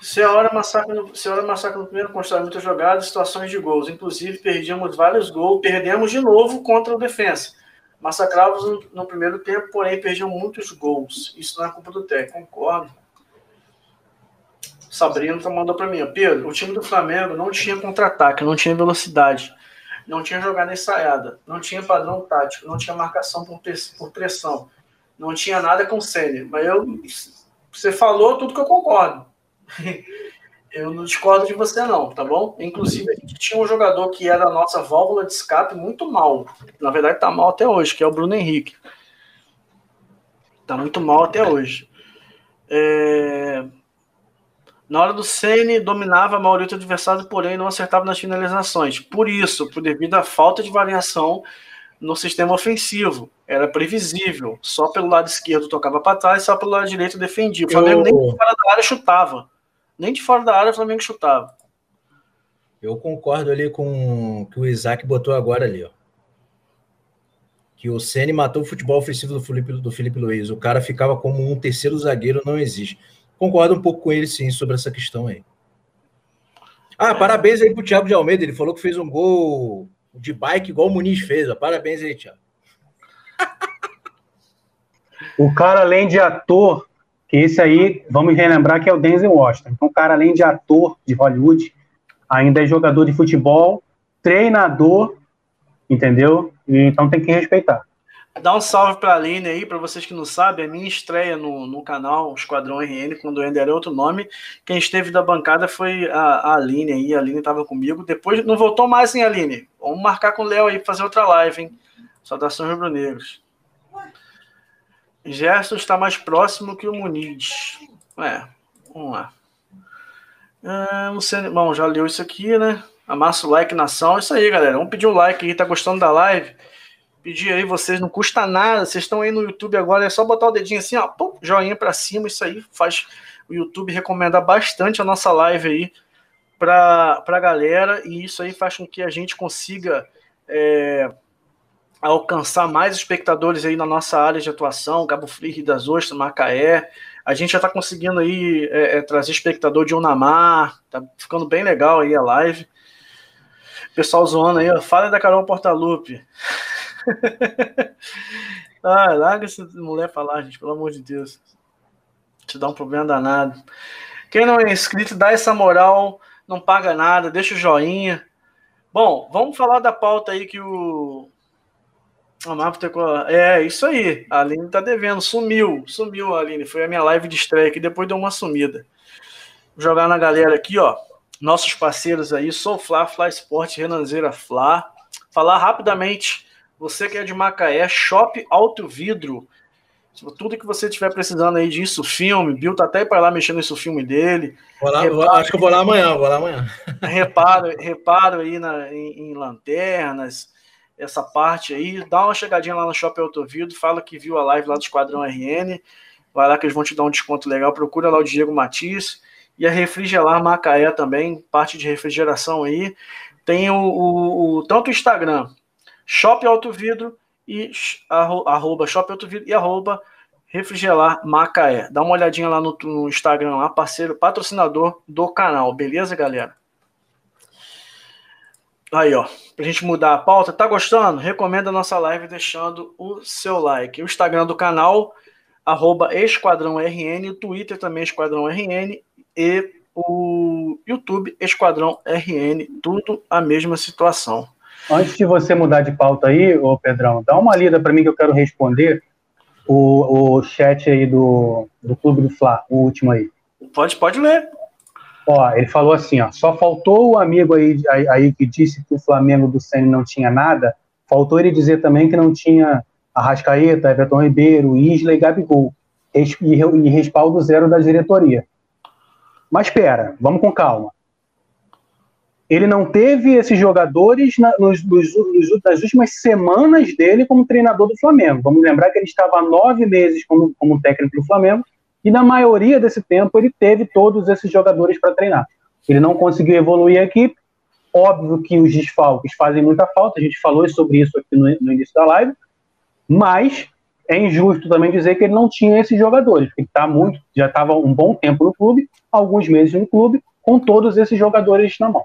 se a hora massacre no, se a hora massacre no primeiro constrói muitas jogadas, situações de gols. Inclusive, perdemos vários gols, perdemos de novo contra o defensa. Massacravos no, no, primeiro tempo, porém perdiam muitos gols. Isso não é culpa do técnico, concordo. Sabrina tá mandou para mim, Pedro, o time do Flamengo não tinha contra-ataque, não tinha velocidade, não tinha jogada ensaiada, não tinha padrão tático, não tinha marcação por, pressão, não tinha nada com série. Mas eu, você falou tudo que eu concordo. Eu não discordo de você, não, tá bom? Inclusive, a gente tinha um jogador que era a nossa válvula de escape muito mal. Na verdade, tá mal até hoje, que é o Bruno Henrique. Tá muito mal até hoje. É... Na hora do Ceni dominava a maioria do adversário, porém não acertava nas finalizações. Por isso, por devido à falta de variação no sistema ofensivo, era previsível. Só pelo lado esquerdo tocava para trás, só pelo lado direito defendia. O Flamengo Eu... nem fora da área chutava. Nem de fora da área o Flamengo chutava. Eu concordo ali com o que o Isaac botou agora ali, ó. Que o Ceni matou o futebol ofensivo do Felipe, do Felipe Luiz. O cara ficava como um terceiro zagueiro, não existe. Concordo um pouco com ele, sim, sobre essa questão aí. Ah, parabéns aí pro Thiago de Almeida. Ele falou que fez um gol de bike igual o Muniz fez. Ó. Parabéns aí, Thiago. O cara, além de ator, que esse aí, vamos relembrar que é o Denzel Washington. Então, o cara, além de ator de Hollywood, ainda é jogador de futebol, treinador, entendeu? E, então tem que respeitar. Dá um salve para a Aline aí, para vocês que não sabem, a minha estreia no, no canal Esquadrão RN, quando ainda era outro nome. Quem esteve da bancada foi a, a Aline aí, a Aline estava comigo. Depois não voltou mais, hein, Aline? Vamos marcar com o Léo aí, fazer outra live, hein? Saudações rubro-negros. Gerson está mais próximo que o Muniz. É, vamos lá. É, você, bom, já leu isso aqui, né? Amassa o like, nação. Isso aí, galera. Vamos pedir um like aí. Tá gostando da live? Pedir aí vocês, não custa nada. Vocês estão aí no YouTube agora, é só botar o dedinho assim, ó, pum, joinha para cima. Isso aí faz o YouTube recomendar bastante a nossa live aí para a galera. E isso aí faz com que a gente consiga. É, alcançar mais espectadores aí na nossa área de atuação, Cabo Frio, Rio das Ostras, Macaé. A gente já está conseguindo aí é, é, trazer espectador de Unamar, tá ficando bem legal aí a live. Pessoal zoando aí, ó, fala da Carol Portalupe. ah, larga essa mulher falar, gente, pelo amor de Deus. Te dá um problema danado. Quem não é inscrito, dá essa moral, não paga nada, deixa o joinha. Bom, vamos falar da pauta aí que o. É, isso aí. A Aline tá devendo. Sumiu. Sumiu, Aline. Foi a minha live de estreia que depois deu uma sumida. Vou jogar na galera aqui, ó. Nossos parceiros aí, Sou Fla, Fla Sport, Renanzeira Fla. Falar rapidamente. Você que é de Macaé, Shop Alto Vidro. Tudo que você estiver precisando aí disso, filme, Bill tá até para lá mexendo nesse filme dele. Vou lá, reparo, acho que eu vou lá amanhã, vou lá amanhã. Reparo, reparo aí na, em, em, lanternas, essa parte aí. Dá uma chegadinha lá no Shopping Autovidro, fala que viu a live lá do Esquadrão RN. Vai lá que eles vão te dar um desconto legal. Procura lá o Diego Matias. E a Refrigerar Macaé também, parte de refrigeração aí. Tem o, o, o tanto o Instagram, Shop Alto Vidro, e arroba Shopping Outro Vidro e arroba Macaé. Dá uma olhadinha lá no, no, Instagram, lá, parceiro, patrocinador do canal, beleza, galera? Aí, ó, pra gente mudar a pauta, tá gostando? Recomenda a nossa live deixando o seu like. O Instagram do canal, arroba Esquadrão RN, o Twitter também Esquadrão RN e o YouTube Esquadrão RN, tudo a mesma situação. Antes de você mudar de pauta aí, ô Pedrão, dá uma lida para mim que eu quero responder o, o chat aí do, do Clube do Fla, o último aí. Pode, pode ler. Ó, ele falou assim, ó, só faltou o amigo aí, aí, aí que disse que o Flamengo do Senna não tinha nada, faltou ele dizer também que não tinha Arrascaeta, Everton Ribeiro, Isla e Gabigol, e, e respaldo zero da diretoria. Mas espera, vamos com calma ele não teve esses jogadores na, nos, nos, nas últimas semanas dele como treinador do Flamengo. Vamos lembrar que ele estava há nove meses como, como técnico do Flamengo e na maioria desse tempo ele teve todos esses jogadores para treinar. Ele não conseguiu evoluir a equipe. Óbvio que os desfalques fazem muita falta, a gente falou sobre isso aqui no, no início da live, mas é injusto também dizer que ele não tinha esses jogadores, porque tá muito, já estava um bom tempo no clube, alguns meses no clube, com todos esses jogadores na mão.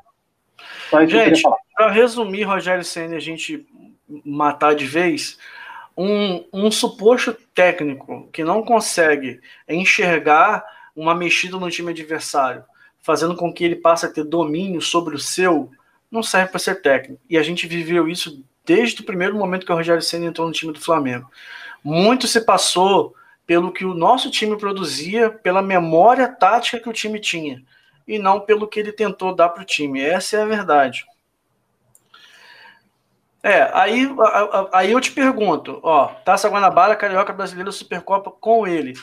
Gente, para resumir, Rogério Senna, a gente matar de vez, um, um suposto técnico que não consegue enxergar uma mexida no time adversário, fazendo com que ele passe a ter domínio sobre o seu, não serve para ser técnico. E a gente viveu isso desde o primeiro momento que o Rogério Senna entrou no time do Flamengo. Muito se passou pelo que o nosso time produzia, pela memória tática que o time tinha e não pelo que ele tentou dar para o time. Essa é a verdade. É, aí, aí eu te pergunto, ó, Taça Guanabara, Carioca Brasileiro, Supercopa com ele.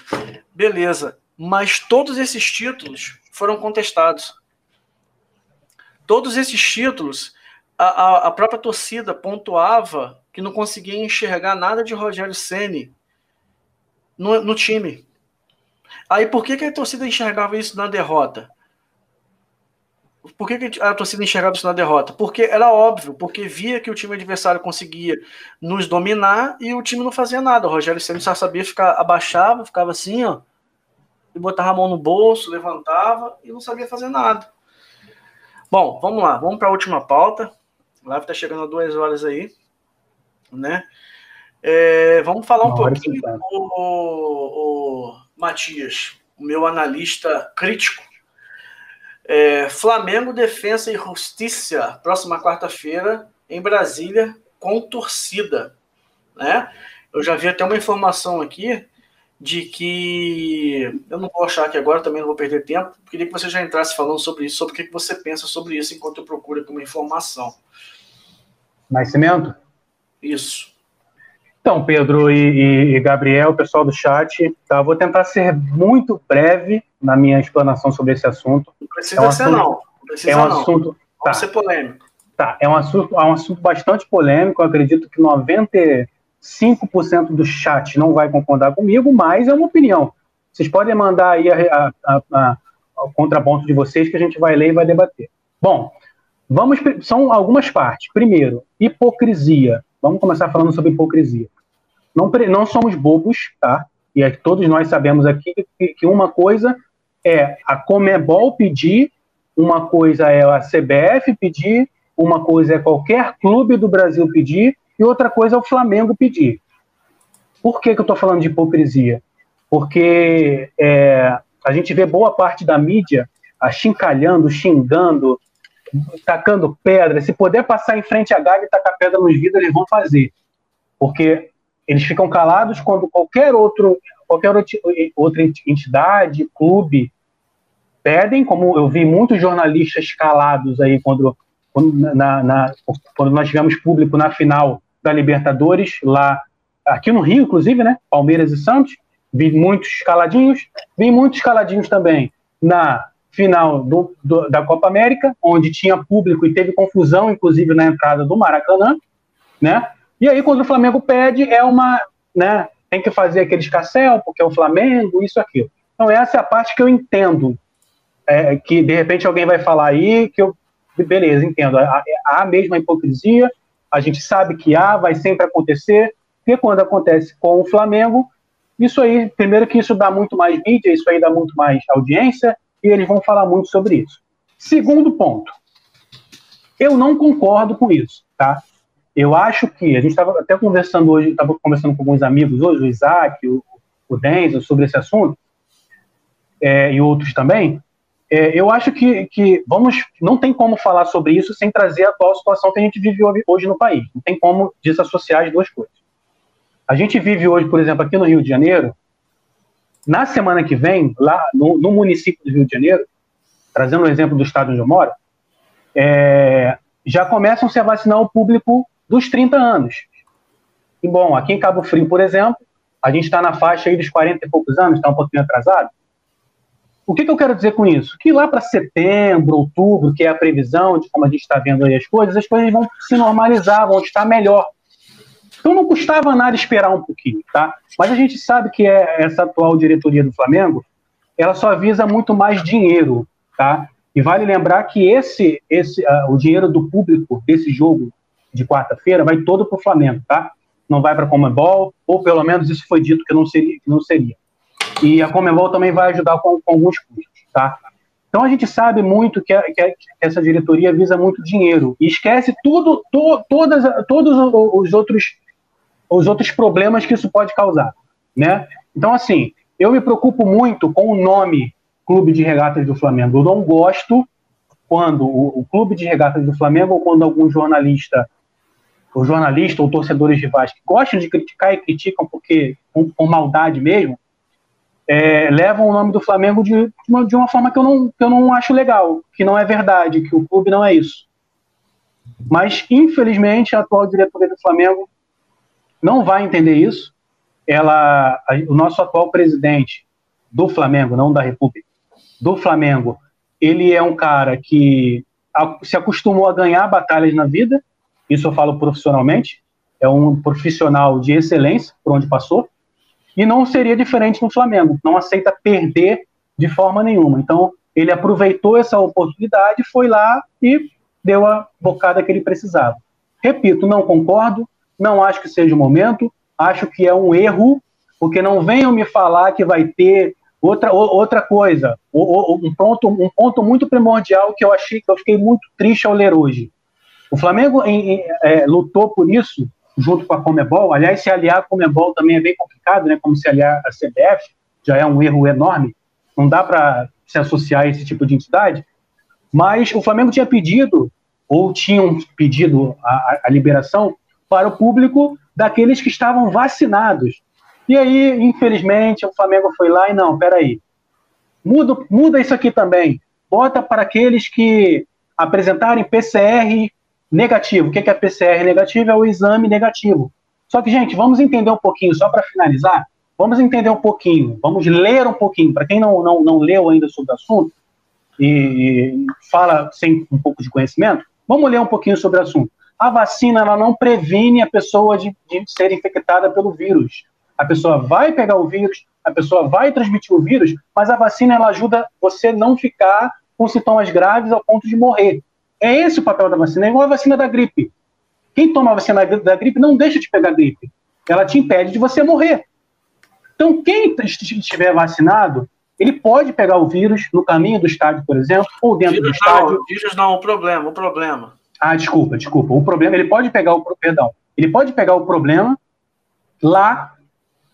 Beleza, mas todos esses títulos foram contestados. Todos esses títulos, a, a, a própria torcida pontuava que não conseguia enxergar nada de Rogério Ceni no, no time. Aí por que, que a torcida enxergava isso na derrota? Por que, a torcida enxergava isso na derrota? Porque era óbvio, porque via que o time adversário conseguia nos dominar e o time não fazia nada. O Rogério Ceni só sabia ficar, abaixava, ficava assim, ó, e botava a mão no bolso, levantava e não sabia fazer nada. Bom, vamos lá, vamos para a última pauta. A live está chegando a duas horas aí, né? É, vamos falar um pouquinho do o, o Matias, o meu analista crítico é, Flamengo, Defesa e Justiça, próxima quarta-feira, em Brasília, com torcida. Né? Eu já vi até uma informação aqui de que. Eu não vou achar aqui agora, também não vou perder tempo. Queria que você já entrasse falando sobre isso, sobre o que você pensa sobre isso enquanto eu procuro aqui uma informação. Nascimento? Isso. Então, Pedro e, e, Gabriel, pessoal do chat, tá? vou tentar ser muito breve na minha explanação sobre esse assunto. Não precisa é um ser, assunto, não. precisa, é um não. assunto. Tá, ser polêmico. Tá, é um assunto, é um assunto bastante polêmico. Eu acredito que 95% do chat não vai concordar comigo, mas é uma opinião. Vocês podem mandar aí a, a, a, o contraponto de vocês que a gente vai ler e vai debater. Bom, vamos. São algumas partes. Primeiro, hipocrisia vamos começar falando sobre hipocrisia. Não, não somos bobos, tá? E é, todos nós sabemos aqui que, que uma coisa é a Comebol pedir, uma coisa é a CBF pedir, uma coisa é qualquer clube do Brasil pedir e outra coisa é o Flamengo pedir. Por que, que eu estou falando de hipocrisia? Porque é, a gente vê boa parte da mídia achincalhando, xingando, tacando pedra. Se puder passar em frente à galha e tacar pedra nos vidros, eles vão fazer. Porque eles ficam calados quando qualquer outro qualquer outra entidade, clube, pedem, como eu vi muitos jornalistas calados aí quando, quando, na, na, quando nós tivemos público na final da Libertadores, lá aqui no Rio, inclusive, né? Palmeiras e Santos, vi muitos caladinhos, vi muitos caladinhos também na final do, do, da Copa América, onde tinha público e teve confusão, inclusive, na entrada do Maracanã, né? E aí, quando o Flamengo pede, é uma, né? Tem que fazer aquele escassel, porque é o Flamengo, isso, aquilo. Então, essa é a parte que eu entendo, é, que de repente alguém vai falar aí, que eu, beleza, entendo. Há, há a mesma hipocrisia, a gente sabe que há, vai sempre acontecer, porque quando acontece com o Flamengo, isso aí, primeiro que isso dá muito mais mídia, isso aí dá muito mais audiência, e eles vão falar muito sobre isso. Segundo ponto, eu não concordo com isso, tá? Eu acho que, a gente estava até conversando hoje, estava conversando com alguns amigos hoje, o Isaac, o, o Denzel, sobre esse assunto, é, e outros também, é, eu acho que, que vamos, não tem como falar sobre isso sem trazer a atual situação que a gente vive hoje no país. Não tem como desassociar as duas coisas. A gente vive hoje, por exemplo, aqui no Rio de Janeiro, na semana que vem, lá no, no município do Rio de Janeiro, trazendo o um exemplo do estado onde eu moro, é, já começam-se a vacinar o público dos 30 anos. E, bom, aqui em Cabo Frio, por exemplo, a gente está na faixa aí dos 40 e poucos anos, está um pouquinho atrasado. O que, que eu quero dizer com isso? Que lá para setembro, outubro, que é a previsão de como a gente está vendo aí as coisas, as coisas vão se normalizar, vão estar melhor. Então não custava nada esperar um pouquinho, tá? Mas a gente sabe que é essa atual diretoria do Flamengo, ela só visa muito mais dinheiro, tá? E vale lembrar que esse, esse, uh, o dinheiro do público desse jogo de quarta-feira vai todo para o Flamengo, tá? Não vai para a Comebol, ou pelo menos isso foi dito que não seria. Que não seria. E a Comebol também vai ajudar com, com alguns custos, tá? Então a gente sabe muito que, a, que, essa diretoria visa muito dinheiro e esquece tudo, to, todas, todos os outros os outros problemas que isso pode causar, né? Então, assim, eu me preocupo muito com o nome Clube de Regatas do Flamengo. Eu não gosto quando o, o Clube de Regatas do Flamengo ou quando algum jornalista, ou jornalista ou torcedores rivais que gostam de criticar e criticam porque com, com maldade mesmo, é, levam o nome do Flamengo de, uma, de uma forma que eu, não, que eu não acho legal, que não é verdade, que o clube não é isso. Mas, infelizmente, a atual diretoria do Flamengo não vai entender isso. Ela, o nosso atual presidente do Flamengo, não da República, do Flamengo, ele é um cara que se acostumou a ganhar batalhas na vida, isso eu falo profissionalmente, é um profissional de excelência por onde passou, e não seria diferente no Flamengo, não aceita perder de forma nenhuma. Então, ele aproveitou essa oportunidade, foi lá e deu a bocada que ele precisava. Repito, não concordo, não acho que seja o momento, acho que é um erro, porque não venham me falar que vai ter outra, outra coisa, um ponto, um ponto muito primordial que eu achei que eu fiquei muito triste ao ler hoje. O Flamengo em, em, é, lutou por isso junto com a Comebol. Aliás, se aliar a Comebol também é bem complicado, né? Como se aliar a CBF, já é um erro enorme. Não dá para se associar a esse tipo de entidade. Mas o Flamengo tinha pedido, ou tinham pedido a, a liberação para o público daqueles que estavam vacinados. E aí, infelizmente, o Flamengo foi lá e não, peraí, muda, muda isso aqui também. Bota para aqueles que apresentarem PCR negativo. O que é PCR negativo? É o exame negativo. Só que, gente, vamos entender um pouquinho, só para finalizar, vamos entender um pouquinho, vamos ler um pouquinho. Para quem não, não, não leu ainda sobre o assunto e fala sem um pouco de conhecimento, vamos ler um pouquinho sobre o assunto a vacina ela não previne a pessoa de, de ser infectada pelo vírus. A pessoa vai pegar o vírus, a pessoa vai transmitir o vírus, mas a vacina ela ajuda você não ficar com sintomas graves ao ponto de morrer. É esse o papel da vacina, é igual a vacina da gripe. Quem toma a vacina da gripe não deixa de pegar gripe. Ela te impede de você morrer. Então, quem estiver vacinado, ele pode pegar o vírus no caminho do estádio, por exemplo, ou dentro vírus do estádio. Não, vírus não, o problema, o problema. Ah, desculpa, desculpa. O problema, ele pode pegar o perdão, ele pode pegar o problema lá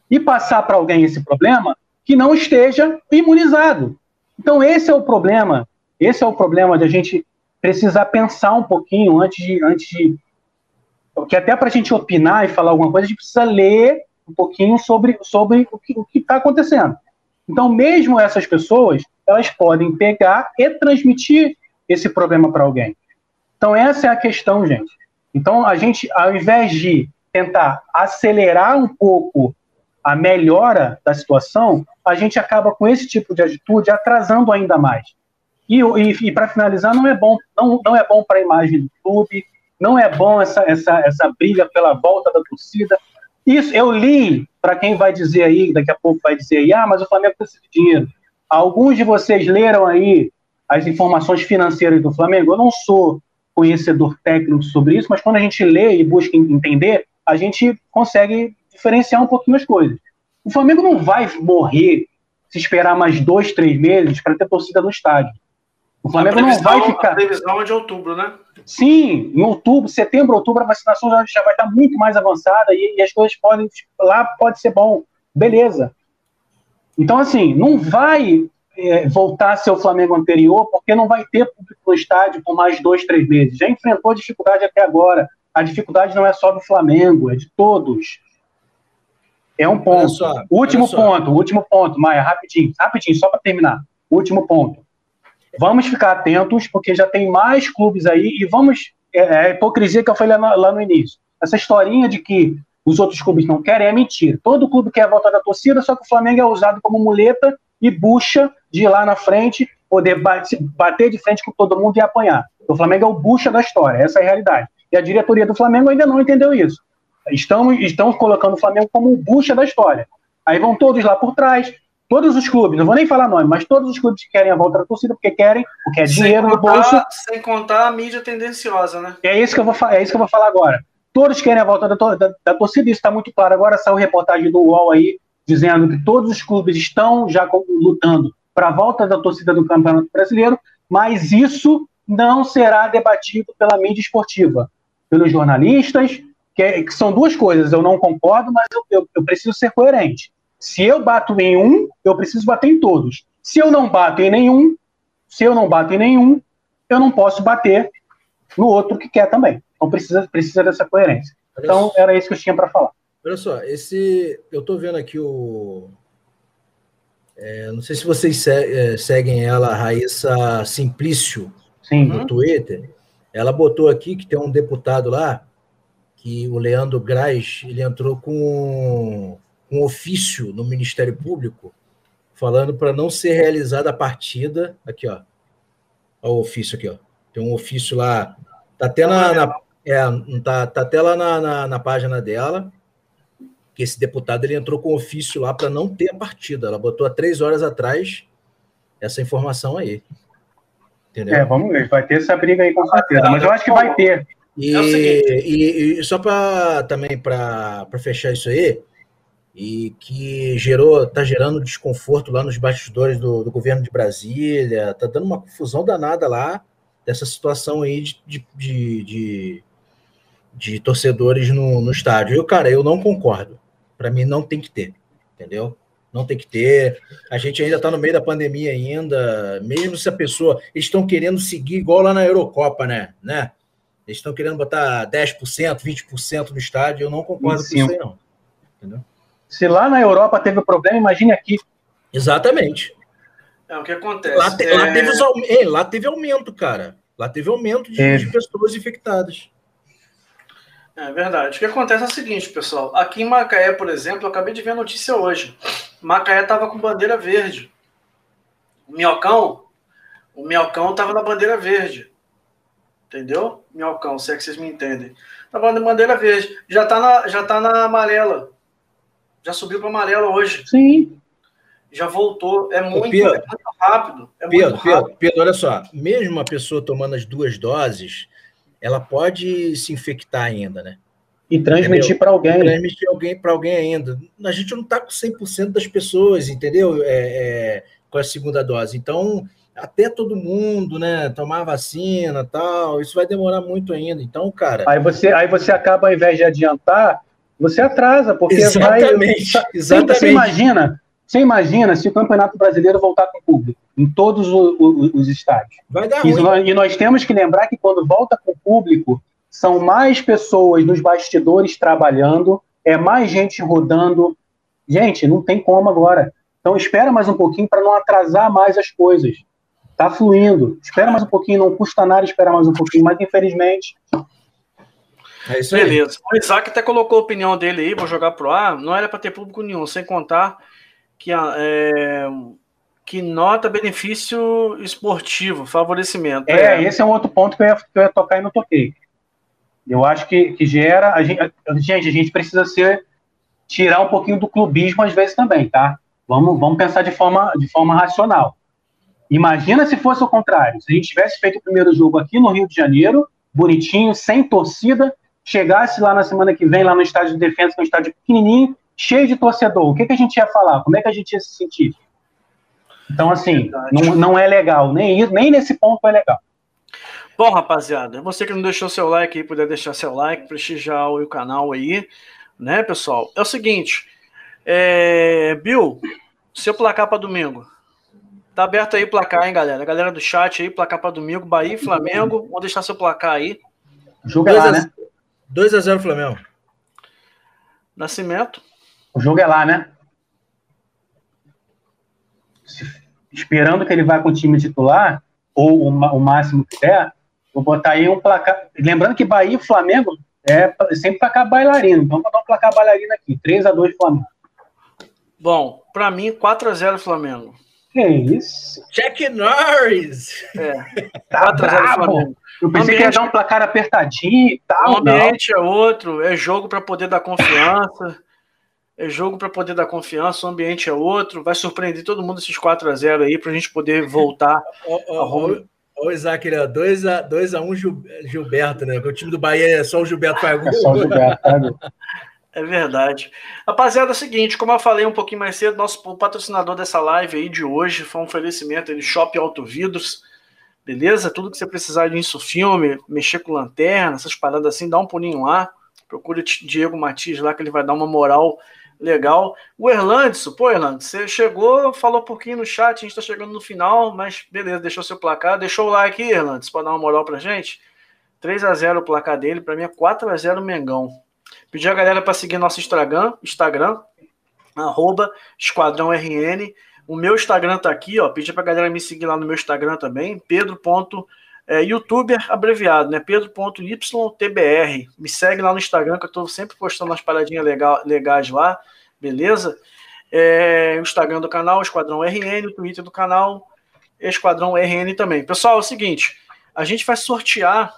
e passar para alguém esse problema que não esteja imunizado. Então esse é o problema. Esse é o problema de a gente precisar pensar um pouquinho antes de, antes de porque até para a gente opinar e falar alguma coisa, a gente precisa ler um pouquinho sobre, sobre o que está acontecendo. Então, mesmo essas pessoas, elas podem pegar e transmitir esse problema para alguém. Então, essa é a questão, gente. Então, a gente, ao invés de tentar acelerar um pouco a melhora da situação, a gente acaba com esse tipo de atitude atrasando ainda mais. E, e, e para finalizar, não é bom, não, não é bom para a imagem do clube, não é bom essa, essa, essa briga pela volta da torcida, isso, eu li, para quem vai dizer aí, daqui a pouco vai dizer aí, ah, mas o Flamengo precisa de dinheiro. Alguns de vocês leram aí as informações financeiras do Flamengo. Eu não sou conhecedor técnico sobre isso, mas quando a gente lê e busca entender, a gente consegue diferenciar um pouquinho as coisas. O Flamengo não vai morrer se esperar mais dois, três meses para ter torcida no estádio. O Flamengo não vai ficar. A previsão é de outubro, né? Sim, em outubro, setembro, outubro, a vacinação já, já vai estar muito mais avançada e, e as coisas podem. Lá pode ser bom. Beleza. Então, assim, não vai é, voltar a ser o Flamengo anterior, porque não vai ter público no estádio por mais dois, três meses. Já enfrentou dificuldade até agora. A dificuldade não é só do Flamengo, é de todos. É um ponto. Só, último ponto, último ponto, Maia, rapidinho, rapidinho, só para terminar. Último ponto. Vamos ficar atentos, porque já tem mais clubes aí, e vamos. É, é a hipocrisia que eu falei lá, lá no início. Essa historinha de que os outros clubes não querem é mentira. Todo clube quer voltar da torcida, só que o Flamengo é usado como muleta e bucha de ir lá na frente, poder bater de frente com todo mundo e apanhar. O Flamengo é o bucha da história, essa é a realidade. E a diretoria do Flamengo ainda não entendeu isso. Estamos, estamos colocando o Flamengo como o bucha da história. Aí vão todos lá por trás, Todos os clubes, não vou nem falar nome, mas todos os clubes que querem a volta da torcida porque querem, porque é dinheiro contar, no bolso. Sem contar a mídia tendenciosa, né? É isso que eu vou, é isso que eu vou falar agora. Todos querem a volta da, da, da torcida, isso está muito claro. Agora saiu reportagem do UOL aí, dizendo que todos os clubes estão já lutando para a volta da torcida do Campeonato Brasileiro, mas isso não será debatido pela mídia esportiva, pelos jornalistas, que, é, que são duas coisas. Eu não concordo, mas eu, eu, eu preciso ser coerente. Se eu bato em um, eu preciso bater em todos. Se eu não bato em nenhum, se eu não bato em nenhum, eu não posso bater no outro que quer também. Então precisa, precisa dessa coerência. Então era isso que eu tinha para falar. Olha só, esse eu estou vendo aqui o é, não sei se vocês se, é, seguem ela, Raíssa Simplício, Sim. no Twitter. Ela botou aqui que tem um deputado lá, que o Leandro Graz, ele entrou com um ofício no Ministério Público falando para não ser realizada a partida. Aqui, ó. Olha o ofício aqui, ó. Tem um ofício lá. Tá até na. na é, tá, tá até lá na, na, na, página dela. Que esse deputado ele entrou com ofício lá para não ter a partida. Ela botou há três horas atrás essa informação aí. Entendeu? É, vamos ver. Vai ter essa briga aí com certeza. Mas eu acho que vai ter. E, é e, e só para também para fechar isso aí, e que gerou, está gerando desconforto lá nos bastidores do, do, governo de Brasília, está dando uma confusão danada lá dessa situação aí de, de, de, de, de torcedores no, no estádio. Eu, cara, eu não concordo. Para mim não tem que ter, entendeu? Não tem que ter. A gente ainda está no meio da pandemia ainda, mesmo se a pessoa. Eles estão querendo seguir igual lá na Eurocopa, né? né? Eles estão querendo botar 10%, 20% no estádio. Eu não concordo com isso aí, não. Entendeu? Se lá na Europa teve problema, imagine aqui. Exatamente. É o que acontece. Lá, te, é... lá, teve, lá teve aumento, cara. Lá teve aumento de, é. de pessoas infectadas. É verdade. O que acontece é o seguinte, pessoal. Aqui em Macaé, por exemplo, eu acabei de ver a notícia hoje. Macaé estava com bandeira verde. O Minhocão, o Minhocão estava na bandeira verde. Entendeu? Minhocão, se é que vocês me entendem. Estava na bandeira verde. Já está na, já tá na amarela. Já subiu para amarelo hoje. Sim. Já voltou. É muito, Pedro, é muito rápido. É Pedro, muito rápido. Pedro, Pedro, olha só. Mesmo a pessoa tomando as duas doses, ela pode se infectar ainda, né? E transmitir para alguém. Transmitir alguém para alguém ainda. A gente não está com 100% das pessoas, entendeu? É, é, com a segunda dose. Então, até todo mundo, né, tomar vacina tal, isso vai demorar muito ainda. Então, cara. Aí você, aí você acaba, ao invés de adiantar, você atrasa, porque exatamente, vai. Exatamente. Você imagina, você imagina se o Campeonato Brasileiro voltar com o público em todos os, os, os estádios. Vai dar e, ruim. Nós, e nós temos que lembrar que quando volta com o público, são mais pessoas nos bastidores trabalhando, é mais gente rodando. Gente, não tem como agora. Então espera mais um pouquinho para não atrasar mais as coisas. Tá fluindo. Espera mais um pouquinho, não custa nada esperar mais um pouquinho, mas infelizmente. É isso aí. Beleza. O Isaac até colocou a opinião dele aí, vou jogar pro ar. Não era para ter público nenhum, sem contar que, é, que nota benefício esportivo, favorecimento. É, é, esse é um outro ponto que eu ia, que eu ia tocar e não toquei. Eu acho que, que gera. A gente, a, gente, a gente precisa ser. tirar um pouquinho do clubismo às vezes também, tá? Vamos, vamos pensar de forma, de forma racional. Imagina se fosse o contrário. Se a gente tivesse feito o primeiro jogo aqui no Rio de Janeiro, bonitinho, sem torcida, chegasse lá na semana que vem, lá no estádio de defesa, que é um estádio pequenininho, cheio de torcedor, o que, que a gente ia falar? Como é que a gente ia se sentir? Então, assim, não, não é legal. Nem, nem nesse ponto é legal. Bom, rapaziada, você que não deixou seu like aí, puder deixar seu like, prestigiar o canal aí, né, pessoal? É o seguinte, é... Bill, seu placar para domingo. Tá aberto aí o placar, hein, galera? A galera do chat aí, placar para domingo, Bahia e Flamengo. Vou deixar seu placar aí. É lá, né? 2x0 Flamengo. Nascimento. O jogo é lá, né? Esperando que ele vá com o time titular, ou o, máximo que der, vou botar aí um placar. Lembrando que Bahia e Flamengo é sempre placar bailarino. Então, vou botar um placar bailarino aqui: 3x2 Flamengo. Bom, para mim, 4x0 Flamengo. Que isso? Jack Norris! É. Tá bravo. Eu pensei ambiente, que ia dar um placar apertadinho e tal. O ambiente não. é outro, é jogo para poder dar confiança. É jogo para poder dar confiança, o ambiente é outro. Vai surpreender todo mundo esses 4 a 0 aí para a gente poder voltar. Ô, Isaac, 2x1 um Gilberto, né? Porque o time do Bahia é só o Gilberto faz É só o Gilberto, É verdade. Rapaziada, é o seguinte, como eu falei um pouquinho mais cedo, nosso patrocinador dessa live aí de hoje foi um oferecimento de Shop Auto Vidros, beleza? Tudo que você precisar de isso, filme, mexer com lanterna, essas paradas assim, dá um pulinho lá. Procura o Diego Matias lá que ele vai dar uma moral legal. O Erlandson, pô, Erlandson, você chegou, falou um pouquinho no chat, a gente tá chegando no final, mas beleza, deixou seu placar, deixou o like Erlandson, pra dar uma moral pra gente. 3 a 0 o placar dele, para mim é 4 a 0 Mengão. Pedir a galera para seguir nosso Instagram, Instagram, arroba Esquadrão RN. O meu Instagram tá aqui, ó. Pedir pra galera me seguir lá no meu Instagram também, Pedro. É, youtuber abreviado, né? Pedro.ytbr. Me segue lá no Instagram, que eu tô sempre postando umas paradinhas legal, legais lá, beleza? É, o Instagram do canal, Esquadrão RN, o Twitter do canal, Esquadrão RN também. Pessoal, é o seguinte, a gente vai sortear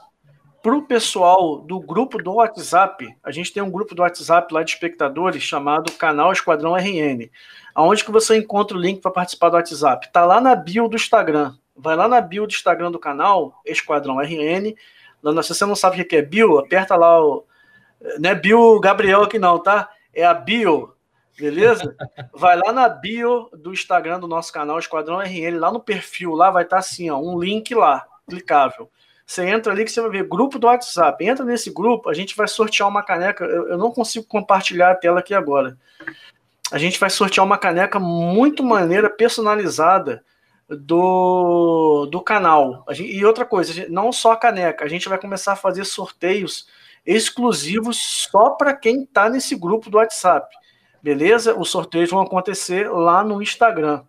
para o pessoal do grupo do WhatsApp, a gente tem um grupo do WhatsApp lá de espectadores chamado Canal Esquadrão RN. Aonde que você encontra o link para participar do WhatsApp? Tá lá na bio do Instagram. Vai lá na bio do Instagram do canal Esquadrão RN. Se você não sabe o que é bio, aperta lá o. Não é bio Gabriel aqui não, tá? É a bio, beleza? Vai lá na bio do Instagram do nosso canal Esquadrão RN, lá no perfil, lá vai estar tá assim, ó, um link lá, clicável. Você entra ali que você vai ver grupo do WhatsApp. Entra nesse grupo, a gente vai sortear uma caneca. Eu, eu não consigo compartilhar a tela aqui agora. A gente vai sortear uma caneca muito maneira, personalizada do, do canal. Gente, e outra coisa, gente, não só a caneca, a gente vai começar a fazer sorteios exclusivos só para quem está nesse grupo do WhatsApp. Beleza? Os sorteios vão acontecer lá no Instagram.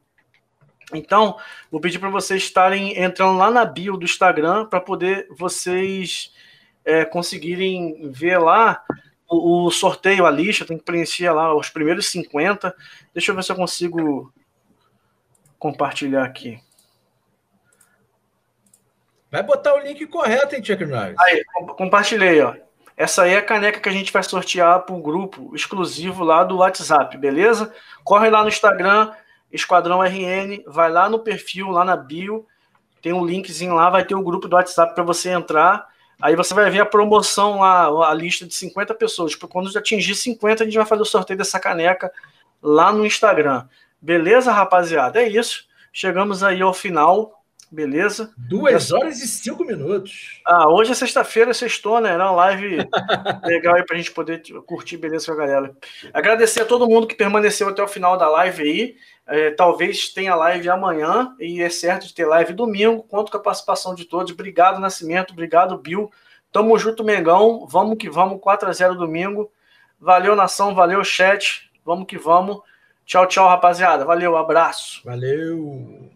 Então, vou pedir para vocês estarem entrando lá na bio do Instagram para poder vocês é, conseguirem ver lá o, o, sorteio, a lista, tem que preencher lá os primeiros 50. Deixa eu ver se eu consigo compartilhar aqui. Vai botar o link correto, hein, Chuck Norris? Aí, compartilhei, ó. Essa aí é a caneca que a gente vai sortear para um grupo exclusivo lá do WhatsApp, beleza? Corre lá no Instagram, Esquadrão RN, vai lá no perfil, lá na bio, tem um linkzinho lá, vai ter o um grupo do WhatsApp para você entrar. Aí você vai ver a promoção lá, a lista de 50 pessoas. Tipo, quando atingir 50, a gente vai fazer o sorteio dessa caneca lá no Instagram. Beleza, rapaziada? É isso. Chegamos aí ao final Beleza? Duas horas e cinco minutos. Ah, hoje é sexta-feira, sextou, né? Era uma live legal aí pra gente poder curtir beleza com a galera. Agradecer a todo mundo que permaneceu até o final da live aí. É, talvez tenha live amanhã e é certo de ter live domingo. Conto com a participação de todos. Obrigado, Nascimento. Obrigado, Bill. Tamo junto, Mengão. Vamos que vamos. 4x0 domingo. Valeu, nação. Valeu, chat. Vamos que vamos. Tchau, tchau, rapaziada. Valeu, abraço. Valeu.